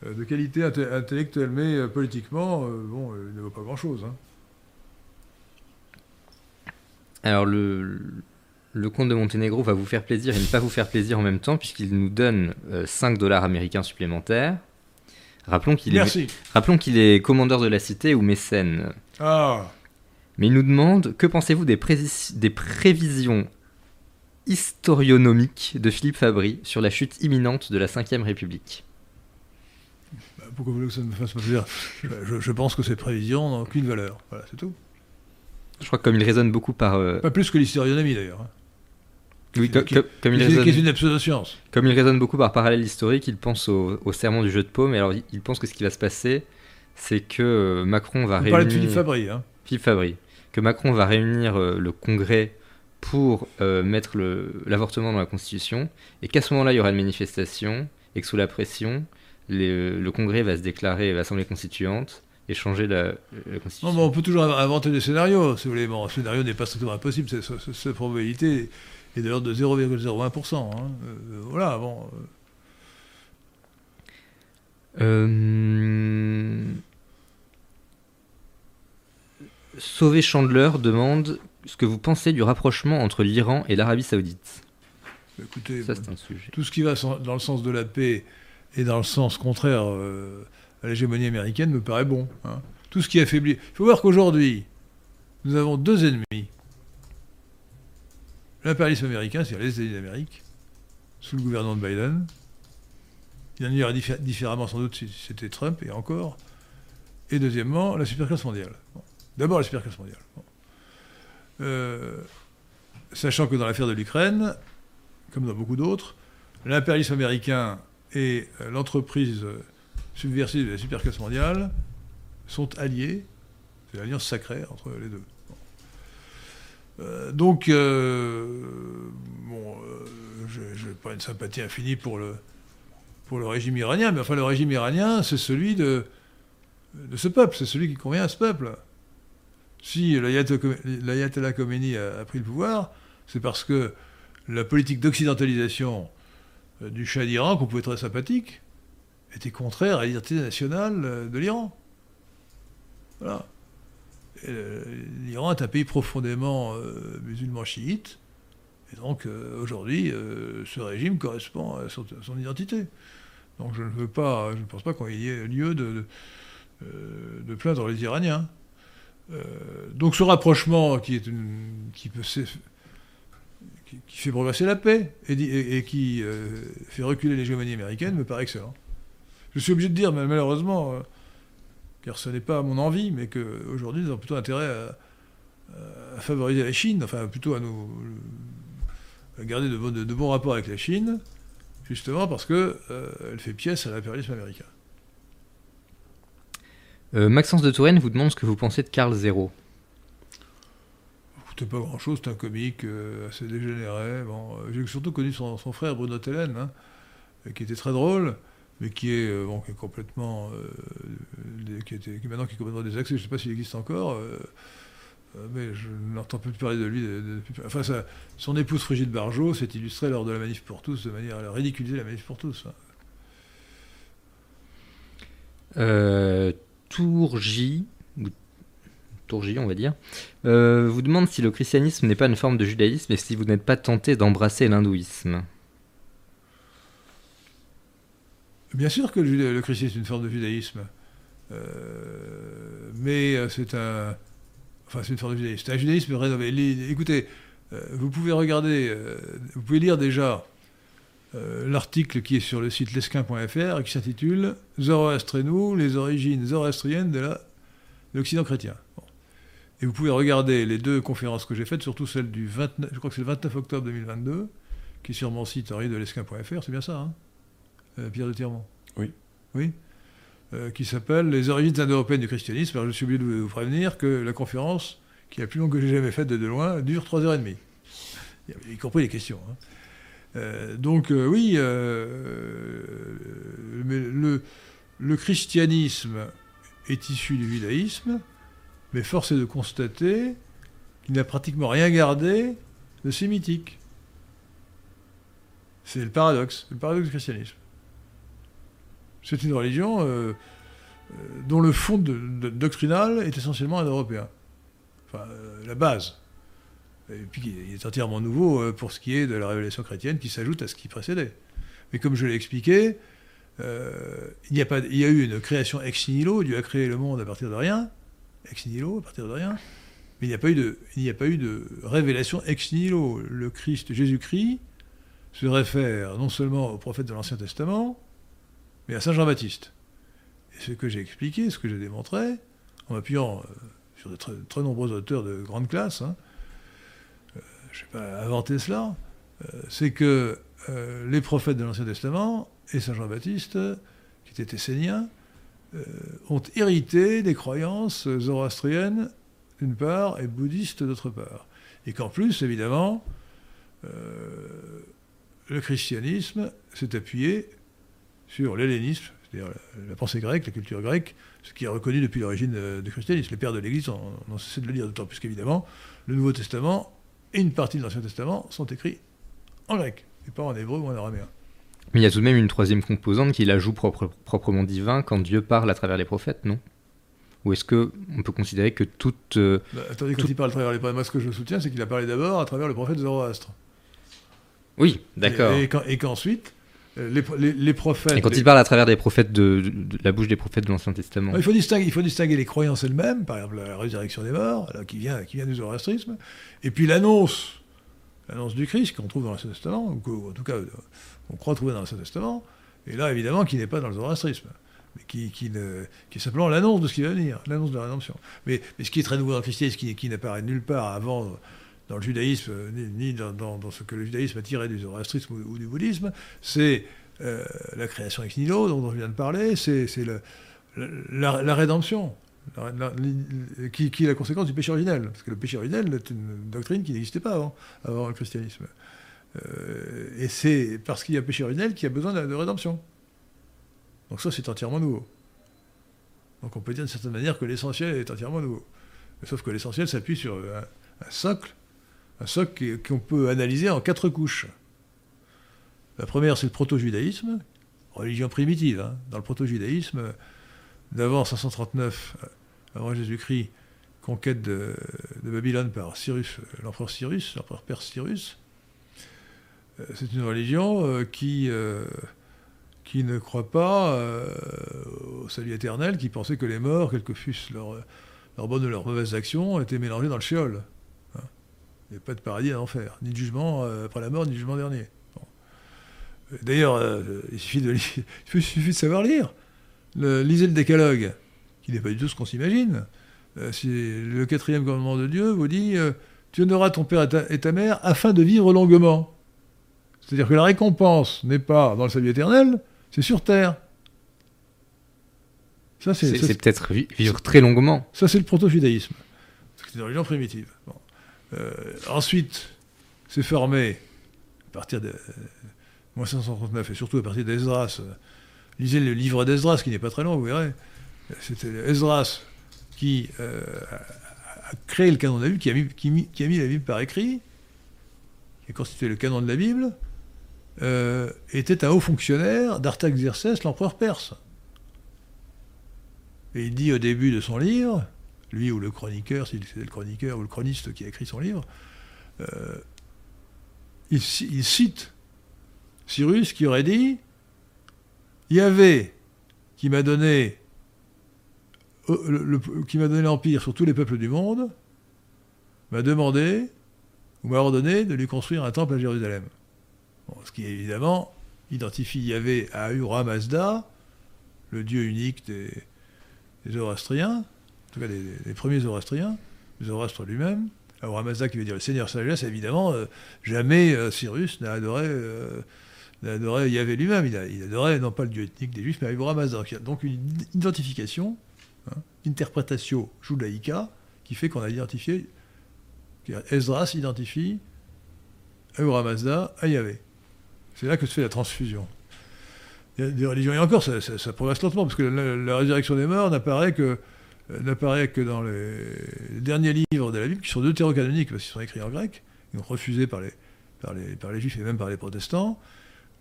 Euh, de qualité inte- intellectuelle, mais euh, politiquement, euh, bon, il ne vaut pas grand-chose. hein. Alors le, le comte de Monténégro va vous faire plaisir et ne pas vous faire plaisir en même temps puisqu'il nous donne euh, 5 dollars américains supplémentaires. Rappelons qu'il est, Merci. rappelons qu'il est commandeur de la cité ou mécène. Ah, Mais il nous demande que pensez-vous des, des prévisions historionomiques de Philippe Fabry sur la chute imminente de la Ve République bah, pourquoi vous voulez que ça me fasse plaisir? Je, je- je pense que ces prévisions n'ont aucune valeur. Voilà, c'est tout. Je crois que comme il résonne beaucoup par... euh, Pas plus que l'historionomie d'ailleurs. hein. oui, qui- comme, il est une pseudo-science. comme il résonne beaucoup par parallèle historique, il pense au, au serment du jeu de paume. Et alors il, pense que ce qui va se passer, c'est que euh, Macron va On réunir... parlait de Philippe Fabry. Hein. Philippe Fabry, que Macron va réunir euh, le Congrès pour euh, mettre l'avortement dans la Constitution, et qu'à ce moment-là, il y aura une manifestation, et que sous la pression, les- le Congrès va se déclarer l'Assemblée constituante et changer la, la Constitution. Non, mais on peut toujours inv- inventer des scénarios, si vous voulez. Bon, un scénario n'est pas strictement impossible. Cette probabilité est de l'ordre de 0,01%. hein. Euh, voilà, bon. euh, Euh... Sauvé Chandler demande ce que vous pensez du rapprochement entre l'Iran et l'Arabie Saoudite. Écoutez, Ça, un sujet. tout ce qui va dans le sens de la paix et dans le sens contraire euh, à l'hégémonie américaine me paraît bon. hein. Tout ce qui affaiblit. Il faut voir qu'aujourd'hui, nous avons deux ennemis. L'impérialisme américain, c'est-à-dire les États-Unis d'Amérique, sous le gouvernement de Biden. Il en irait diffé- différemment sans doute si c'était Trump, et encore. Et deuxièmement, la superclasse mondiale. Bon. D'abord la superclasse mondiale. Bon. Euh, sachant que dans l'affaire de l'Ukraine, comme dans beaucoup d'autres, l'impérialisme américain et euh, l'entreprise euh, subversive de la superclasse mondiale sont alliés. C'est l'alliance sacrée entre les deux. Donc, bon, je n'ai pas une sympathie infinie pour le, pour le régime iranien, mais enfin, le régime iranien, c'est celui de, de ce peuple, c'est celui qui convient à ce peuple. Si l'ayatollah Khomeini a, a pris le pouvoir, c'est parce que la politique d'occidentalisation euh, du Shah d'Iran, qu'on pouvait trouver sympathique, était contraire à l'identité nationale euh, de l'Iran. Voilà. Euh, L'Iran est un pays profondément musulman chiite, et donc aujourd'hui, ce régime correspond à son, identité. Donc je ne veux pas, je ne pense pas qu'il y ait lieu de plaindre les Iraniens. Euh, donc ce rapprochement qui, est une, qui peut qui, fait progresser la paix et, qui euh, fait reculer l'hégémonie américaine me paraît excellent. Je suis obligé de dire, malheureusement, euh, car ce n'est pas mon envie, mais qu'aujourd'hui nous avons plutôt intérêt à, favoriser la Chine, enfin plutôt à nous à garder de bons rapports avec la Chine, justement parce qu'elle fait pièce à l'impérialisme américain. Euh, Maxence de Touraine vous demande ce que vous pensez de Carl Zero. C'était pas grand chose, c'est un comique euh, assez dégénéré. Bon, euh, j'ai surtout connu son, son frère Bruno Tellen, hein, qui était très drôle, mais qui est, bon, qui est complètement. qui, était, qui maintenant qui est complètement désaxé, je ne sais pas s'il existe encore, mais je n'entends plus parler de lui. de- de- depuis- enfin, ça- son épouse Brigitte Barjot s'est illustrée lors de la manif pour tous de manière à ridiculiser la manif pour tous. hein. Ou Tourji, on va dire, euh, vous demande si le christianisme n'est pas une forme de judaïsme et si vous n'êtes pas tenté d'embrasser l'hindouisme. Bien sûr que le, christianisme est une forme de judaïsme, Euh, mais euh, c'est un, enfin c'est une forme de judaïsme. C'est un judaïsme rénové. Écoutez, vous pouvez regarder, vous pouvez lire déjà euh, l'article qui est sur le site lesquin.fr et qui s'intitule Zoroastre et nous, les origines zoroastriennes de l'Occident chrétien. Bon. Et vous pouvez regarder les deux conférences que j'ai faites, surtout celle du 29, je crois que c'est le 29 octobre 2022, qui est sur mon site henri-de-lesquin.fr, c'est bien ça, hein? Euh, Pierre de Tirmont? Oui. Oui? Euh, Qui s'appelle Les origines indo-européennes du christianisme. Alors je suis obligé de vous vous prévenir que la conférence, qui est la plus longue que j'ai jamais faite de, de loin, dure 3h30. Y compris les questions. hein. Euh, donc euh, oui, euh, le, christianisme est issu du judaïsme, mais force est de constater qu'il n'a pratiquement rien gardé de sémitique. C'est le paradoxe, le paradoxe du christianisme. C'est une religion dont le fond doctrinal est essentiellement indo-européen. Enfin, euh, la base. Et puis il est entièrement nouveau euh, pour ce qui est de la révélation chrétienne qui s'ajoute à ce qui précédait. Mais comme je l'ai expliqué, euh, il, n'y a pas, il y a eu une création ex nihilo, Dieu a créé le monde à partir de rien, ex nihilo, à partir de rien, mais il n'y a pas eu de, a pas eu de révélation ex nihilo. Le Christ, Jésus-Christ, se réfère non seulement aux prophètes de l'Ancien Testament, mais à Saint Jean-Baptiste. Et ce que j'ai expliqué, ce que j'ai démontré, en m'appuyant euh, sur de très, nombreux auteurs de grande classe, hein, je n'ai pas inventé cela, euh, c'est que euh, les prophètes de l'Ancien Testament et Saint Jean-Baptiste, qui étaient esséniens, euh, ont hérité des croyances zoroastriennes d'une part et bouddhistes d'autre part. Et qu'en plus, évidemment, le christianisme s'est appuyé sur l'hellénisme, c'est-à-dire la, pensée grecque, la culture grecque, ce qui est reconnu depuis l'origine du christianisme. Les pères de l'Église ont, ont cessé de le dire, d'autant plus qu'évidemment, le Nouveau Testament une partie de l'Ancien Testament sont écrits en grec, et pas en hébreu ou en araméen. Mais il y a tout de même une troisième composante qui est l'ajout propre- proprement divin quand Dieu parle à travers les prophètes, non? Ou est-ce que on peut considérer que toute euh, Bah, attendez, quand il parle à travers les prophètes, moi ce que je soutiens, c'est qu'il a parlé d'abord à travers le prophète Zoroastre. Oui, d'accord. Et, et qu'en- et qu'ensuite, les, les- les prophètes. Et quand les- il parle à travers des prophètes de, de- de la bouche des prophètes de l'Ancien Testament. il, faut distinguer, il faut distinguer les croyances elles-mêmes, par exemple la résurrection des morts, qui, vient, qui vient du zoroastrisme, et puis l'annonce, l'annonce du Christ qu'on trouve dans l'Ancien Testament, ou en tout cas euh, on croit trouver dans l'Ancien Testament, et là évidemment qui n'est pas dans le zoroastrisme, mais qui, qui, ne- qui est simplement l'annonce de ce qui va venir, l'annonce de la rédemption. Mais, mais ce qui est très nouveau dans le christianisme, qui, qui n'apparaît nulle part avant dans le judaïsme, euh, ni, dans, ce que le judaïsme a tiré du zoroastrisme ou, ou du bouddhisme, c'est euh, la création ex nihilo, dont on vient de parler, c'est la, rédemption, qui, est la conséquence du péché originel. Parce que le péché originel est une doctrine qui n'existait pas avant, avant le christianisme. Euh, et c'est parce qu'il y a péché originel qu'il y a besoin de, de rédemption. Donc ça, c'est entièrement nouveau. Donc on peut dire d'une certaine manière que l'essentiel est entièrement nouveau. Sauf que l'essentiel s'appuie sur un socle, un socle qu'on peut analyser en quatre couches. La première, c'est le proto-judaïsme, religion primitive. hein. Dans le proto-judaïsme, d'avant 539 euh, avant Jésus-Christ, conquête de, Babylone par Cyrus, euh, l'empereur Cyrus, l'empereur perse Cyrus. Euh, C'est une religion euh, qui, ne croit pas au salut éternel, qui pensait que les morts, quelles que fussent leurs bonnes ou leurs mauvaises actions, étaient mélangées dans le Sheol. Il n'y a pas de paradis et d'enfer, ni de jugement euh, après la mort, ni de jugement dernier. Bon. D'ailleurs, euh, il, suffit de, li- il suffit de savoir lire. Le, lisez le décalogue, qui n'est pas du tout ce qu'on s'imagine. Euh, le quatrième commandement de Dieu vous dit euh, Tu honoreras ton père et ta, et ta mère afin de vivre longuement. C'est-à-dire que la récompense n'est pas dans le salut éternel, c'est sur terre. Ça, c'est peut-être vi- vivre très longuement. ça, c'est le proto-judaïsme. C'est une religion primitive. Bon. Euh, ensuite, c'est formé à partir de euh, moins 539 et surtout à partir d'Esdras. Euh, lisez le livre d'Esdras, qui n'est pas très long, vous verrez. C'était Esdras qui euh, a créé le canon de la Bible, qui a, mis, la Bible par écrit, qui a constitué le canon de la Bible, euh, était un haut fonctionnaire d'Artaxerxès, l'empereur perse. Et il dit au début de son livre, lui ou le chroniqueur, s'il c'est le chroniqueur ou le chroniste qui a écrit son livre, euh, il, ci- il cite Cyrus qui aurait dit Yahvé qui m'a donné euh, qui m'a donné l'empire sur tous les peuples du monde m'a demandé ou m'a ordonné de lui construire un temple à Jérusalem. Ce qui évidemment identifie Yahvé à Ahura Mazda, le dieu unique des, des Zoroastriens, en tout cas des premiers Zoroastriens, Zoroastre lui-même. Alors Mazda qui veut dire le Seigneur sagesse, évidemment, euh, jamais euh, Cyrus n'a adoré, euh, adoré Yahvé lui-même. Il, adorait non pas le dieu ethnique des Juifs, mais Ahura Mazda. Donc une identification, hein, interpretatio judaïca, qui fait qu'on a identifié, que Esdras identifie Ahura Mazda à Yahvé. C'est là que se fait la transfusion. Des religions, et encore, ça, progresse lentement, parce que la, résurrection des morts n'apparaît que, n'apparaît que dans les derniers livres de la Bible, qui sont deutérocanoniques, parce qu'ils sont écrits en grec, ils sont refusés par les, par les, par les juifs et même par les protestants,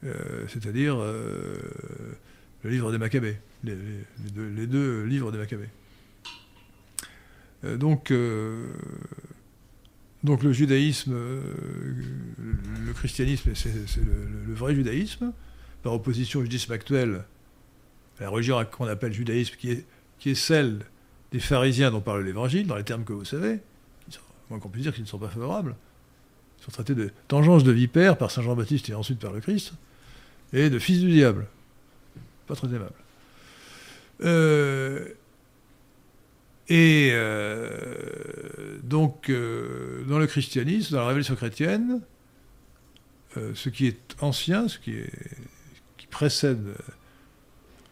euh, c'est-à-dire euh, le livre des Maccabées, les, deux, livres des Maccabées. Euh, donc, euh, donc le judaïsme, euh, le christianisme, c'est le, vrai judaïsme, par opposition au judaïsme actuel, la religion qu'on appelle judaïsme, qui est, qui est celle des pharisiens dont parle l'évangile, dans les termes que vous savez, moins qu'on puisse dire qu'ils ne sont pas favorables. Ils sont traités de tangence de vipère par Saint Jean-Baptiste et ensuite par le Christ, et de fils du diable. Pas très aimable. Euh, et euh, donc, euh, dans le christianisme, dans la révélation chrétienne, ce qui est ancien, ce qui, est, qui précède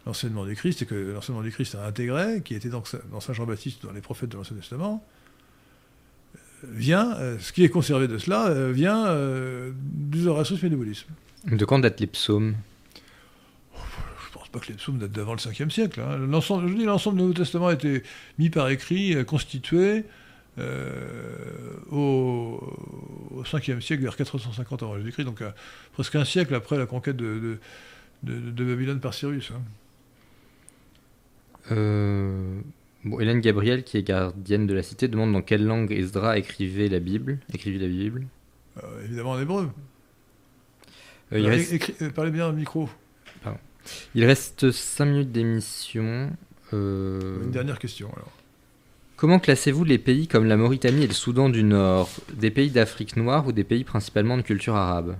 l'enseignement du Christ, et que l'enseignement du Christ a intégré, qui était donc dans Saint Jean-Baptiste, dans les prophètes de l'Ancien Testament, euh, vient, euh, ce qui est conservé de cela, euh, vient euh, du zoroastrisme et du bouddhisme. De quand datent les psaumes? Je pense pas que les psaumes datent d'avant le 5e siècle. hein. L'ensemble, je dis l'ensemble du Nouveau Testament a été mis par écrit, constitué euh, au, au 5e siècle, vers 450 avant Jésus-Christ, donc euh, presque un siècle après la conquête de, de, de- de Babylone par Cyrus. hein. Euh, Bon, Hélène Gabriel, qui est gardienne de la cité, demande dans quelle langue Esdra écrivait la Bible. Écrivit la Bible. Euh, évidemment en hébreu. Euh, il, reste, parlez bien le micro. il reste 5 minutes d'émission. Euh, Une dernière question alors. Comment classez-vous les pays comme la Mauritanie et le Soudan du Nord? Des pays d'Afrique noire ou des pays principalement de culture arabe?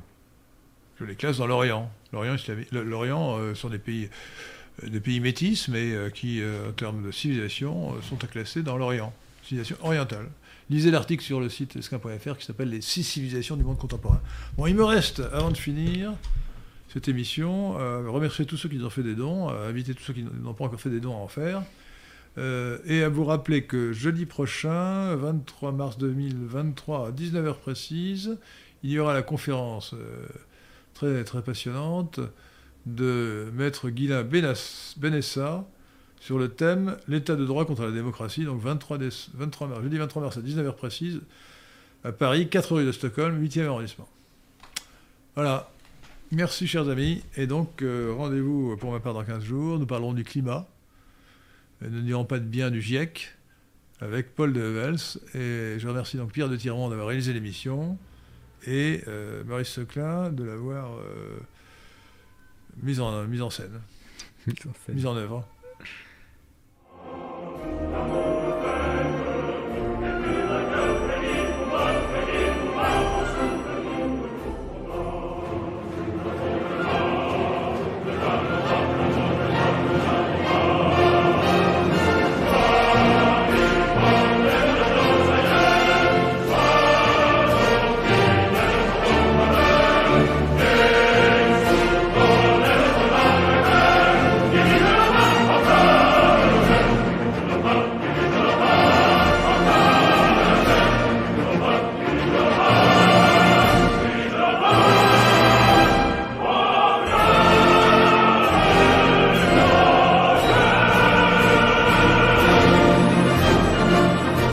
Je les classe dans l'Orient. L'Orient, l'Orient sont des pays, des pays métis, mais euh, qui, euh, en termes de civilisation, euh, sont à classer dans l'Orient. Civilisation orientale. Lisez l'article sur le site esquin.fr qui s'appelle Les six civilisations du monde contemporain. Bon, il me reste, avant de finir cette émission, euh, remercier tous ceux qui nous ont fait des dons, euh, inviter tous ceux qui n'ont pas encore fait des dons à en faire. Euh, et à vous rappeler que jeudi prochain, 23 mars 2023, à 19h précise, il y aura la conférence euh, très, très passionnante de maître Guilain Benessa sur le thème L'état de droit contre la démocratie, donc 23, déce- 23 mars, jeudi 23 mars à 19h précise, à Paris, 4 rue de Stockholm, 8e arrondissement. Voilà. Merci chers amis. Et donc, euh, rendez-vous pour ma part dans 15 jours. Nous parlerons du climat. Et nous ne dirons pas de bien du GIEC avec Paul de Hevels. Et je remercie donc Pierre de Tirmont d'avoir réalisé l'émission et euh, Maurice Seclin de l'avoir euh, mise, en, mise en scène, mise en œuvre.